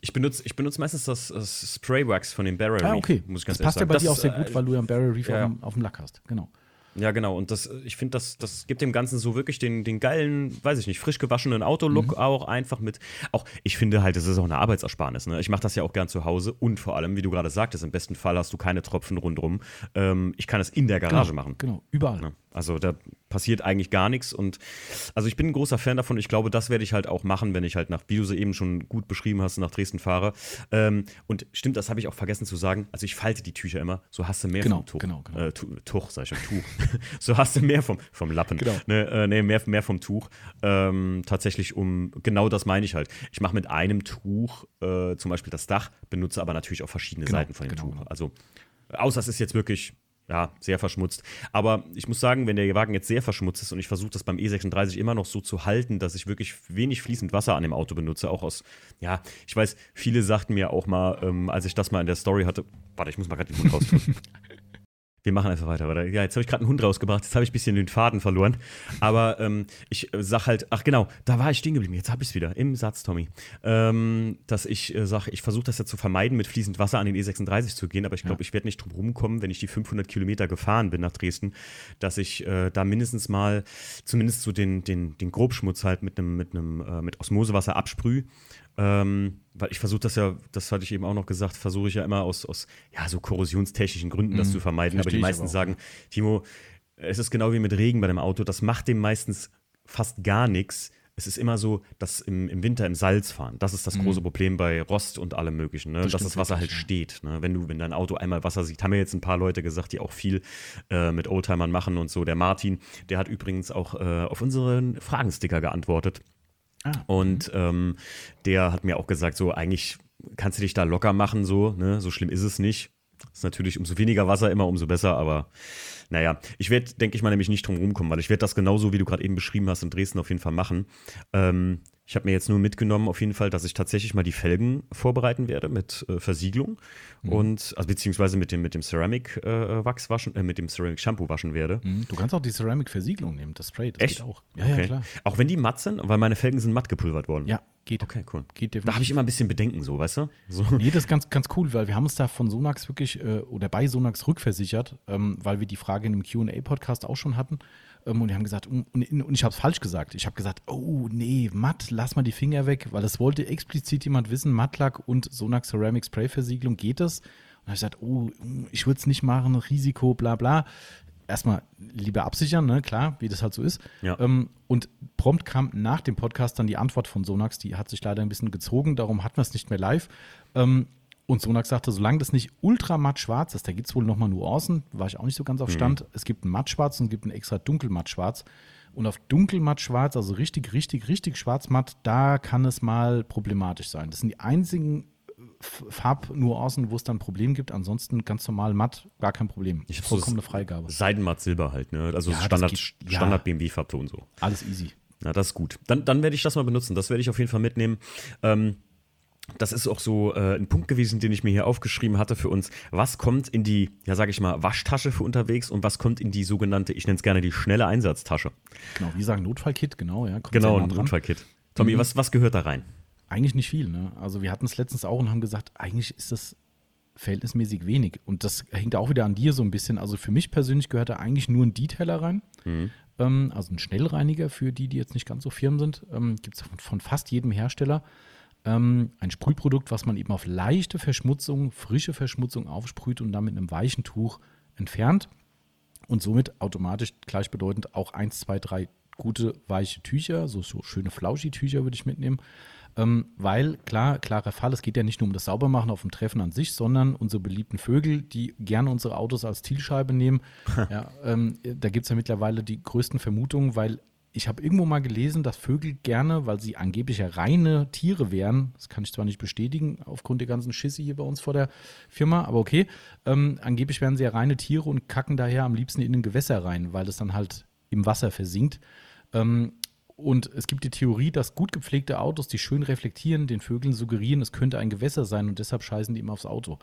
[SPEAKER 1] ich benutze, ich benutze meistens das, das Spray Wax von dem Barrel
[SPEAKER 2] ah, okay. muss ich ganz das passt ja bei dir auch sehr gut, weil du ja einen Barrel Reef ja. auf, auf, dem Lack hast. Genau.
[SPEAKER 1] Ja, genau. Und das, ich finde, das, das gibt dem Ganzen so wirklich den, den geilen, weiß ich nicht, frisch gewaschenen Autolook mhm. auch einfach mit. Auch, ich finde halt, das ist auch eine Arbeitsersparnis. Ne? Ich mache das ja auch gern zu Hause und vor allem, wie du gerade sagtest, im besten Fall hast du keine Tropfen rundrum. Ähm, ich kann es in der Garage
[SPEAKER 2] genau,
[SPEAKER 1] machen.
[SPEAKER 2] Genau, überall.
[SPEAKER 1] Ne? Also da passiert eigentlich gar nichts. Und also ich bin ein großer Fan davon. Ich glaube, das werde ich halt auch machen, wenn ich halt nach, wie du sie eben schon gut beschrieben hast, nach Dresden fahre. Ähm, und stimmt, das habe ich auch vergessen zu sagen. Also ich falte die Tücher immer. So hast du mehr
[SPEAKER 2] genau,
[SPEAKER 1] vom Tuch.
[SPEAKER 2] Genau, genau.
[SPEAKER 1] Äh, Tuch, sag ich schon, Tuch. so hast du mehr vom, vom Lappen.
[SPEAKER 2] Genau.
[SPEAKER 1] Ne, äh, nee, mehr, mehr vom Tuch. Ähm, tatsächlich um, genau das meine ich halt. Ich mache mit einem Tuch äh, zum Beispiel das Dach, benutze aber natürlich auch verschiedene
[SPEAKER 2] genau,
[SPEAKER 1] Seiten von dem
[SPEAKER 2] genau.
[SPEAKER 1] Tuch. Also Außer es ist jetzt wirklich ja, sehr verschmutzt. Aber ich muss sagen, wenn der Wagen jetzt sehr verschmutzt ist und ich versuche das beim E36 immer noch so zu halten, dass ich wirklich wenig fließend Wasser an dem Auto benutze, auch aus, ja, ich weiß, viele sagten mir auch mal, ähm, als ich das mal in der Story hatte, warte, ich muss mal gerade den Mund raus. Wir machen einfach weiter. weiter. Ja, jetzt habe ich gerade einen Hund rausgebracht, jetzt habe ich ein bisschen den Faden verloren. Aber ähm, ich äh, sag halt, ach genau, da war ich stehen geblieben. Jetzt habe ich es wieder im Satz, Tommy. Ähm, dass ich äh, sage, ich versuche das ja zu vermeiden, mit fließend Wasser an den E36 zu gehen. Aber ich glaube, ja. ich werde nicht drum rumkommen, wenn ich die 500 Kilometer gefahren bin nach Dresden, dass ich äh, da mindestens mal, zumindest so den, den, den Grobschmutz halt mit einem mit, einem, äh, mit Osmosewasser absprühe. Ähm, weil ich versuche das ja, das hatte ich eben auch noch gesagt, versuche ich ja immer aus, aus ja, so korrosionstechnischen Gründen das mhm, zu vermeiden. Aber die meisten aber sagen, Timo, es ist genau wie mit Regen bei dem Auto, das macht dem meistens fast gar nichts. Es ist immer so, dass im, im Winter im Salz fahren. Das ist das mhm. große Problem bei Rost und allem Möglichen, ne? das dass das Wasser halt ja. steht. Ne? Wenn du, wenn dein Auto einmal Wasser sieht, haben mir jetzt ein paar Leute gesagt, die auch viel äh, mit Oldtimern machen und so. Der Martin, der hat übrigens auch äh, auf unseren Fragensticker geantwortet. Ah. Und ähm, der hat mir auch gesagt, so eigentlich kannst du dich da locker machen, so, ne? so schlimm ist es nicht. Ist natürlich umso weniger Wasser immer, umso besser, aber naja, ich werde, denke ich mal, nämlich nicht drum rumkommen, weil ich werde das genauso, wie du gerade eben beschrieben hast, in Dresden auf jeden Fall machen. Ähm, ich habe mir jetzt nur mitgenommen, auf jeden Fall, dass ich tatsächlich mal die Felgen vorbereiten werde mit äh, Versiegelung mhm. und also beziehungsweise mit dem, mit dem Ceramic äh, Wachs waschen, äh, mit dem Ceramic Shampoo waschen werde.
[SPEAKER 2] Mhm. Du kannst auch die Ceramic Versiegelung nehmen, das Spray, das
[SPEAKER 1] Echt?
[SPEAKER 2] geht auch.
[SPEAKER 1] Ja, okay. ja, klar. Auch wenn die matt sind, weil meine Felgen sind matt gepulvert worden.
[SPEAKER 2] Ja, geht.
[SPEAKER 1] Okay, cool.
[SPEAKER 2] Geht
[SPEAKER 1] da habe ich immer ein bisschen Bedenken, so, weißt du? So.
[SPEAKER 2] Nee, das ist ganz, ganz cool, weil wir haben uns da von Sonax wirklich äh, oder bei Sonax rückversichert, ähm, weil wir die Frage in einem QA-Podcast auch schon hatten. Ähm, und die haben gesagt, und, und ich habe es falsch gesagt. Ich habe gesagt, oh nee, matt, lass mal die Finger weg, weil es wollte explizit jemand wissen, Mattlack und Sonax Ceramic Spray Versiegelung, geht das? Und habe ich gesagt, oh, ich würde es nicht machen, Risiko, bla bla. Erstmal lieber absichern, ne? klar, wie das halt so ist.
[SPEAKER 1] Ja.
[SPEAKER 2] Ähm, und prompt kam nach dem Podcast dann die Antwort von Sonax, die hat sich leider ein bisschen gezogen, darum hatten wir es nicht mehr live. Ähm, und Sonax sagte, solange das nicht ultra matt schwarz ist, da gibt es wohl nochmal Nuancen, war ich auch nicht so ganz auf mhm. Stand. Mhm. Es gibt ein mattschwarz und es gibt ein extra dunkel mattschwarz. Und auf dunkel matt schwarz, also richtig, richtig, richtig schwarz matt, da kann es mal problematisch sein. Das sind die einzigen äh, Farbnuancen, wo es dann ein Problem gibt. Ansonsten ganz normal matt, gar kein Problem.
[SPEAKER 1] Ich habe vollkommene so Freigabe. Seidenmatt Silber halt, ne? Also
[SPEAKER 2] ja,
[SPEAKER 1] Standard, geht, Standard ja. BMW-Farbton so.
[SPEAKER 2] Alles easy.
[SPEAKER 1] Na, das ist gut. Dann, dann werde ich das mal benutzen. Das werde ich auf jeden Fall mitnehmen. Ähm, das ist auch so äh, ein Punkt gewesen, den ich mir hier aufgeschrieben hatte für uns. Was kommt in die, ja sage ich mal, Waschtasche für unterwegs und was kommt in die sogenannte, ich nenne es gerne die schnelle Einsatztasche?
[SPEAKER 2] Genau, wie sagen Notfallkit, genau, ja.
[SPEAKER 1] Genau, ein Notfallkit. Tommy, mhm. was, was gehört da rein?
[SPEAKER 2] Eigentlich nicht viel, ne? Also wir hatten es letztens auch und haben gesagt, eigentlich ist das verhältnismäßig wenig. Und das hängt auch wieder an dir so ein bisschen. Also für mich persönlich gehört da eigentlich nur ein Detailer rein. Mhm. Ähm, also ein Schnellreiniger für die, die jetzt nicht ganz so firm sind. Ähm, Gibt es von, von fast jedem Hersteller ähm, ein Sprühprodukt, was man eben auf leichte Verschmutzung, frische Verschmutzung aufsprüht und dann mit einem weichen Tuch entfernt. Und somit automatisch gleichbedeutend auch 1, 2, 3 gute weiche Tücher, so, so schöne Flauschi-Tücher würde ich mitnehmen. Ähm, weil, klar, klarer Fall, es geht ja nicht nur um das Saubermachen auf dem Treffen an sich, sondern unsere beliebten Vögel, die gerne unsere Autos als Zielscheibe nehmen. ja, ähm, da gibt es ja mittlerweile die größten Vermutungen, weil ich habe irgendwo mal gelesen, dass Vögel gerne, weil sie angeblich ja reine Tiere wären, das kann ich zwar nicht bestätigen, aufgrund der ganzen Schisse hier bei uns vor der Firma, aber okay, ähm, angeblich wären sie ja reine Tiere und kacken daher am liebsten in ein Gewässer rein, weil es dann halt im Wasser versinkt. Ähm, und es gibt die Theorie, dass gut gepflegte Autos, die schön reflektieren, den Vögeln suggerieren, es könnte ein Gewässer sein und deshalb scheißen die immer aufs Auto.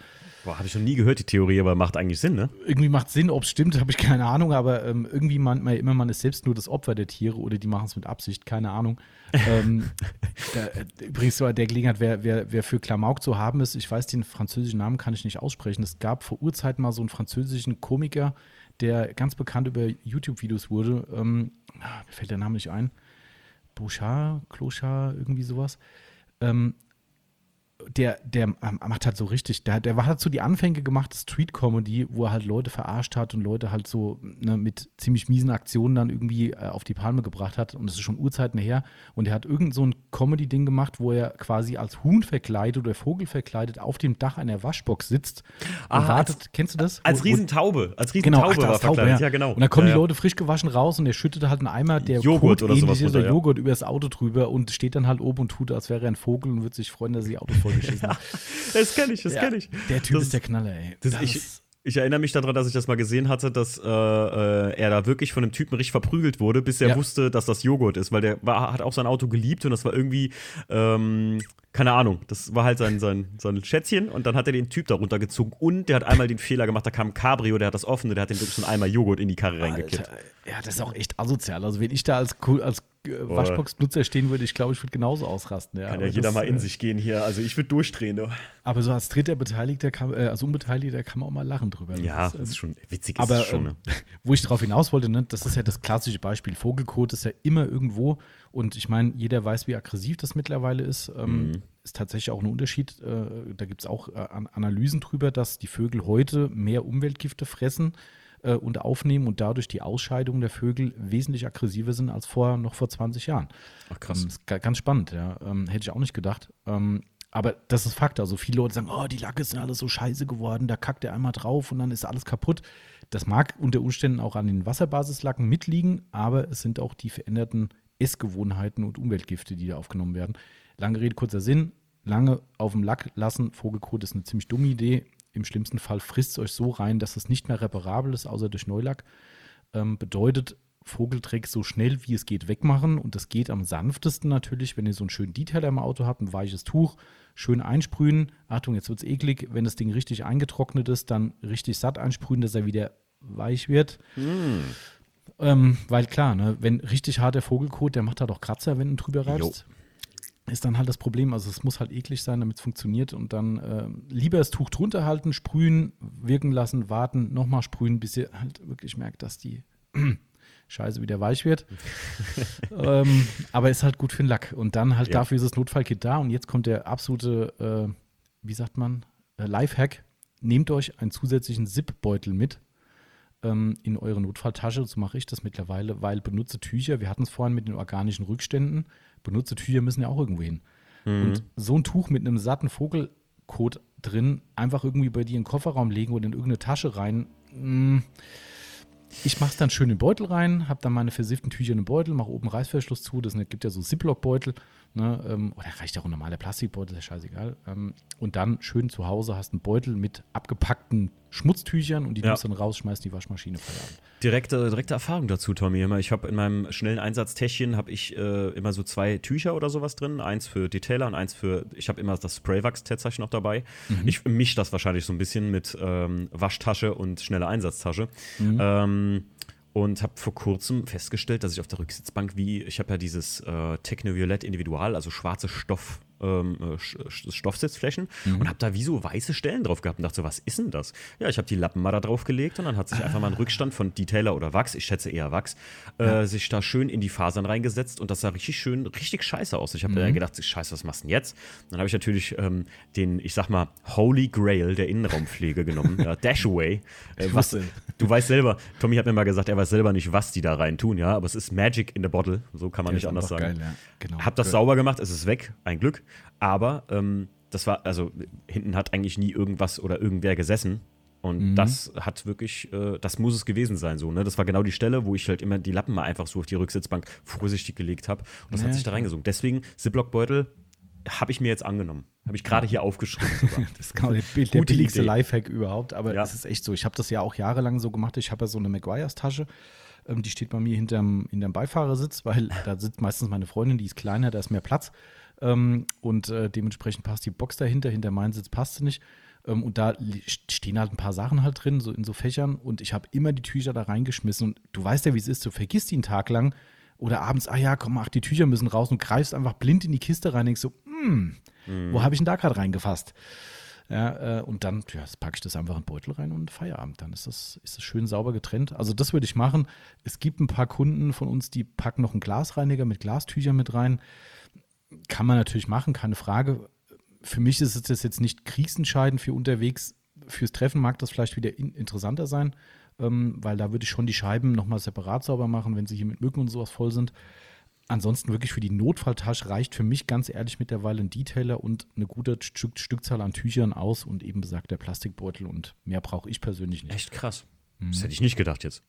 [SPEAKER 1] Boah, habe ich noch nie gehört, die Theorie, aber macht eigentlich Sinn, ne?
[SPEAKER 2] Irgendwie macht Sinn, ob es stimmt, habe ich keine Ahnung, aber ähm, irgendwie meint man immer, man ist selbst nur das Opfer der Tiere oder die machen es mit Absicht, keine Ahnung. ähm, da, äh, übrigens, so der Gelegenheit, wer, wer, wer für Klamauk zu haben ist, ich weiß den französischen Namen, kann ich nicht aussprechen. Es gab vor Urzeiten mal so einen französischen Komiker, der ganz bekannt über YouTube-Videos wurde. Ähm, ah, mir fällt der Name nicht ein Bouchard, Clochard, irgendwie sowas. Ähm, der, der ähm, macht halt so richtig, der, der hat so die Anfänge gemacht, Street-Comedy, wo er halt Leute verarscht hat und Leute halt so ne, mit ziemlich miesen Aktionen dann irgendwie äh, auf die Palme gebracht hat. Und das ist schon Urzeiten her. Und er hat irgend so ein Comedy-Ding gemacht, wo er quasi als Huhn verkleidet oder Vogel verkleidet auf dem Dach einer Waschbox sitzt und
[SPEAKER 1] ah, wartet. Als,
[SPEAKER 2] Kennst du das?
[SPEAKER 1] Als wo, Riesentaube. Als Riesentaube
[SPEAKER 2] genau, ach, war Taube, verkleidet. Ja. ja. genau. Und dann kommen ja, die Leute frisch gewaschen raus und er schüttet halt einen Eimer, der
[SPEAKER 1] Joghurt oder sowas
[SPEAKER 2] ist, oder Joghurt über das Auto drüber und steht dann halt oben und tut, als wäre er ein Vogel und würde sich freuen, dass er die Auto vollgeschissen hat.
[SPEAKER 1] das kenne ich, das
[SPEAKER 2] ja,
[SPEAKER 1] kenne ich.
[SPEAKER 2] Der Typ
[SPEAKER 1] das,
[SPEAKER 2] ist der Knaller, ey.
[SPEAKER 1] Das, das ich, Ich erinnere mich daran, dass ich das mal gesehen hatte, dass äh, äh, er da wirklich von einem Typen richtig verprügelt wurde, bis er
[SPEAKER 2] Ja.
[SPEAKER 1] wusste, dass das Joghurt ist, weil der war, hat auch sein Auto geliebt und das war irgendwie, ähm, keine Ahnung, das war halt sein, sein, sein Schätzchen und dann hat er den Typ da runtergezogen und der hat einmal den Fehler gemacht, da kam ein Cabrio, der hat das offene, der hat den wirklich einen Eimer Joghurt in die Karre reingekippt.
[SPEAKER 2] Ja, das ist auch echt asozial. Also wenn ich da als, als äh,
[SPEAKER 1] Boah.
[SPEAKER 2] Waschbox-Nutzer stehen würde, ich glaube, ich würde genauso ausrasten. Ja,
[SPEAKER 1] Kann ja jeder
[SPEAKER 2] das,
[SPEAKER 1] mal in
[SPEAKER 2] äh,
[SPEAKER 1] sich gehen hier, also ich würde durchdrehen. Du.
[SPEAKER 2] Aber so als dritter Beteiligter, kann, äh, als Unbeteiligter kann man auch mal lachen drüber.
[SPEAKER 1] Ja,
[SPEAKER 2] Das
[SPEAKER 1] das
[SPEAKER 2] ist,
[SPEAKER 1] schon witzig,
[SPEAKER 2] aber
[SPEAKER 1] ist schon.
[SPEAKER 2] ähm,
[SPEAKER 1] Ne?
[SPEAKER 2] wo ich darauf hinaus wollte, ne, das ist ja das klassische Beispiel. Vogelkot ist ja immer irgendwo und ich meine, jeder weiß, wie aggressiv das mittlerweile ist. Ähm,
[SPEAKER 1] Mhm.
[SPEAKER 2] Ist tatsächlich auch ein Unterschied. Äh, da gibt es auch äh, An- Analysen drüber, dass die Vögel heute mehr Umweltgifte fressen äh, und aufnehmen und dadurch die Ausscheidungen der Vögel wesentlich aggressiver sind als vor noch vor 20 Jahren.
[SPEAKER 1] Ach krass.
[SPEAKER 2] Ähm, ganz spannend, ja. Ähm, hätte ich auch nicht gedacht. Ähm, aber das ist Fakt. Also viele Leute sagen, oh, die Lacke sind alles so scheiße geworden, da kackt er einmal drauf und dann ist alles kaputt. Das mag unter Umständen auch an den Wasserbasislacken mitliegen, aber es sind auch die veränderten Essgewohnheiten und Umweltgifte, die da aufgenommen werden. Lange Rede, kurzer Sinn. Lange auf dem Lack lassen, Vogelkot ist eine ziemlich dumme Idee. Im schlimmsten Fall frisst es euch so rein, dass es nicht mehr reparabel ist, außer durch Neulack. Ähm, bedeutet, Vogelträg so schnell wie es geht wegmachen. Und das geht am sanftesten natürlich, wenn ihr so einen schönen Detailer im Auto habt, ein weiches Tuch, schön einsprühen. Achtung, jetzt wird es eklig. Wenn das Ding richtig eingetrocknet ist, dann richtig satt einsprühen, dass er wieder weich wird. Ähm, weil klar, ne, wenn richtig harter Vogelkot, der macht halt auch Kratzer, wenn du drüber reibst. Ist dann halt das Problem. Also es muss halt eklig sein, damit es funktioniert. Und dann äh, lieber das Tuch drunter halten, sprühen, wirken lassen, warten, nochmal sprühen, bis ihr halt wirklich merkt, dass die Scheiße wieder weich wird. ähm, aber ist halt gut für den Lack. Und dann halt
[SPEAKER 1] Ja.
[SPEAKER 2] dafür ist das Notfallkit da. Und jetzt kommt der absolute, äh, wie sagt man, äh, Lifehack. Nehmt euch einen zusätzlichen Zip-Beutel mit ähm, in eure Notfalltasche. So mache ich das mittlerweile, weil benutze Tücher, wir hatten es vorhin mit den organischen Rückständen, benutze Tücher müssen ja auch irgendwo hin. Und so ein Tuch mit einem satten Vogelkot drin, einfach irgendwie bei dir in den Kofferraum legen oder in irgendeine Tasche rein. mm, Ich mache es dann schön in den Beutel rein, habe dann meine versifften Tücher in den Beutel, mache oben Reißverschluss zu. Das sind- gibt ja so Ziploc-Beutel. Ne, ähm, oder reicht auch ein normaler Plastikbeutel, ist ja scheißegal. Ähm, und dann schön zu Hause hast einen Beutel mit abgepackten Schmutztüchern und die
[SPEAKER 1] Ja.
[SPEAKER 2] du dann raus, schmeißt in die Waschmaschine Feierabend.
[SPEAKER 1] Direkte, direkte Erfahrung dazu, Tommy. Immer, Ich habe in meinem schnellen Einsatztäschchen habe ich äh, immer so zwei Tücher oder sowas drin. Eins für Detailer und eins für. Ich habe immer das Spraywax-Tatsächlich noch dabei. Ich mische das wahrscheinlich so ein bisschen mit ähm, Waschtasche und schnelle Einsatztasche. Ähm, und habe vor kurzem festgestellt, dass ich auf der Rücksitzbank wie, ich habe ja dieses äh, Technoviolett Individual, also schwarze Stoff, ähm, äh, Sch- Stoffsitzflächen und habe da wie so weiße Stellen drauf gehabt und dachte so, was ist denn das? Ja, ich habe die Lappen mal da drauf gelegt und dann hat sich einfach mal ein Rückstand von Detailer oder Wachs, ich schätze eher Wachs, äh, sich da schön in die Fasern reingesetzt und das sah richtig schön, richtig scheiße aus. Ich habe dann gedacht, scheiße, was machst du denn jetzt? Dann habe ich natürlich ähm, den, ich sag mal, Holy Grail der Innenraumpflege genommen, ja, Dashaway. Äh, was, du weißt selber, Tommy hat mir mal gesagt, er weiß selber nicht, was die da rein tun, ja, aber es ist Magic in the Bottle, so kann man
[SPEAKER 2] Der
[SPEAKER 1] nicht anders sagen.
[SPEAKER 2] geil, ja. Genau.
[SPEAKER 1] Hab das
[SPEAKER 2] Geil.
[SPEAKER 1] sauber gemacht, es ist weg, ein Glück. Aber ähm, das war, also hinten hat eigentlich nie irgendwas oder irgendwer gesessen. Und
[SPEAKER 2] Mhm.
[SPEAKER 1] das hat wirklich, äh, das muss es gewesen sein, so, ne? Das war genau die Stelle, wo ich halt immer die Lappen mal einfach so auf die Rücksitzbank vorsichtig gelegt habe. Und das
[SPEAKER 2] Ja,
[SPEAKER 1] hat sich da
[SPEAKER 2] klar.
[SPEAKER 1] reingesogen. Deswegen, Ziploc-Beutel habe ich mir jetzt angenommen. Habe ich gerade hier aufgeschrieben sogar.
[SPEAKER 2] Das ist genau der, der billigste
[SPEAKER 1] Idee.
[SPEAKER 2] Lifehack überhaupt, aber
[SPEAKER 1] Ja.
[SPEAKER 2] es ist echt so. Ich habe das ja auch jahrelang so gemacht. Ich habe ja so eine Maguires-Tasche, ähm, die steht bei mir hinterm, hinterm Beifahrersitz, weil da sitzt meistens meine Freundin, die ist kleiner, da ist mehr Platz. Ähm, und äh, dementsprechend passt die Box dahinter, hinter meinen Sitz passt sie nicht. Ähm, und da stehen halt ein paar Sachen halt drin, so in so Fächern. Und ich habe immer die Tücher da reingeschmissen. Und du weißt ja, wie es ist, du vergisst die einen Tag lang. Oder abends, ah ja, komm, ach, die Tücher müssen raus und greifst einfach blind in die Kiste rein, denkst so, hm, wo habe ich denn da gerade reingefasst? Ja, äh, und dann ja, packe ich das einfach in den Beutel rein und Feierabend. Dann ist das, ist das schön sauber getrennt. Also das würde ich machen. Es gibt ein paar Kunden von uns, die packen noch einen Glasreiniger mit Glastüchern mit rein. Kann man natürlich machen, keine Frage. Für mich ist es jetzt nicht kriegsentscheidend für unterwegs. Fürs Treffen mag das vielleicht wieder in, interessanter sein, ähm, weil da würde ich schon die Scheiben nochmal separat sauber machen, wenn sie hier mit Mücken und sowas voll sind. Ansonsten wirklich für die Notfalltasche reicht für mich ganz ehrlich mittlerweile ein Detailer und eine gute Stück, Stückzahl an Tüchern aus und eben besagter Plastikbeutel und mehr brauche ich persönlich nicht.
[SPEAKER 1] Echt krass.
[SPEAKER 2] Mhm.
[SPEAKER 1] Das hätte ich nicht gedacht jetzt.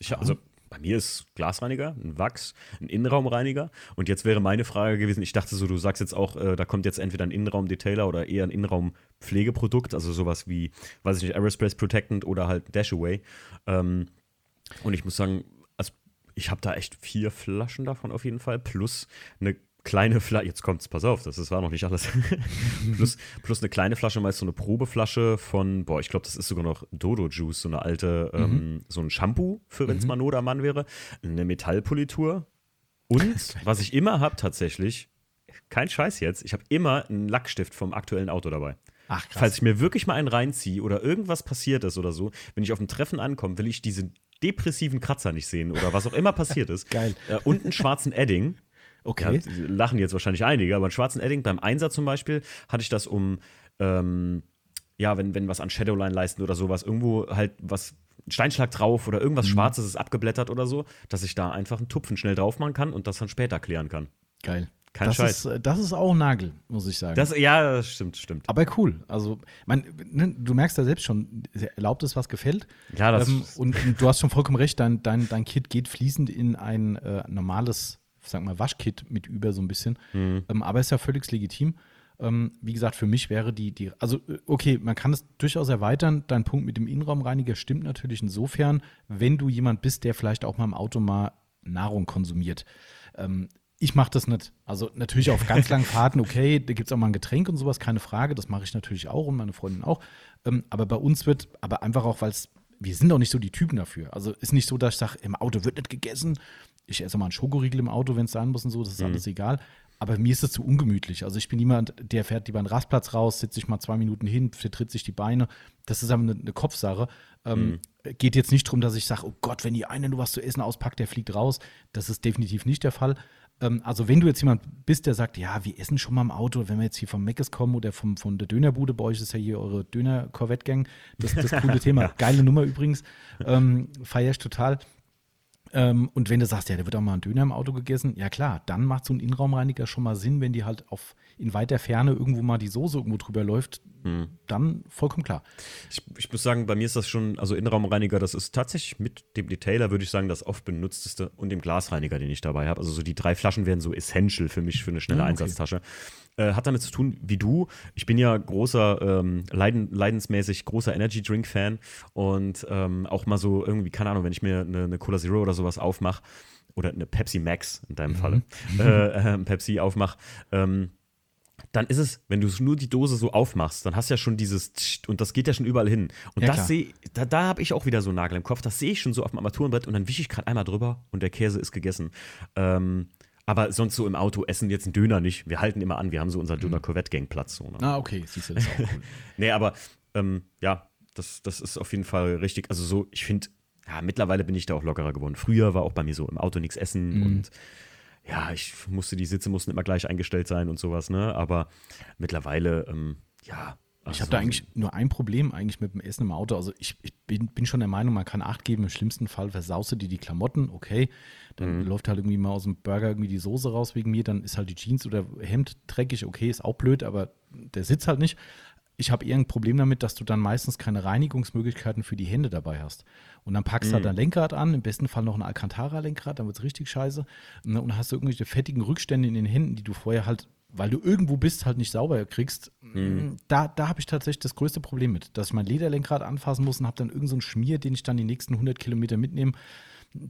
[SPEAKER 1] Ich, also, bei mir ist Glasreiniger, ein Wachs, ein Innenraumreiniger. Und jetzt wäre meine Frage gewesen, ich dachte so, du sagst jetzt auch, äh, da kommt jetzt entweder ein Innenraumdetailer oder eher ein Innenraumpflegeprodukt, also sowas wie, weiß ich nicht, Aerospace Protectant oder halt Dashaway. Ähm, und ich muss sagen, also ich habe da echt vier Flaschen davon auf jeden Fall, plus eine kleine Flasche, jetzt kommt's, pass auf, das, das war noch nicht alles. plus, plus eine kleine Flasche, meist so eine Probeflasche von, boah, ich glaube, das ist sogar noch Dodo Juice, so eine alte, mhm. ähm, so ein Shampoo, für wenn es mhm. mal Not am Mann wäre, eine Metallpolitur und was ich immer habe tatsächlich, kein Scheiß jetzt, ich habe immer einen Lackstift vom aktuellen Auto dabei. Ach, krass. Falls ich mir wirklich mal einen reinziehe oder irgendwas passiert ist oder so, wenn ich auf dem Treffen ankomme, will ich diese depressiven Kratzer nicht sehen oder was auch immer passiert ist.
[SPEAKER 2] Geil.
[SPEAKER 1] Äh, und einen schwarzen Edding. Okay. Ja, lachen jetzt wahrscheinlich einige, aber einen schwarzen Edding beim Einsatz zum Beispiel hatte ich das um, ähm, ja, wenn, wenn was an Shadowline leisten oder sowas, irgendwo halt was Steinschlag drauf oder irgendwas mhm. Schwarzes ist abgeblättert oder so, dass ich da einfach einen Tupfen schnell drauf machen kann und das dann später klären kann.
[SPEAKER 2] Geil. Kein das Scheiß. Ist, äh, das ist auch ein Nagel, muss ich sagen.
[SPEAKER 1] Das, ja, das stimmt, stimmt.
[SPEAKER 2] Aber cool. Also, man, ne, du merkst ja selbst schon, erlaubt es, was gefällt.
[SPEAKER 1] Ja, das ähm,
[SPEAKER 2] und, und, du hast schon vollkommen recht, dein, dein, dein Kit geht fließend in ein äh, normales sag mal, Waschkit mit über so ein bisschen. Mhm. Ähm, aber ist ja völlig legitim. Ähm, wie gesagt, für mich wäre die, die, also äh, okay, man kann es durchaus erweitern. Dein Punkt mit dem Innenraumreiniger stimmt natürlich insofern, wenn du jemand bist, der vielleicht auch mal im Auto mal Nahrung konsumiert. Ähm, ich mache das nicht. Also natürlich auf ganz langen Fahrten, okay, da gibt es auch mal ein Getränk und sowas, keine Frage. Das mache ich natürlich auch und meine Freundin auch. Ähm, aber bei uns wird, aber einfach auch, weil es, wir sind auch nicht so die Typen dafür. Also ist nicht so, dass ich sage, im Auto wird nicht gegessen ich esse mal einen Schokoriegel im Auto, wenn es sein muss und so, das ist mhm. alles egal. Aber mir ist es zu ungemütlich. Also ich bin niemand, der fährt lieber einen Rastplatz raus, setzt sich mal zwei Minuten hin, vertritt sich die Beine. Das ist aber eine, eine Kopfsache. Ähm, mhm. Geht jetzt nicht darum, dass ich sage, oh Gott, wenn die eine nur was zu essen auspackt, der fliegt raus. Das ist definitiv nicht der Fall. Ähm, also wenn du jetzt jemand bist, der sagt, ja, wir essen schon mal im Auto, wenn wir jetzt hier vom Meckes kommen oder vom, von der Dönerbude, bei euch ist ja hier eure Döner-Corvette-Gang. Das, das coole Thema. Geile Nummer übrigens. Ähm, Feier ich total. Ähm, und wenn du sagst, ja, da wird auch mal ein Döner im Auto gegessen, ja klar, dann macht so ein Innenraumreiniger schon mal Sinn, wenn die halt auf in weiter Ferne irgendwo mal die Soße irgendwo drüber läuft, hm. dann vollkommen klar.
[SPEAKER 1] Ich, ich, muss sagen, bei mir ist das schon, also Innenraumreiniger, das ist tatsächlich mit dem Detailer, würde ich sagen, das oft benutzteste und dem Glasreiniger, den ich dabei habe. Also so die drei Flaschen wären so essential für mich für eine schnelle ah, okay. Einsatztasche. Äh, hat damit zu tun, wie du. Ich bin ja großer, ähm, leiden, leidensmäßig großer Energy Drink Fan und ähm, auch mal so irgendwie, keine Ahnung, wenn ich mir eine, eine Cola Zero oder sowas aufmache oder eine Pepsi Max in deinem mhm. Falle, äh, äh, Pepsi aufmache, ähm, dann ist es, wenn du nur die Dose so aufmachst, dann hast du ja schon dieses und das geht ja schon überall hin. Und ja, das sehe, da, da habe ich auch wieder so einen Nagel im Kopf. Das sehe ich schon so auf dem Armaturenbrett und dann wische ich gerade einmal drüber und der Käse ist gegessen. Ähm, aber sonst so im Auto essen jetzt einen Döner nicht. Wir halten immer an, wir haben so unser Döner Corvette Gang Platz. So,
[SPEAKER 2] ne? Ah, okay, siehst du das auch cool.
[SPEAKER 1] nee, aber ähm, ja, das, das ist auf jeden Fall richtig. Also so, ich finde, ja, mittlerweile bin ich da auch lockerer geworden. Früher war auch bei mir so im Auto nichts essen mhm. und ja, ich musste, die Sitze mussten immer gleich eingestellt sein und sowas, ne? Aber mittlerweile, ähm, ja.
[SPEAKER 2] Ich habe da eigentlich nur ein Problem eigentlich mit dem Essen im Auto. Also ich, ich bin, bin, schon der Meinung, man kann Acht geben. Im schlimmsten Fall versauste die die Klamotten, okay. Dann mhm. läuft halt irgendwie mal aus dem Burger irgendwie die Soße raus wegen mir. Dann ist halt die Jeans oder Hemd dreckig, okay, ist auch blöd, aber der sitzt halt nicht ich habe eher ein Problem damit, dass du dann meistens keine Reinigungsmöglichkeiten für die Hände dabei hast. Und dann packst du halt mhm. halt dein Lenkrad an, im besten Fall noch ein Alcantara-Lenkrad, dann wird es richtig scheiße. Ne, und dann hast du irgendwelche fettigen Rückstände in den Händen, die du vorher halt, weil du irgendwo bist, halt nicht sauber kriegst. Mhm. Da, da habe ich tatsächlich das größte Problem mit, dass ich mein Lederlenkrad anfassen muss und habe dann irgendeinen so Schmier, den ich dann die nächsten 100 Kilometer mitnehme.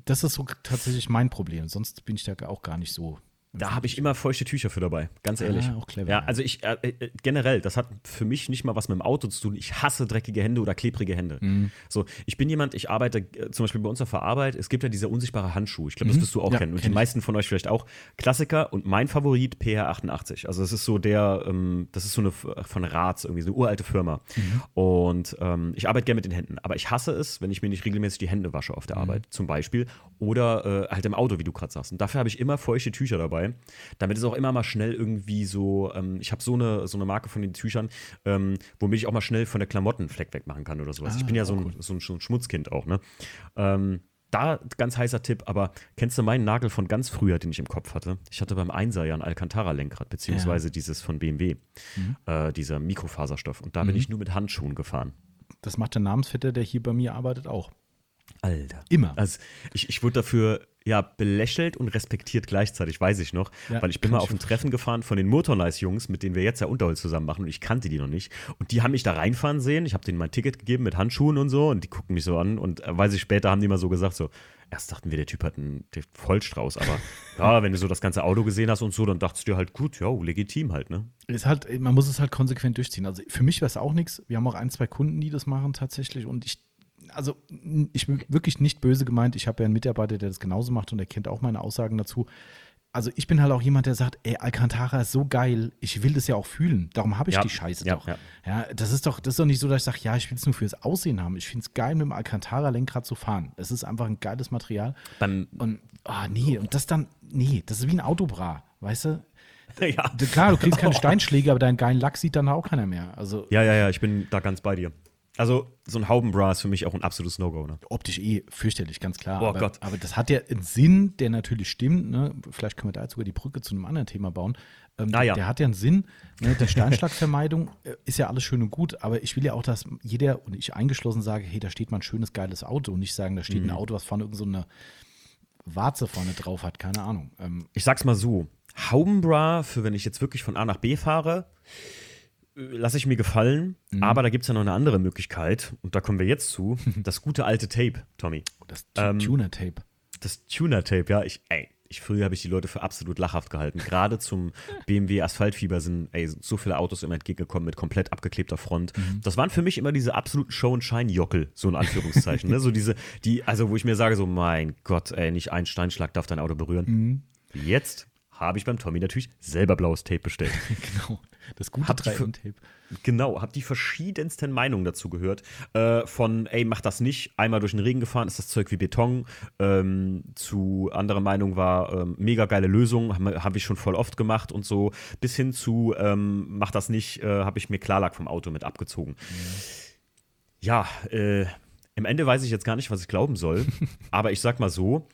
[SPEAKER 2] Das ist so tatsächlich mein Problem. Sonst bin ich da auch gar nicht so
[SPEAKER 1] da habe ich immer feuchte Tücher für dabei, ganz ehrlich.
[SPEAKER 2] Ah, auch clever.
[SPEAKER 1] Ja, also ich äh, äh, generell, das hat für mich nicht mal was mit dem Auto zu tun. Ich hasse dreckige Hände oder klebrige Hände. Mhm. So, ich bin jemand, ich arbeite äh, zum Beispiel bei uns auf der Arbeit. Es gibt ja diese unsichtbare Handschuhe. Ich glaube, das mhm. wirst du auch ja, kennen. Und kenn die meisten von euch vielleicht auch. Klassiker und mein Favorit PR88. Also das ist so der, ähm, das ist so eine von Rats irgendwie so eine uralte Firma. Mhm. Und ähm, ich arbeite gerne mit den Händen, aber ich hasse es, wenn ich mir nicht regelmäßig die Hände wasche auf der mhm. Arbeit, zum Beispiel, oder äh, halt im Auto, wie du gerade sagst. Und dafür habe ich immer feuchte Tücher dabei dabei. Damit ist auch immer mal schnell irgendwie so, ähm, ich habe so eine, so eine Marke von den Tüchern, ähm, womit ich auch mal schnell von der Klamottenfleck wegmachen kann oder sowas. Ah, ich bin ja so ein, so, ein, so ein, Schmutzkind auch, ne? Ähm, da ganz heißer Tipp, aber kennst du meinen Nagel von ganz früher, den ich im Kopf hatte? Ich hatte beim Einser ja ein Alcantara-Lenkrad, beziehungsweise ja. dieses von BMW, mhm. äh, dieser Mikrofaserstoff. Und da mhm. bin ich nur mit Handschuhen gefahren.
[SPEAKER 2] Das macht der Namensvetter, der hier bei mir arbeitet, auch.
[SPEAKER 1] Alter.
[SPEAKER 2] Immer.
[SPEAKER 1] Also ich, ich wurde dafür ja belächelt und respektiert gleichzeitig, weiß ich noch.
[SPEAKER 2] Ja,
[SPEAKER 1] weil ich bin mal auf ein Treffen gefahren von den Motornice-Jungs, mit denen wir jetzt ja Unterholz zusammen machen und ich kannte die noch nicht. Und die haben mich da reinfahren sehen. Ich habe denen mein Ticket gegeben mit Handschuhen und so und die gucken mich so an und äh, weiß ich später haben die mal so gesagt, so, erst dachten wir, der Typ hat einen Vollstrauß, aber ja, wenn du so das ganze Auto gesehen hast und so, dann dachtest du dir halt, gut, ja, legitim halt, ne?
[SPEAKER 2] Ist halt, man muss es halt konsequent durchziehen. Also für mich wäre es auch nichts. Wir haben auch ein, zwei Kunden, die das machen tatsächlich. Und ich, also ich bin wirklich nicht böse gemeint. Ich habe ja einen Mitarbeiter, der das genauso macht und der kennt auch meine Aussagen dazu. Also ich bin halt auch jemand, der sagt, ey, Alcantara ist so geil, ich will das ja auch fühlen. Darum habe ich
[SPEAKER 1] Ja,
[SPEAKER 2] die Scheiße
[SPEAKER 1] ja,
[SPEAKER 2] doch.
[SPEAKER 1] ja.
[SPEAKER 2] Ja. das ist doch, das ist doch nicht so, dass ich sage, ja, ich will es nur fürs Aussehen haben. Ich finde es geil, mit dem Alcantara-Lenkrad zu fahren. Es ist einfach ein geiles Material.
[SPEAKER 1] Beim,
[SPEAKER 2] Und, ah, nee, und das dann, nee, das ist wie ein Autobra, weißt du?
[SPEAKER 1] ja.
[SPEAKER 2] Klar, du kriegst keine Steinschläge, aber deinen geilen Lack sieht dann auch keiner mehr. Also
[SPEAKER 1] ja, ja, ja, ich bin da ganz bei dir. Also so ein Haubenbra ist für mich auch ein absolutes No-Go, ne?
[SPEAKER 2] optisch eh fürchterlich, ganz klar.
[SPEAKER 1] Oh
[SPEAKER 2] aber,
[SPEAKER 1] Gott.
[SPEAKER 2] aber das hat ja einen Sinn, der natürlich stimmt. Ne? Vielleicht können wir da jetzt sogar die Brücke zu einem anderen Thema bauen. Ähm,
[SPEAKER 1] Ah, ja.
[SPEAKER 2] Der hat ja einen Sinn. Ne? Die Steinschlagvermeidung äh, ist ja alles schön und gut, aber ich will ja auch, dass jeder und ich eingeschlossen sage, hey, da steht mal ein schönes, geiles Auto und nicht sagen, da steht
[SPEAKER 1] Mhm.
[SPEAKER 2] ein Auto, was vorne irgend so eine Warze vorne drauf hat, keine Ahnung. Ähm,
[SPEAKER 1] Ich sag's mal so: Haubenbra, für wenn ich jetzt wirklich von A nach B fahre, lasse ich mir gefallen. Aber da gibt's ja noch eine andere Möglichkeit. Und da kommen wir jetzt zu: das gute alte Tape, Tommy.
[SPEAKER 2] das
[SPEAKER 1] Ähm,
[SPEAKER 2] Tuner-Tape.
[SPEAKER 1] Das Tuner-Tape, ja, ich, ey, ich, früher habe ich die Leute für absolut lachhaft gehalten. Gerade zum BMW Asphaltfieber sind, ey, so viele Autos immer entgegengekommen mit komplett abgeklebter Front. Das waren für mich immer diese absoluten Show- und Shine-Jockel, so in Anführungszeichen. ne? So diese, die, also wo ich mir sage, so, mein Gott, ey, nicht ein Steinschlag darf dein Auto berühren. Jetzt habe ich beim Tommy natürlich selber blaues Tape bestellt.
[SPEAKER 2] Genau. Das gute
[SPEAKER 1] für-
[SPEAKER 2] 3M-Tape.
[SPEAKER 1] Genau, habe die verschiedensten Meinungen dazu gehört. Äh, von, ey, mach das nicht, einmal durch den Regen gefahren, ist das Zeug wie Beton. Ähm, zu andere Meinung war, ähm, mega geile Lösung, habe hab ich schon voll oft gemacht und so. Bis hin zu, ähm, mach das nicht, äh, habe ich mir Klarlack vom Auto mit abgezogen. Ja, äh, im Ende weiß ich jetzt gar nicht, was ich glauben soll. aber ich sag mal so,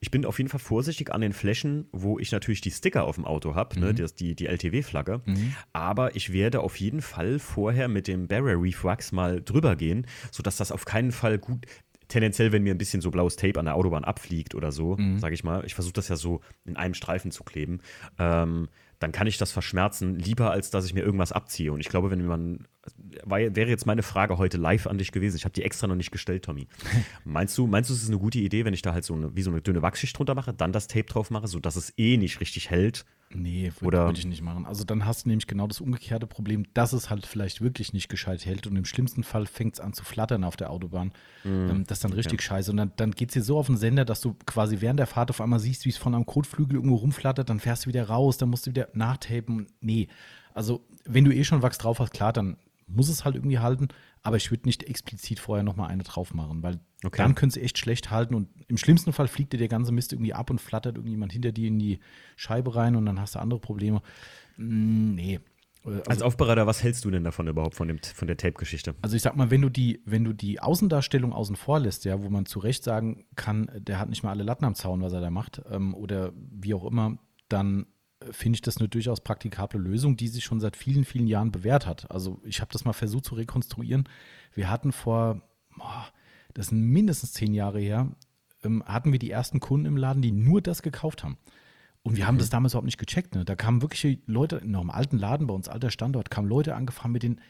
[SPEAKER 1] ich bin auf jeden Fall vorsichtig an den Flächen, wo ich natürlich die Sticker auf dem Auto habe, ne, das, die, die LTW-Flagge. Aber ich werde auf jeden Fall vorher mit dem Barrier Reef Wax mal drüber gehen, sodass das auf keinen Fall gut. Tendenziell, wenn mir ein bisschen so blaues Tape an der Autobahn abfliegt oder so, sage ich mal, ich versuche das ja so in einem Streifen zu kleben, ähm, dann kann ich das verschmerzen, lieber als dass ich mir irgendwas abziehe. Und ich glaube, wenn man, war, wäre jetzt meine Frage heute live an dich gewesen. Ich habe die extra noch nicht gestellt, Tommy. Meinst du, meinst du, es ist eine gute Idee, wenn ich da halt so eine, wie so eine dünne Wachschicht drunter mache, dann das Tape drauf mache, sodass es eh nicht richtig hält?
[SPEAKER 2] Nee, würde ich nicht machen. Also dann hast du nämlich genau das umgekehrte Problem, dass es halt vielleicht wirklich nicht gescheit hält und im schlimmsten Fall fängt es an zu flattern auf der Autobahn. Ähm, das ist dann richtig scheiße. Und dann, dann geht es dir so auf den Sender, dass du quasi während der Fahrt auf einmal siehst, wie es von einem Kotflügel irgendwo rumflattert, dann fährst du wieder raus, dann musst du wieder nachtapen. Nee, also wenn du eh schon Wachs drauf hast, klar, dann muss es halt irgendwie halten, aber ich würde nicht explizit vorher nochmal eine drauf machen, weil
[SPEAKER 1] Okay.
[SPEAKER 2] dann könnte es echt schlecht halten und im schlimmsten Fall fliegt dir der ganze Mist irgendwie ab und flattert irgendjemand hinter dir in die Scheibe rein und dann hast du andere Probleme. Mm, nee. Äh,
[SPEAKER 1] Als Aufbereiter, was hältst du denn davon überhaupt, von, dem, von der Tape-Geschichte?
[SPEAKER 2] Also ich sag mal, wenn du die, wenn du die Außendarstellung außen vor lässt, ja, wo man zu Recht sagen kann, der hat nicht mal alle Latten am Zaun, was er da macht, ähm, oder wie auch immer, dann finde ich das eine durchaus praktikable Lösung, die sich schon seit vielen, vielen Jahren bewährt hat. Also ich habe das mal versucht zu rekonstruieren. Wir hatten vor, das sind mindestens zehn Jahre her, ähm, hatten wir die ersten Kunden im Laden, die nur das gekauft haben. Und wir haben das damals überhaupt nicht gecheckt. Ne? Da kamen wirklich Leute, in einem alten Laden bei uns, alter Standort, kamen Leute angefahren mit den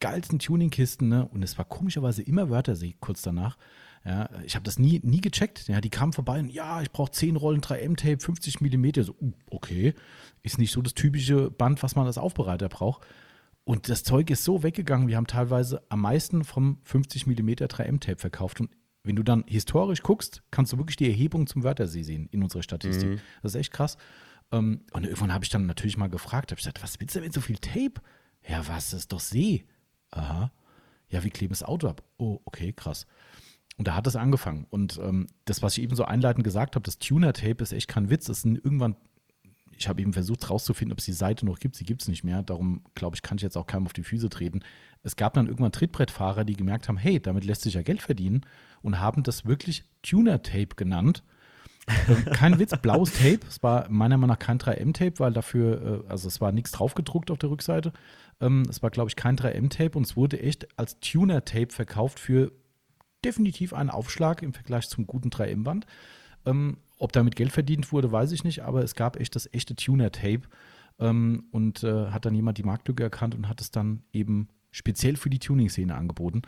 [SPEAKER 2] geilsten Tuningkisten. Ne? Und es war komischerweise immer Wörthersee kurz danach. Ja, ich habe das nie, nie gecheckt. Ja, die kamen vorbei und ja, ich brauche 10 Rollen 3M-Tape, 50 Millimeter. So, uh, okay, ist nicht so das typische Band, was man als Aufbereiter braucht. Und das Zeug ist so weggegangen, wir haben teilweise am meisten vom 50 mm 3M-Tape verkauft. Und wenn du dann historisch guckst, kannst du wirklich die Erhebung zum Wörthersee sehen in unserer Statistik. Das ist echt krass. Ähm, und irgendwann habe ich dann natürlich mal gefragt, habe ich gesagt, was willst du denn mit so viel Tape? Ja, was, das ist doch See. Aha. Ja, wir kleben das Auto ab. Oh, okay, krass. Und da hat es angefangen. Und ähm, das, was ich eben so einleitend gesagt habe, das Tuner-Tape ist echt kein Witz. Das sind irgendwann, ich habe eben versucht herauszufinden, ob es die Seite noch gibt. Sie gibt es nicht mehr. Darum, glaube ich, kann ich jetzt auch keinem auf die Füße treten. Es gab dann irgendwann Trittbrettfahrer, die gemerkt haben, hey, damit lässt sich ja Geld verdienen und haben das wirklich Tuner-Tape genannt. Ähm, kein Witz, blaues Tape. Es war meiner Meinung nach kein 3M-Tape, weil dafür, äh, also es war nichts draufgedruckt auf der Rückseite. Ähm, es war, glaube ich, kein 3M-Tape und es wurde echt als Tuner-Tape verkauft für definitiv einen Aufschlag im Vergleich zum guten 3M-Band. Ähm, ob damit Geld verdient wurde, weiß ich nicht, aber es gab echt das echte Tuner-Tape. Ähm, und äh, hat dann jemand die Marktlücke erkannt und hat es dann eben speziell für die Tuning-Szene angeboten.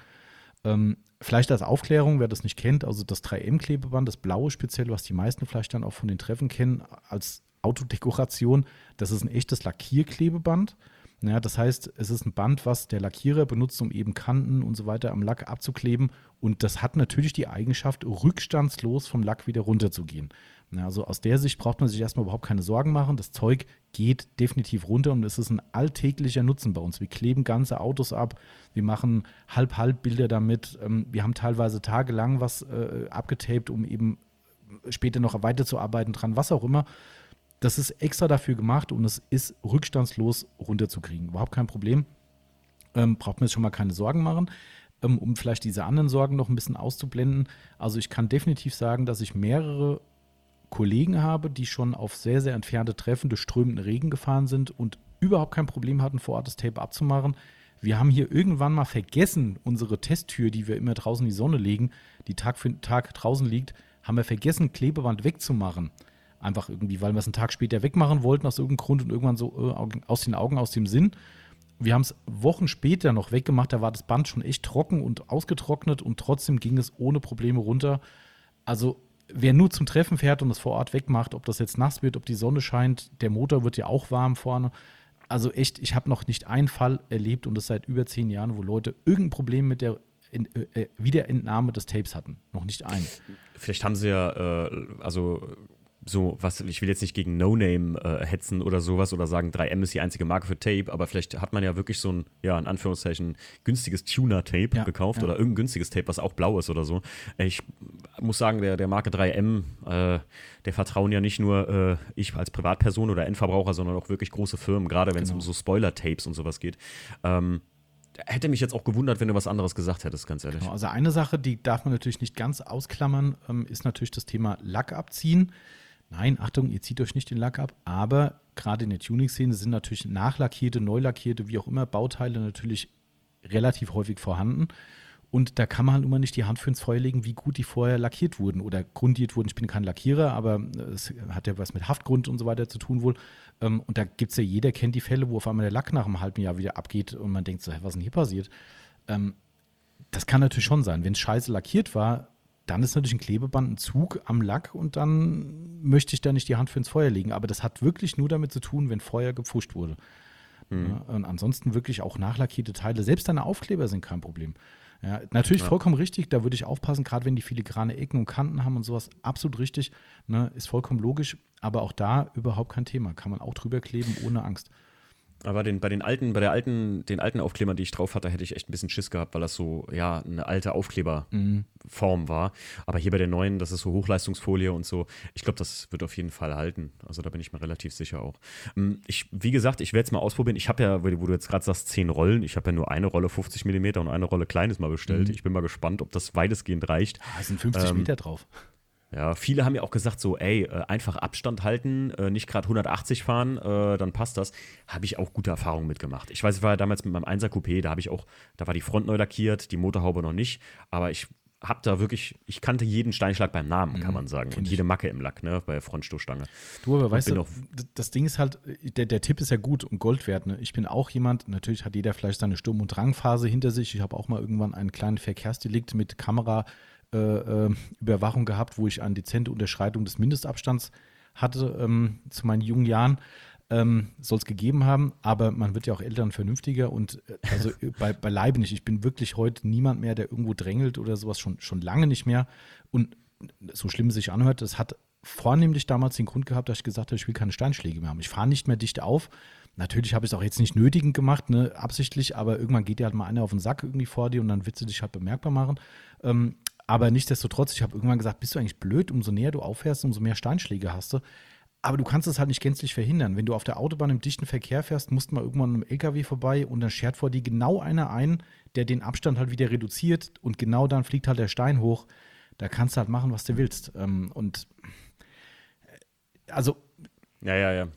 [SPEAKER 2] Ähm, vielleicht als Aufklärung, wer das nicht kennt, also das 3M-Klebeband, das blaue speziell, was die meisten vielleicht dann auch von den Treffen kennen, als Autodekoration, das ist ein echtes Lackierklebeband. Ja, das heißt, es ist ein Band, was der Lackierer benutzt, um eben Kanten und so weiter am Lack abzukleben. Und das hat natürlich die Eigenschaft, rückstandslos vom Lack wieder runterzugehen. Ja, also aus der Sicht braucht man sich erstmal überhaupt keine Sorgen machen. Das Zeug geht definitiv runter und es ist ein alltäglicher Nutzen bei uns. Wir kleben ganze Autos ab, wir machen Halb-Halb-Bilder damit. Ähm, wir haben teilweise tagelang was äh, abgetaped, um eben später noch weiterzuarbeiten dran, was auch immer. Das ist extra dafür gemacht und es ist rückstandslos runterzukriegen. Überhaupt kein Problem. Ähm, braucht man jetzt schon mal keine Sorgen machen. Ähm, um vielleicht diese anderen Sorgen noch ein bisschen auszublenden. Also ich kann definitiv sagen, dass ich mehrere Kollegen habe, die schon auf sehr, sehr entfernte Treffen durch strömenden Regen gefahren sind und überhaupt kein Problem hatten, vor Ort das Tape abzumachen. Wir haben hier irgendwann mal vergessen, unsere Testtür, die wir immer draußen in die Sonne legen, die Tag für Tag draußen liegt, haben wir vergessen, Klebeband wegzumachen. Einfach irgendwie, weil wir es einen Tag später wegmachen wollten aus irgendeinem Grund und irgendwann so äh, aus den Augen, aus dem Sinn. Wir haben es Wochen später noch weggemacht, da war das Band schon echt trocken und ausgetrocknet und trotzdem ging es ohne Probleme runter. Also wer nur zum Treffen fährt und es vor Ort wegmacht, ob das jetzt nass wird, ob die Sonne scheint, der Motor wird ja auch warm vorne. Also echt, ich habe noch nicht einen Fall erlebt und das seit über zehn Jahren, wo Leute irgendein Problem mit der in, äh, Wiederentnahme des Tapes hatten. Noch nicht einen.
[SPEAKER 1] Vielleicht haben sie ja, äh, also so, was, ich will jetzt nicht gegen No Name äh, hetzen oder sowas oder sagen, 3M ist die einzige Marke für Tape, aber vielleicht hat man ja wirklich so ein, ja, in Anführungszeichen, günstiges Tuner-Tape ja, gekauft ja. oder irgendein günstiges Tape, was auch blau ist oder so. Ich muss sagen, der, der Marke 3M, äh, der vertrauen ja nicht nur äh, ich als Privatperson oder Endverbraucher, sondern auch wirklich große Firmen, gerade wenn es genau. um so Spoiler-Tapes und sowas geht. Ähm, hätte mich jetzt auch gewundert, wenn du was anderes gesagt hättest, ganz ehrlich.
[SPEAKER 2] Genau, also eine Sache, die darf man natürlich nicht ganz ausklammern, ähm, ist natürlich das Thema Lack abziehen. Nein, Achtung, ihr zieht euch nicht den Lack ab, aber gerade in der Tuning-Szene sind natürlich nachlackierte, neulackierte, wie auch immer, Bauteile natürlich relativ häufig vorhanden. Und da kann man halt immer nicht die Hand für ins Feuer legen, wie gut die vorher lackiert wurden oder grundiert wurden. Ich bin kein Lackierer, aber es hat ja was mit Haftgrund und so weiter zu tun wohl. Ähm, und da gibt es ja, jeder kennt die Fälle, wo auf einmal der Lack nach einem halben Jahr wieder abgeht und man denkt so, was ist denn hier passiert? Ähm, das kann natürlich schon sein. Wenn es scheiße lackiert war, dann ist natürlich ein Klebeband ein Zug am Lack und dann möchte ich da nicht die Hand für ins Feuer legen. Aber das hat wirklich nur damit zu tun, wenn Feuer gepfuscht wurde. Mhm. Ja, und ansonsten wirklich auch nachlackierte Teile. Selbst deine Aufkleber sind kein Problem. Ja, natürlich ja. vollkommen richtig, da würde ich aufpassen, gerade wenn die filigrane Ecken und Kanten haben und sowas, absolut richtig, ne, ist vollkommen logisch, aber auch da überhaupt kein Thema, kann man auch drüber kleben ohne Angst.
[SPEAKER 1] Aber den, bei den alten, bei der alten, den alten Aufklebern, die ich drauf hatte, hätte ich echt ein bisschen Schiss gehabt, weil das so, ja, eine alte Aufkleberform mhm. war. Aber hier bei der neuen, das ist so Hochleistungsfolie und so. Ich glaube, das wird auf jeden Fall halten. Also da bin ich mir relativ sicher auch. Ähm, ich, wie gesagt, ich werde es mal ausprobieren. Ich habe ja, wo du jetzt gerade sagst, zehn Rollen. Ich habe ja nur eine Rolle 50 mm und eine Rolle kleines mal bestellt. Mhm. Ich bin mal gespannt, ob das weitestgehend reicht.
[SPEAKER 2] Ah, es sind 50 ähm, Meter drauf.
[SPEAKER 1] Ja, viele haben ja auch gesagt, so, ey, äh, einfach Abstand halten, äh, nicht gerade 180 fahren, äh, dann passt das. Habe ich auch gute Erfahrungen mitgemacht. Ich weiß, ich war ja damals mit meinem 1er Coupé, da habe ich auch, da war die Front neu lackiert, die Motorhaube noch nicht, aber ich habe da wirklich, ich kannte jeden Steinschlag beim Namen, kann mhm, man sagen. Und jede Macke im Lack, ne, bei der Frontstoßstange.
[SPEAKER 2] Du, aber weißt du, das Ding ist halt, der, der Tipp ist ja gut und Gold wert. Ne? Ich bin auch jemand, natürlich hat jeder vielleicht seine Sturm- und Drangphase hinter sich. Ich habe auch mal irgendwann einen kleinen Verkehrsdelikt mit Kamera äh, äh, Überwachung gehabt, wo ich eine dezente Unterschreitung des Mindestabstands hatte ähm, zu meinen jungen Jahren. Ähm, Soll es gegeben haben, aber man wird ja auch älter und vernünftiger und äh, also bei, beileibe nicht. Ich bin wirklich heute niemand mehr, der irgendwo drängelt oder sowas, schon, schon lange nicht mehr. Und so schlimm es sich anhört, das hat vornehmlich damals den Grund gehabt, dass ich gesagt habe, ich will keine Steinschläge mehr haben. Ich fahre nicht mehr dicht auf. Natürlich habe ich es auch jetzt nicht nötigend gemacht, ne, absichtlich, aber irgendwann geht dir halt mal einer auf den Sack irgendwie vor dir und dann willst du dich halt bemerkbar machen. Ähm, aber nichtsdestotrotz, ich habe irgendwann gesagt, bist du eigentlich blöd, umso näher du aufhörst, umso mehr Steinschläge hast du. Aber du kannst es halt nicht gänzlich verhindern. Wenn du auf der Autobahn im dichten Verkehr fährst, musst du mal irgendwann einem LKW vorbei und dann schert vor dir genau einer ein, der den Abstand halt wieder reduziert und genau dann fliegt halt der Stein hoch. Da kannst du halt machen, was du willst. Ähm, und äh, also.
[SPEAKER 1] Ja, ja, ja.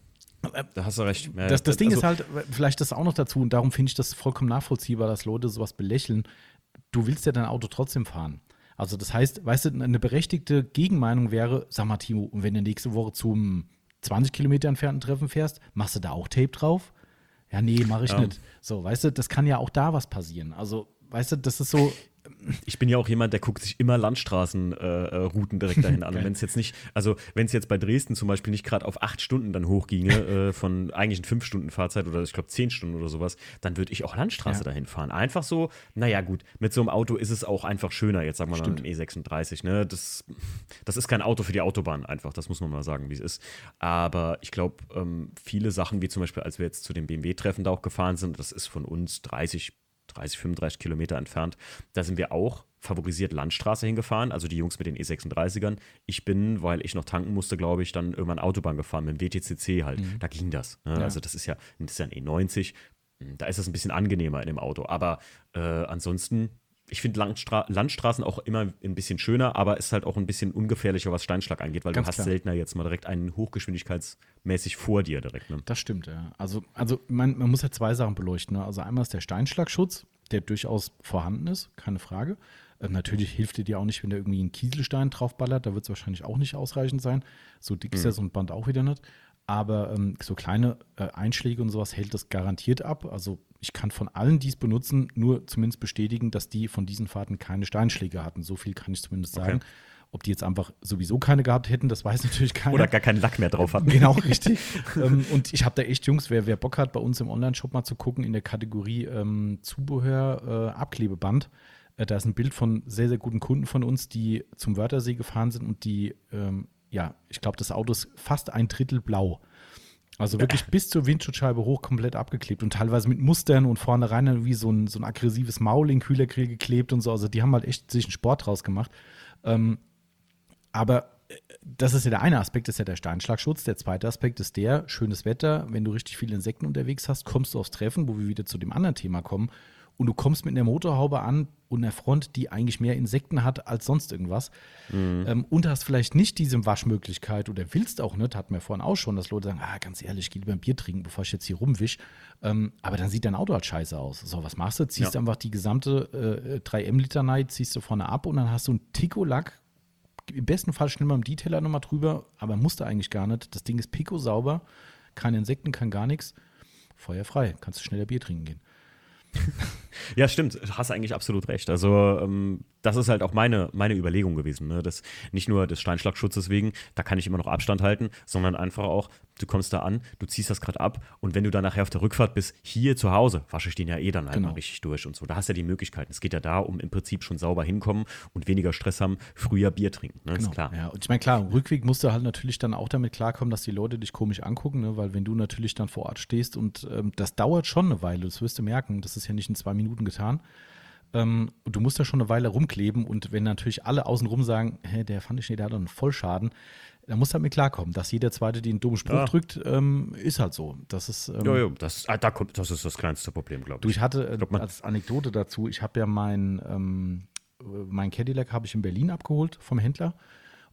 [SPEAKER 1] Da hast du recht.
[SPEAKER 2] Ja, das, das Ding also, ist halt, vielleicht das auch noch dazu, und darum finde ich das vollkommen nachvollziehbar, dass Leute sowas belächeln. Du willst ja dein Auto trotzdem fahren. Also das heißt, weißt du, eine berechtigte Gegenmeinung wäre, sag mal Timo, und wenn du nächste Woche zum 20 Kilometer entfernten Treffen fährst, machst du da auch Tape drauf? Ja, nee, mache ich ja. nicht. So, weißt du, das kann ja auch da was passieren. Also, weißt du, das ist so,
[SPEAKER 1] ich bin ja auch jemand, der guckt sich immer Landstraßenrouten äh, direkt dahin an. Und wenn es jetzt nicht, also wenn es jetzt bei Dresden zum Beispiel nicht gerade auf acht Stunden dann hochginge, äh, von eigentlich fünf Stunden Fahrzeit oder ich glaube zehn Stunden oder sowas, dann würde ich auch Landstraße ja. dahin fahren. Einfach so, naja gut, mit so einem Auto ist es auch einfach schöner, jetzt sagen wir mal im E36. Ne? Das, das ist kein Auto für die Autobahn einfach, das muss man mal sagen, wie es ist. Aber ich glaube, ähm, viele Sachen, wie zum Beispiel, als wir jetzt zu dem BMW-Treffen da auch gefahren sind, das ist von uns 30 30, 35 Kilometer entfernt. Da sind wir auch favorisiert Landstraße hingefahren, also die Jungs mit den E36ern. Ich bin, weil ich noch tanken musste, glaube ich, dann irgendwann Autobahn gefahren mit dem WTCC halt. Mhm. Da ging das. Ne? Ja. Also das ist ja, das ist ja ein E90. Da ist es ein bisschen angenehmer in dem Auto. Aber äh, ansonsten ich finde Landstra Landstraßen auch immer ein bisschen schöner, aber ist halt auch ein bisschen ungefährlicher, was Steinschlag angeht, weil Ganz du hast klar. seltener jetzt mal direkt einen hochgeschwindigkeitsmäßig vor dir direkt. Ne?
[SPEAKER 2] Das stimmt, ja. Also, also man, man muss ja zwei Sachen beleuchten. Ne? Also einmal ist der Steinschlagschutz, der durchaus vorhanden ist, keine Frage. Äh, natürlich hilft dir dir auch nicht, wenn da irgendwie ein Kieselstein draufballert, da wird es wahrscheinlich auch nicht ausreichend sein. So dick ist mhm. ja so ein Band auch wieder nicht. Aber ähm, so kleine äh, Einschläge und sowas hält das garantiert ab. Also ich kann von allen, die es benutzen, nur zumindest bestätigen, dass die von diesen Fahrten keine Steinschläge hatten. So viel kann ich zumindest sagen. Okay. Ob die jetzt einfach sowieso keine gehabt hätten, das weiß natürlich keiner.
[SPEAKER 1] Oder gar keinen Lack mehr drauf hatten.
[SPEAKER 2] Genau, richtig. ähm, und ich habe da echt, Jungs, wer, wer Bock hat, bei uns im Online-Shop mal zu gucken, in der Kategorie ähm, Zubehör, äh, Abklebeband, äh, da ist ein Bild von sehr, sehr guten Kunden von uns, die zum Wörthersee gefahren sind und die, ähm, ja, ich glaube, das Auto ist fast ein Drittel blau. Also wirklich ja. bis zur Windschutzscheibe hoch komplett abgeklebt und teilweise mit Mustern und vorne rein irgendwie so ein, so ein aggressives Maul in Kühlergrill geklebt und so. Also die haben halt echt sich einen Sport draus gemacht. Ähm, aber äh, das ist ja der eine Aspekt, das ist ja der Steinschlagschutz. Der zweite Aspekt ist der, schönes Wetter, wenn du richtig viele Insekten unterwegs hast, kommst du aufs Treffen, wo wir wieder zu dem anderen Thema kommen und du kommst mit einer Motorhaube an und einer Front, die eigentlich mehr Insekten hat als sonst irgendwas. Mhm. Ähm, und hast vielleicht nicht diese Waschmöglichkeit oder willst auch nicht, hatten wir vorhin auch schon, dass Leute sagen, ah, ganz ehrlich, ich gehe lieber ein Bier trinken, bevor ich jetzt hier rumwisch. Ähm, aber dann sieht dein Auto halt scheiße aus. So, was machst du? Ziehst ja. einfach die gesamte äh, 3M-Liter-Night, ziehst du vorne ab und dann hast du einen Tico-Lack. Im besten Fall schnell mal im Detailer nochmal drüber, aber musste eigentlich gar nicht. Das Ding ist pico sauber, keine Insekten, kann gar nichts. Feuerfrei, kannst du schneller Bier trinken gehen.
[SPEAKER 1] ja, stimmt, hast eigentlich absolut recht. Also, ähm, das ist halt auch meine, meine Überlegung gewesen. Ne? Das, nicht nur des Steinschlagschutzes wegen, da kann ich immer noch Abstand halten, sondern einfach auch, du kommst da an, du ziehst das gerade ab und wenn du dann nachher auf der Rückfahrt bist, hier zu Hause, wasche ich den ja eh dann einmal genau. richtig durch und so. Da hast du ja die Möglichkeiten. Es geht ja da um im Prinzip schon sauber hinkommen und weniger Stress haben, früher Bier trinken. Ne?
[SPEAKER 2] Genau.
[SPEAKER 1] Ist klar.
[SPEAKER 2] Ja, und ich meine, klar, Rückweg musst du halt natürlich dann auch damit klarkommen, dass die Leute dich komisch angucken, ne? weil wenn du natürlich dann vor Ort stehst und ähm, das dauert schon eine Weile, das wirst du merken, das ist ja nicht in zwei Minuten getan. Ähm, du musst da schon eine Weile rumkleben und wenn natürlich alle außenrum sagen, hä, der fand ich nicht, der hat einen Vollschaden, dann musst du damit klarkommen, dass jeder Zweite den dummen Spruch ja. drückt, ähm, ist halt so. Das ist, ähm,
[SPEAKER 1] ja, ja, das, ah, da kommt, das ist das kleinste Problem, glaube ich.
[SPEAKER 2] Du, ich hatte äh, als Anekdote dazu, ich habe ja mein, ähm, mein Cadillac habe ich in Berlin abgeholt vom Händler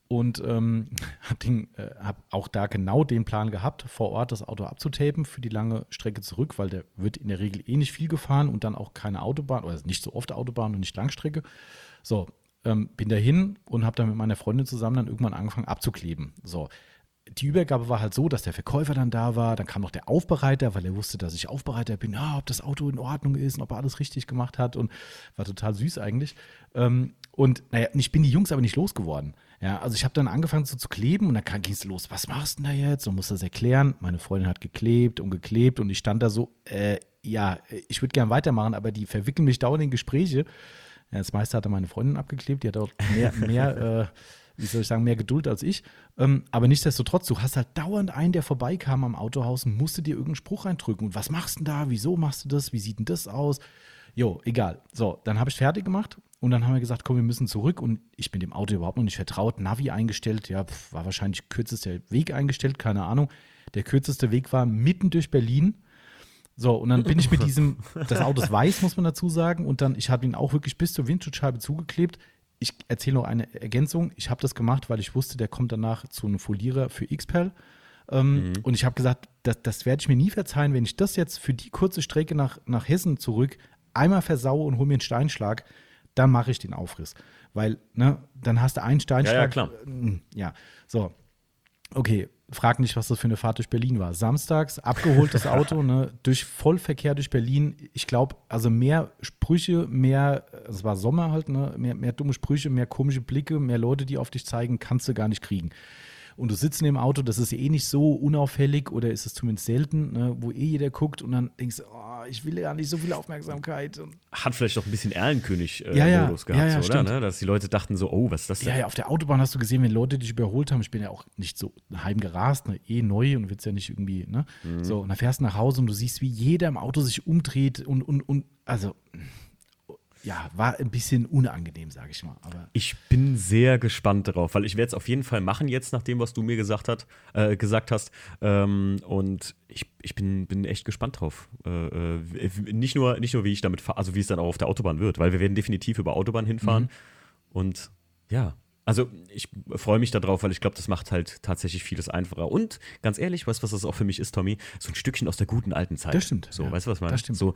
[SPEAKER 2] und ähm, habe äh, hab auch da genau den Plan gehabt, vor Ort das Auto abzutapen für die lange Strecke zurück, weil der wird in der Regel eh nicht viel gefahren und dann auch keine Autobahn oder nicht so oft Autobahn und nicht Langstrecke. So, ähm, bin dahin und habe dann mit meiner Freundin zusammen dann irgendwann angefangen abzukleben. So, die Übergabe war halt so, dass der Verkäufer dann da war, dann kam noch der Aufbereiter, weil er wusste, dass ich Aufbereiter bin, ja, ob das Auto in Ordnung ist und ob er alles richtig gemacht hat und war total süß eigentlich. Ähm, und naja, ich bin die Jungs aber nicht losgeworden. Ja, also ich habe dann angefangen so zu kleben und dann ging es los, was machst du denn da jetzt? Und musste das erklären. Meine Freundin hat geklebt und geklebt und ich stand da so, äh, ja, ich würde gern weitermachen, aber die verwickeln mich dauernd in Gespräche. Ja, das meiste hatte meine Freundin abgeklebt, die hat auch mehr, mehr äh, wie soll ich sagen, mehr Geduld als ich. Ähm, aber nichtsdestotrotz, du hast halt dauernd einen, der vorbeikam am Autohaus und musste dir irgendeinen Spruch reindrücken. Und was machst du denn da? Wieso machst du das? Wie sieht denn das aus? Jo, egal. So, dann habe ich fertig gemacht und dann haben wir gesagt, komm, wir müssen zurück. Und ich bin dem Auto überhaupt noch nicht vertraut. Navi eingestellt, ja, pf, war wahrscheinlich kürzester Weg eingestellt, keine Ahnung. Der kürzeste Weg war mitten durch Berlin. So, und dann bin ich mit diesem, das Auto ist weiß, muss man dazu sagen. Und dann, ich habe ihn auch wirklich bis zur Windschutzscheibe zugeklebt ich erzähle noch eine Ergänzung. Ich habe das gemacht, weil ich wusste, der kommt danach zu einem Folierer für XPEL. Ähm, mhm. Und ich habe gesagt, das, das werde ich mir nie verzeihen, wenn ich das jetzt für die kurze Strecke nach, nach Hessen zurück einmal versaue und hole mir einen Steinschlag. Dann mache ich den Aufriss. Weil, ne, dann hast du einen Steinschlag.
[SPEAKER 1] Ja, ja, klar.
[SPEAKER 2] Äh, Ja, so. Okay, frag nicht, was das für eine Fahrt durch Berlin war. Samstags, abgeholtes Auto, ne, durch Vollverkehr durch Berlin. Ich glaube, also mehr Sprüche, mehr, es war Sommer halt, ne, mehr, mehr dumme Sprüche, mehr komische Blicke, mehr Leute, die auf dich zeigen, kannst du gar nicht kriegen. Und du sitzt in dem Auto, das ist eh nicht so unauffällig oder ist es zumindest selten, ne, wo eh jeder guckt und dann denkst du, oh, ich will ja nicht so viel Aufmerksamkeit. Und
[SPEAKER 1] Hat vielleicht auch ein bisschen Erlenkönig-Modus
[SPEAKER 2] Ja, ja.
[SPEAKER 1] gehabt,
[SPEAKER 2] Ja,
[SPEAKER 1] so, oder? Ne? Dass die Leute dachten so, oh, was ist das denn?
[SPEAKER 2] Ja, ja, auf der Autobahn hast du gesehen, wenn Leute dich überholt haben. Ich bin ja auch nicht so heim gerast, ne, eh neu und willst ja nicht irgendwie, ne?
[SPEAKER 1] Mhm.
[SPEAKER 2] So, und dann fährst du nach Hause und du siehst, wie jeder im Auto sich umdreht und, und, und, also, ja, war ein bisschen unangenehm, sage ich mal. Aber
[SPEAKER 1] Ich bin sehr gespannt darauf, weil ich werde es auf jeden Fall machen jetzt, nach dem, was du mir gesagt, hat, äh, gesagt hast. Ähm, und ich, ich bin, bin echt gespannt drauf. Äh, äh, nicht, nur, nicht nur, wie ich damit fahre, also wie es dann auch auf der Autobahn wird, weil wir werden definitiv über Autobahn hinfahren. Und ja, also ich freue mich darauf, weil ich glaube, das macht halt tatsächlich vieles einfacher. Und ganz ehrlich, weißt du, was das auch für mich ist, Tommy? So ein Stückchen aus der guten alten Zeit.
[SPEAKER 2] Das stimmt,
[SPEAKER 1] So,
[SPEAKER 2] ja.
[SPEAKER 1] weißt du, was meine?
[SPEAKER 2] Das stimmt.
[SPEAKER 1] So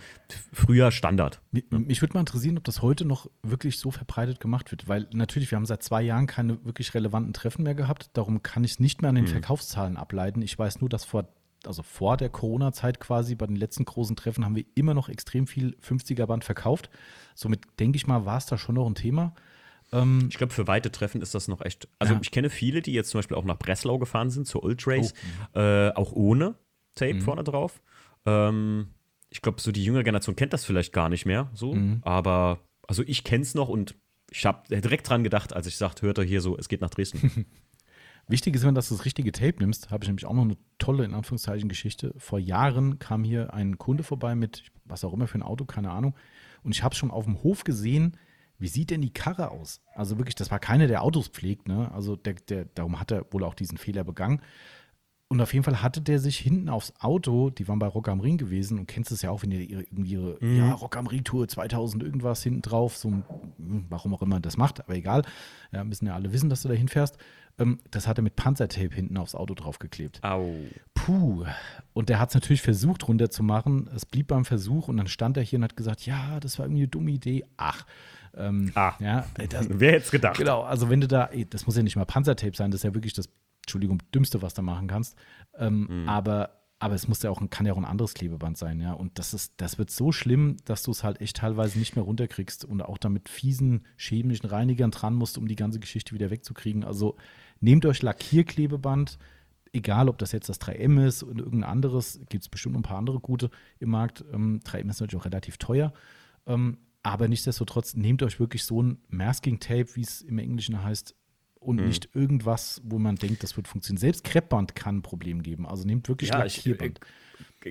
[SPEAKER 1] früher Standard.
[SPEAKER 2] Mi- Mich würde mal interessieren, ob das heute noch wirklich so verbreitet gemacht wird, weil natürlich, wir haben seit zwei Jahren keine wirklich relevanten Treffen mehr gehabt. Darum kann ich es nicht mehr an den Verkaufszahlen ableiten. Ich weiß nur, dass vor, also vor der Corona-Zeit quasi, bei den letzten großen Treffen haben wir immer noch extrem viel 50er-Band verkauft. Somit denke ich mal, war es da schon noch ein Thema. Ähm,
[SPEAKER 1] Ich glaube, für weite Treffen ist das noch echt. Also,
[SPEAKER 2] Ja.
[SPEAKER 1] ich kenne viele, die jetzt zum Beispiel auch nach Breslau gefahren sind, zur Ultrace,
[SPEAKER 2] Oh,
[SPEAKER 1] äh, auch ohne Tape
[SPEAKER 2] Mhm.
[SPEAKER 1] vorne drauf. Ähm, ich glaube, so die jüngere Generation kennt das vielleicht gar nicht mehr so.
[SPEAKER 2] Mhm.
[SPEAKER 1] Aber, also ich kenne es noch und ich habe direkt dran gedacht, als ich sagte, hört er hier so, es geht nach Dresden.
[SPEAKER 2] Wichtig ist immer, dass du das richtige Tape nimmst. Habe ich nämlich auch noch eine tolle, in Anführungszeichen, Geschichte. Vor Jahren kam hier ein Kunde vorbei mit, was auch immer für ein Auto, keine Ahnung. Und ich habe schon auf dem Hof gesehen, wie sieht denn die Karre aus? Also wirklich, das war keiner, der Autos pflegt. Ne? Also der, der, darum hat er wohl auch diesen Fehler begangen. Und auf jeden Fall hatte der sich hinten aufs Auto, die waren bei Rock am Ring gewesen und kennst es ja auch, wenn ihr ihre, irgendwie ihre ja, Rock am Ring Tour 2000 irgendwas hinten drauf, so hm, warum auch immer das macht, aber egal, ja, müssen ja alle wissen, dass du da hinfährst. Ähm, das hat er mit Panzertape hinten aufs Auto draufgeklebt.
[SPEAKER 1] Au.
[SPEAKER 2] Puh. Und der hat es natürlich versucht runterzumachen. Es blieb beim Versuch und dann stand er hier und hat gesagt, ja, das war irgendwie eine dumme Idee. Ach. Ähm,
[SPEAKER 1] Ah.
[SPEAKER 2] Ja, das,
[SPEAKER 1] Wer hätte es gedacht?
[SPEAKER 2] Genau, also wenn du da, ey, das muss ja nicht mal Panzertape sein, das ist ja wirklich das, Entschuldigung, dümmste, was du machen kannst. Ähm, Aber, aber es muss ja auch, ein- kann ja auch ein anderes Klebeband sein, ja. Und das ist, das wird so schlimm, dass du es halt echt teilweise nicht mehr runterkriegst und auch damit fiesen chemischen Reinigern dran musst, um die ganze Geschichte wieder wegzukriegen. Also nehmt euch Lackierklebeband, egal ob das jetzt das 3M ist oder irgendein anderes, gibt es bestimmt noch ein paar andere gute im Markt. Ähm, 3M ist natürlich auch relativ teuer. Ähm, aber nichtsdestotrotz nehmt euch wirklich so ein Masking-Tape, wie es im Englischen heißt, und nicht irgendwas, wo man denkt, das wird funktionieren. Selbst Kreppband kann ein Problem geben. Also nehmt wirklich
[SPEAKER 1] Ja, ich
[SPEAKER 2] Lackierband.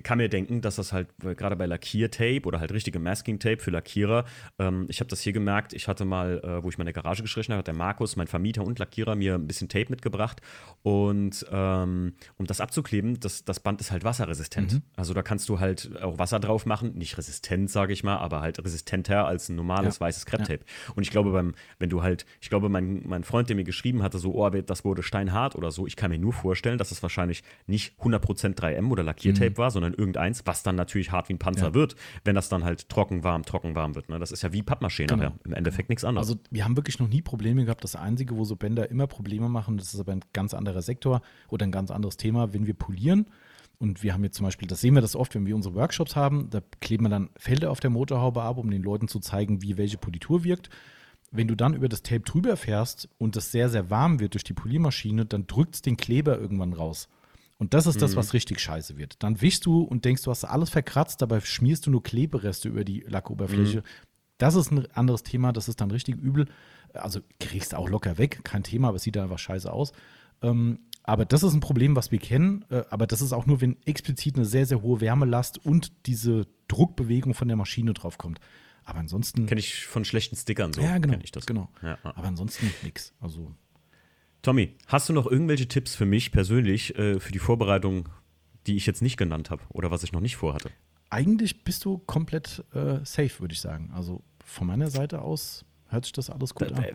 [SPEAKER 1] Kann mir denken, dass das halt gerade bei Lackiertape oder halt richtige Masking-Tape für Lackierer, ähm, ich habe das hier gemerkt, ich hatte mal, äh, wo ich meine Garage gestrichen habe, hat der Markus, mein Vermieter und Lackierer, mir ein bisschen Tape mitgebracht und ähm, um das abzukleben, das, das Band ist halt wasserresistent.
[SPEAKER 2] Mhm.
[SPEAKER 1] Also da kannst du halt auch Wasser drauf machen, nicht resistent, sage ich mal, aber halt resistenter als ein normales
[SPEAKER 2] Ja.
[SPEAKER 1] weißes Krepptape. Und ich glaube, beim, wenn du halt, ich glaube, mein, mein Freund, der mir geschrieben hatte, so, oh, das wurde steinhart oder so, ich kann mir nur vorstellen, dass es wahrscheinlich nicht 100% 3M oder Lackiertape war, sondern irgendeins, was dann natürlich hart wie ein Panzer
[SPEAKER 2] Ja.
[SPEAKER 1] wird, wenn das dann halt trocken, warm, trocken, warm wird. Ne? Das ist ja wie Pappmaché
[SPEAKER 2] Genau.
[SPEAKER 1] nachher. Im Endeffekt nichts anderes.
[SPEAKER 2] Also wir haben wirklich noch nie Probleme gehabt. Das Einzige, wo so Bänder immer Probleme machen, das ist aber ein ganz anderer Sektor oder ein ganz anderes Thema, wenn wir polieren. Und wir haben jetzt zum Beispiel, das sehen wir das oft, wenn wir unsere Workshops haben, da kleben wir dann Felder auf der Motorhaube ab, um den Leuten zu zeigen, wie welche Politur wirkt. Wenn du dann über das Tape drüber fährst und das sehr, sehr warm wird durch die Poliermaschine, dann drückt es den Kleber irgendwann raus. Und das ist das, was richtig scheiße wird. Dann wischst du und denkst, du hast alles verkratzt, dabei schmierst du nur Klebereste über die Lackoberfläche. Das ist ein anderes Thema, das ist dann richtig übel. Also kriegst du auch locker weg, kein Thema, aber es sieht dann einfach scheiße aus. Ähm, aber das ist ein Problem, was wir kennen. Äh, aber das ist auch nur, wenn explizit eine sehr, sehr hohe Wärmelast und diese Druckbewegung von der Maschine draufkommt. Aber ansonsten.
[SPEAKER 1] Kenne ich von schlechten Stickern so.
[SPEAKER 2] ja, genau.
[SPEAKER 1] ich das.
[SPEAKER 2] genau.
[SPEAKER 1] Ja.
[SPEAKER 2] Aber ansonsten nix. Also.
[SPEAKER 1] Tommy, hast du noch irgendwelche Tipps für mich persönlich äh, für die Vorbereitung, die ich jetzt nicht genannt habe oder was ich noch nicht vorhatte?
[SPEAKER 2] Eigentlich bist du komplett äh, safe, würde ich sagen. Also von meiner Seite aus hört sich das alles gut an.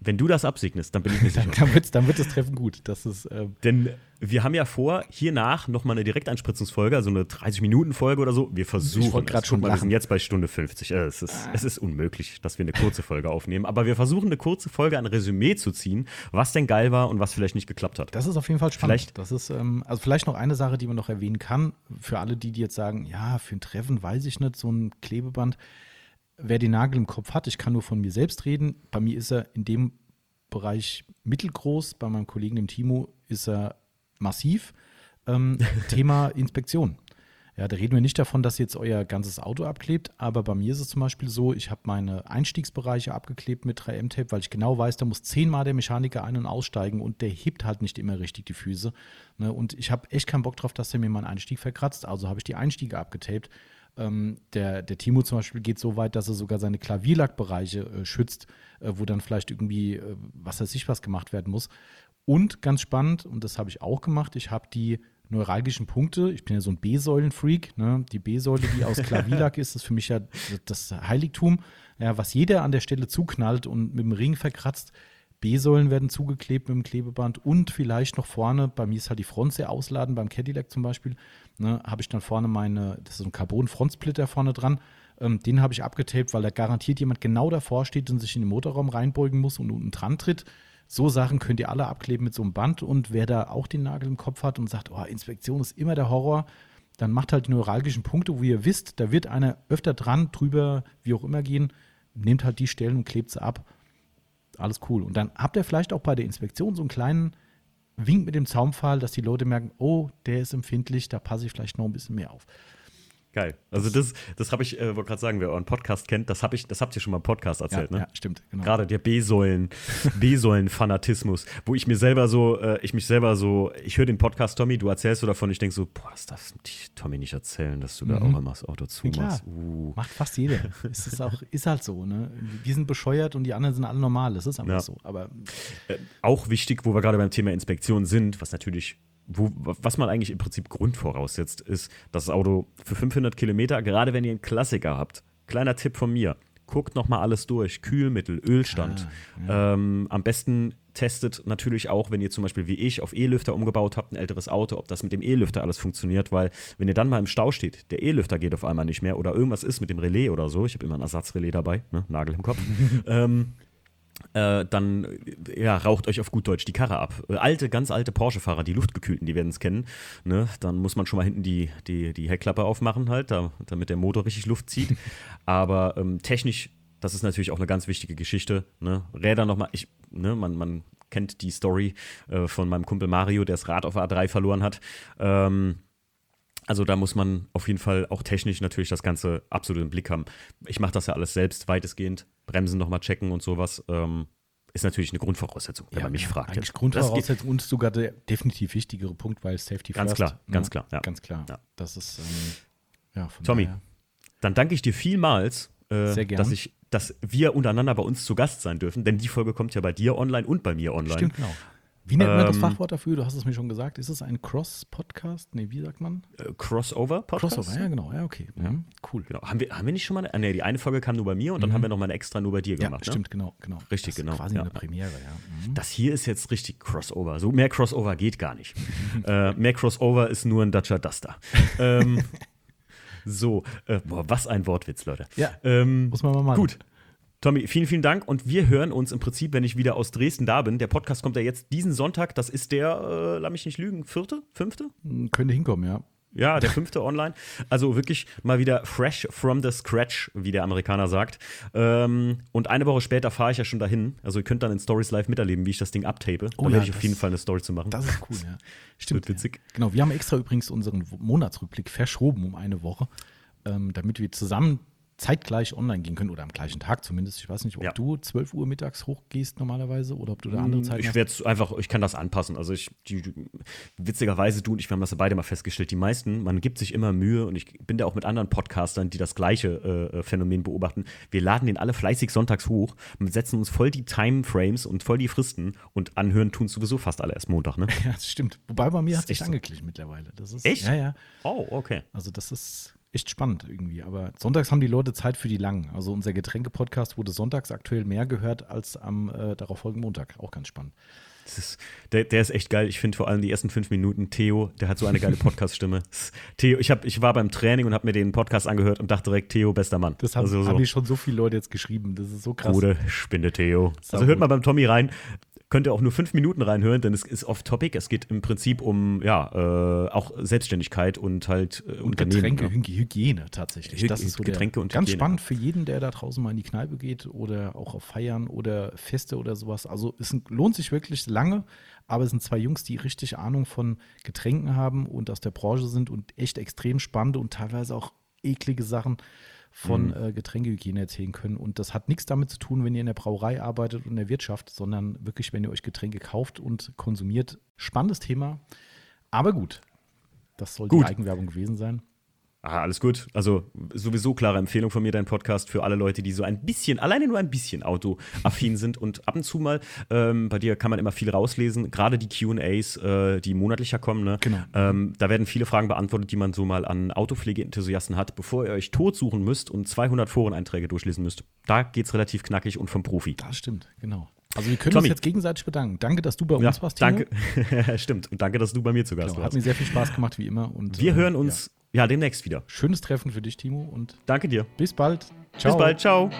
[SPEAKER 1] Wenn du das absegnest, dann bin ich mir sicher.
[SPEAKER 2] dann, wird, dann wird das Treffen gut. Das ist, äh
[SPEAKER 1] Denn wir haben ja vor, hiernach nochmal eine Direkteinspritzungsfolge, also eine 30-Minuten-Folge oder so. Wir versuchen.
[SPEAKER 2] Gerade schon
[SPEAKER 1] mal. Wir sind jetzt bei Stunde 50. Äh, es, ist, es ist unmöglich, dass wir eine kurze Folge aufnehmen. Aber wir versuchen, eine kurze Folge, ein Resümee zu ziehen, was denn geil war und was vielleicht nicht geklappt hat.
[SPEAKER 2] Das ist auf jeden Fall spannend.
[SPEAKER 1] Vielleicht-
[SPEAKER 2] das ist, ähm, also vielleicht noch eine Sache, die man noch erwähnen kann, für alle, die, die jetzt sagen, ja, für ein Treffen weiß ich nicht, so ein Klebeband. Wer den Nagel im Kopf hat, ich kann nur von mir selbst reden. Bei mir ist er in dem Bereich mittelgroß, bei meinem Kollegen, dem Timo, ist er massiv. Ähm, Thema Inspektion. Ja, da reden wir nicht davon, dass jetzt euer ganzes Auto abklebt, aber bei mir ist es zum Beispiel so, ich habe meine Einstiegsbereiche abgeklebt mit 3M-Tape, weil ich genau weiß, da muss zehnmal der Mechaniker ein- und aussteigen und der hebt halt nicht immer richtig die Füße. Ne? Und ich habe echt keinen Bock drauf, dass der mir meinen Einstieg verkratzt, also habe ich die Einstiege abgetaped. Ähm, der, der Timo zum Beispiel geht so weit, dass er sogar seine Klavierlackbereiche äh, schützt, äh, wo dann vielleicht irgendwie, äh, was weiß ich, was gemacht werden muss. Und ganz spannend, und das habe ich auch gemacht, ich habe die neuralgischen Punkte, ich bin ja so ein B-Säulen-Freak, ne? die B-Säule, die aus Klavierlack ist, ist für mich ja das Heiligtum, ja, was jeder an der Stelle zuknallt und mit dem Ring verkratzt. B-Säulen werden zugeklebt mit dem Klebeband und vielleicht noch vorne, bei mir ist halt die Front sehr ausladend, beim Cadillac zum Beispiel, ne, habe ich dann vorne meine, das ist ein Carbon-Frontsplitter vorne dran, ähm, den habe ich abgetaped, weil da garantiert jemand genau davor steht und sich in den Motorraum reinbeugen muss und unten dran tritt. So Sachen könnt ihr alle abkleben mit so einem Band und wer da auch den Nagel im Kopf hat und sagt, oh, Inspektion ist immer der Horror, dann macht halt die neuralgischen Punkte, wo ihr wisst, da wird einer öfter dran, drüber, wie auch immer gehen, nehmt halt die Stellen und klebt sie ab. Alles cool. Und dann habt ihr vielleicht auch bei der Inspektion so einen kleinen Wink mit dem Zaunpfahl, dass die Leute merken, oh, der ist empfindlich, da passe ich vielleicht noch ein bisschen mehr auf.
[SPEAKER 1] Geil. Also das, das habe ich, äh, wollte gerade sagen, wer euren Podcast kennt, das habe ich, das habt ihr schon mal im Podcast erzählt,
[SPEAKER 2] ja,
[SPEAKER 1] ne?
[SPEAKER 2] ja, stimmt. Genau.
[SPEAKER 1] Gerade der B-Säulen, B-Säulen-Fanatismus, wo ich mir selber so, äh, ich mich selber so, ich höre den Podcast, Tommy, du erzählst so davon, ich denke so, boah, das darfst du Tommy nicht erzählen, dass du da
[SPEAKER 2] Mhm.
[SPEAKER 1] auch immer das Auto
[SPEAKER 2] Ja,
[SPEAKER 1] zumachst. Uh.
[SPEAKER 2] Macht fast jeder. es ist, auch, ist halt so. Ne? Wir sind bescheuert und die anderen sind alle normal. Das ist einfach
[SPEAKER 1] Ja.
[SPEAKER 2] so. Aber
[SPEAKER 1] Äh, auch wichtig, wo wir gerade beim Thema Inspektion sind, was natürlich, wo, was man eigentlich im Prinzip grundvoraussetzt, ist, dass das Auto für 500 Kilometer, gerade wenn ihr einen Klassiker habt, kleiner Tipp von mir, guckt nochmal alles durch, Kühlmittel, Ölstand. ähm, am besten testet natürlich auch, wenn ihr zum Beispiel wie ich auf E-Lüfter umgebaut habt, ein älteres Auto, ob das mit dem E-Lüfter alles funktioniert, weil wenn ihr dann mal im Stau steht, der E-Lüfter geht auf einmal nicht mehr oder irgendwas ist mit dem Relais oder so, ich habe immer ein Ersatzrelais dabei, ne? Nagel im Kopf, ähm, äh, dann ja, raucht euch auf gut Deutsch die Karre ab. Äh, alte, ganz alte Porsche-Fahrer, die Luftgekühlten, die werden es kennen. Ne? Dann muss man schon mal hinten die, die, die Heckklappe aufmachen, halt, da, damit der Motor richtig Luft zieht. Aber ähm, technisch, das ist natürlich auch eine ganz wichtige Geschichte. Ne? Räder nochmal, ich, ne, man, man kennt die Story äh, von meinem Kumpel Mario, der das Rad auf A3 verloren hat. Ähm, also da muss man auf jeden Fall auch technisch natürlich das Ganze absolut im Blick haben. Ich mache das ja alles selbst weitestgehend. Bremsen nochmal checken und sowas. Ähm, ist natürlich eine Grundvoraussetzung, wenn man mich fragt.
[SPEAKER 2] Eigentlich
[SPEAKER 1] jetzt.
[SPEAKER 2] Grundvoraussetzung und sogar der definitiv wichtigere Punkt, weil Safety
[SPEAKER 1] Ganz
[SPEAKER 2] first.
[SPEAKER 1] klar, ganz
[SPEAKER 2] ne?
[SPEAKER 1] klar, ja.
[SPEAKER 2] Ganz klar.
[SPEAKER 1] Ja.
[SPEAKER 2] Das ist, ähm, ja, von
[SPEAKER 1] Tommy,
[SPEAKER 2] daher-
[SPEAKER 1] Dann danke ich dir vielmals, äh, dass, ich, dass wir untereinander bei uns zu Gast sein dürfen, denn die Folge kommt ja bei dir online und bei mir online.
[SPEAKER 2] Stimmt, genau. Wie nennt man das
[SPEAKER 1] Ähm,
[SPEAKER 2] Fachwort dafür? Du hast es mir schon gesagt. Ist es ein Cross-Podcast? Nee, wie sagt man?
[SPEAKER 1] Äh, Crossover-Podcast?
[SPEAKER 2] Crossover, ja, genau. Ja, okay. Mhm. Cool.
[SPEAKER 1] Genau. Haben, wir, haben wir nicht schon mal eine, ah, nee, die eine Folge kam nur bei mir und dann haben wir noch mal eine extra nur bei dir
[SPEAKER 2] Mhm. Ja,
[SPEAKER 1] gemacht. Ne?
[SPEAKER 2] stimmt, genau, genau.
[SPEAKER 1] Richtig,
[SPEAKER 2] das ist
[SPEAKER 1] genau,
[SPEAKER 2] Quasi
[SPEAKER 1] ja.
[SPEAKER 2] eine Premiere, ja. Mhm.
[SPEAKER 1] Das hier ist jetzt richtig Crossover. So mehr Crossover geht gar nicht. äh, mehr Crossover ist nur ein Dacia Duster. ähm, so, äh, boah, was ein Wortwitz, Leute.
[SPEAKER 2] Ja,
[SPEAKER 1] Ähm,
[SPEAKER 2] muss man mal machen.
[SPEAKER 1] Gut. Tommy, vielen, vielen Dank. Und wir hören uns im Prinzip, wenn ich wieder aus Dresden da bin. Der Podcast kommt ja jetzt diesen Sonntag. Das ist der, äh, lass mich nicht lügen, vierte? Fünfte?
[SPEAKER 2] Mhm, Könnte hinkommen, ja.
[SPEAKER 1] Ja, der fünfte online. Also wirklich mal wieder fresh from the scratch, wie der Amerikaner sagt. Ähm, und eine Woche später fahre ich ja schon dahin. Also ihr könnt dann in Stories live miterleben, wie ich das Ding abtape.
[SPEAKER 2] Oh
[SPEAKER 1] da
[SPEAKER 2] ja,
[SPEAKER 1] werde ich auf jeden Fall eine Story zu machen.
[SPEAKER 2] Das ist cool, ja. Stimmt.
[SPEAKER 1] Wird witzig.
[SPEAKER 2] Ja. Genau, wir haben extra übrigens unseren Monatsrückblick verschoben um eine Woche, ähm, damit wir zusammen zeitgleich online gehen können oder am gleichen Tag zumindest. Ich weiß nicht, ob
[SPEAKER 1] Ja.
[SPEAKER 2] du 12 Uhr mittags hochgehst normalerweise oder ob du da andere Zeiten
[SPEAKER 1] Ich werde es einfach, ich kann das anpassen. Also ich, die, witzigerweise, du und ich, wir haben das ja beide mal festgestellt, die meisten, man gibt sich immer Mühe und ich bin da auch mit anderen Podcastern, die das gleiche äh, Phänomen beobachten. Wir laden den alle fleißig sonntags hoch und setzen uns voll die Timeframes und voll die Fristen und anhören tun sowieso fast alle erst Montag, ne?
[SPEAKER 2] Ja, das stimmt. Wobei bei mir hat
[SPEAKER 1] ist
[SPEAKER 2] sich
[SPEAKER 1] so.
[SPEAKER 2] angeglichen mittlerweile. Das ist,
[SPEAKER 1] Echt?
[SPEAKER 2] Ja, ja.
[SPEAKER 1] Oh, okay.
[SPEAKER 2] Also das ist, echt spannend irgendwie. Aber sonntags haben die Leute Zeit für die langen. Also unser Getränke-Podcast wurde sonntags aktuell mehr gehört als am äh, darauffolgenden Montag. Auch ganz spannend.
[SPEAKER 1] Ist, der, der, ist echt geil. Ich finde vor allem die ersten fünf Minuten Theo, der hat so eine geile Podcast-Stimme. Theo, ich, hab, ich war beim Training und habe mir den Podcast angehört und dachte direkt, Theo, bester Mann.
[SPEAKER 2] Das haben, also so. haben mir schon so viele Leute jetzt geschrieben. Das ist so krass.
[SPEAKER 1] Gute Spinne, Theo. Also hört mal beim Tommy rein könnt ihr auch nur fünf Minuten reinhören, denn es ist off-topic. Es geht im Prinzip um ja äh, auch Selbstständigkeit und halt
[SPEAKER 2] äh, und Getränke, ne? Hygiene tatsächlich.
[SPEAKER 1] Hy das ist so Getränke und
[SPEAKER 2] ganz Hygiene. spannend für jeden, der da draußen mal in die Kneipe geht oder auch auf Feiern oder Feste oder sowas. Also es lohnt sich wirklich lange, aber es sind zwei Jungs, die richtig Ahnung von Getränken haben und aus der Branche sind und echt extrem spannende und teilweise auch eklige Sachen von mhm. äh, Getränkehygiene erzählen können. Und das hat nichts damit zu tun, wenn ihr in der Brauerei arbeitet und in der Wirtschaft, sondern wirklich, wenn ihr euch Getränke kauft und konsumiert. Spannendes Thema. Aber gut, das soll gut. die Eigenwerbung gewesen sein.
[SPEAKER 1] Ah, alles gut. Also sowieso klare Empfehlung von mir, dein Podcast für alle Leute, die so ein bisschen, alleine nur ein bisschen autoaffin sind und ab und zu mal, ähm, bei dir kann man immer viel rauslesen, gerade die QAs, äh, die monatlicher kommen, ne?
[SPEAKER 2] genau.
[SPEAKER 1] Ähm, da werden viele Fragen beantwortet, die man so mal an Autopflegeenthusiasten hat, bevor ihr euch tot suchen müsst und 200 Foreneinträge durchlesen müsst. Da geht es relativ knackig und vom Profi.
[SPEAKER 2] Das stimmt, genau. Also wir können Tommy. uns jetzt gegenseitig bedanken. Danke, dass du bei ja, uns warst,
[SPEAKER 1] Timo. Danke, stimmt. Und danke, dass du bei mir zu Gast genau, warst.
[SPEAKER 2] Hat mir sehr viel Spaß gemacht, wie immer. Und,
[SPEAKER 1] wir äh, hören uns ja. ja. demnächst wieder.
[SPEAKER 2] Schönes Treffen für dich, Timo. Und
[SPEAKER 1] danke dir.
[SPEAKER 2] Bis bald.
[SPEAKER 1] Ciao. Bis bald. Ciao.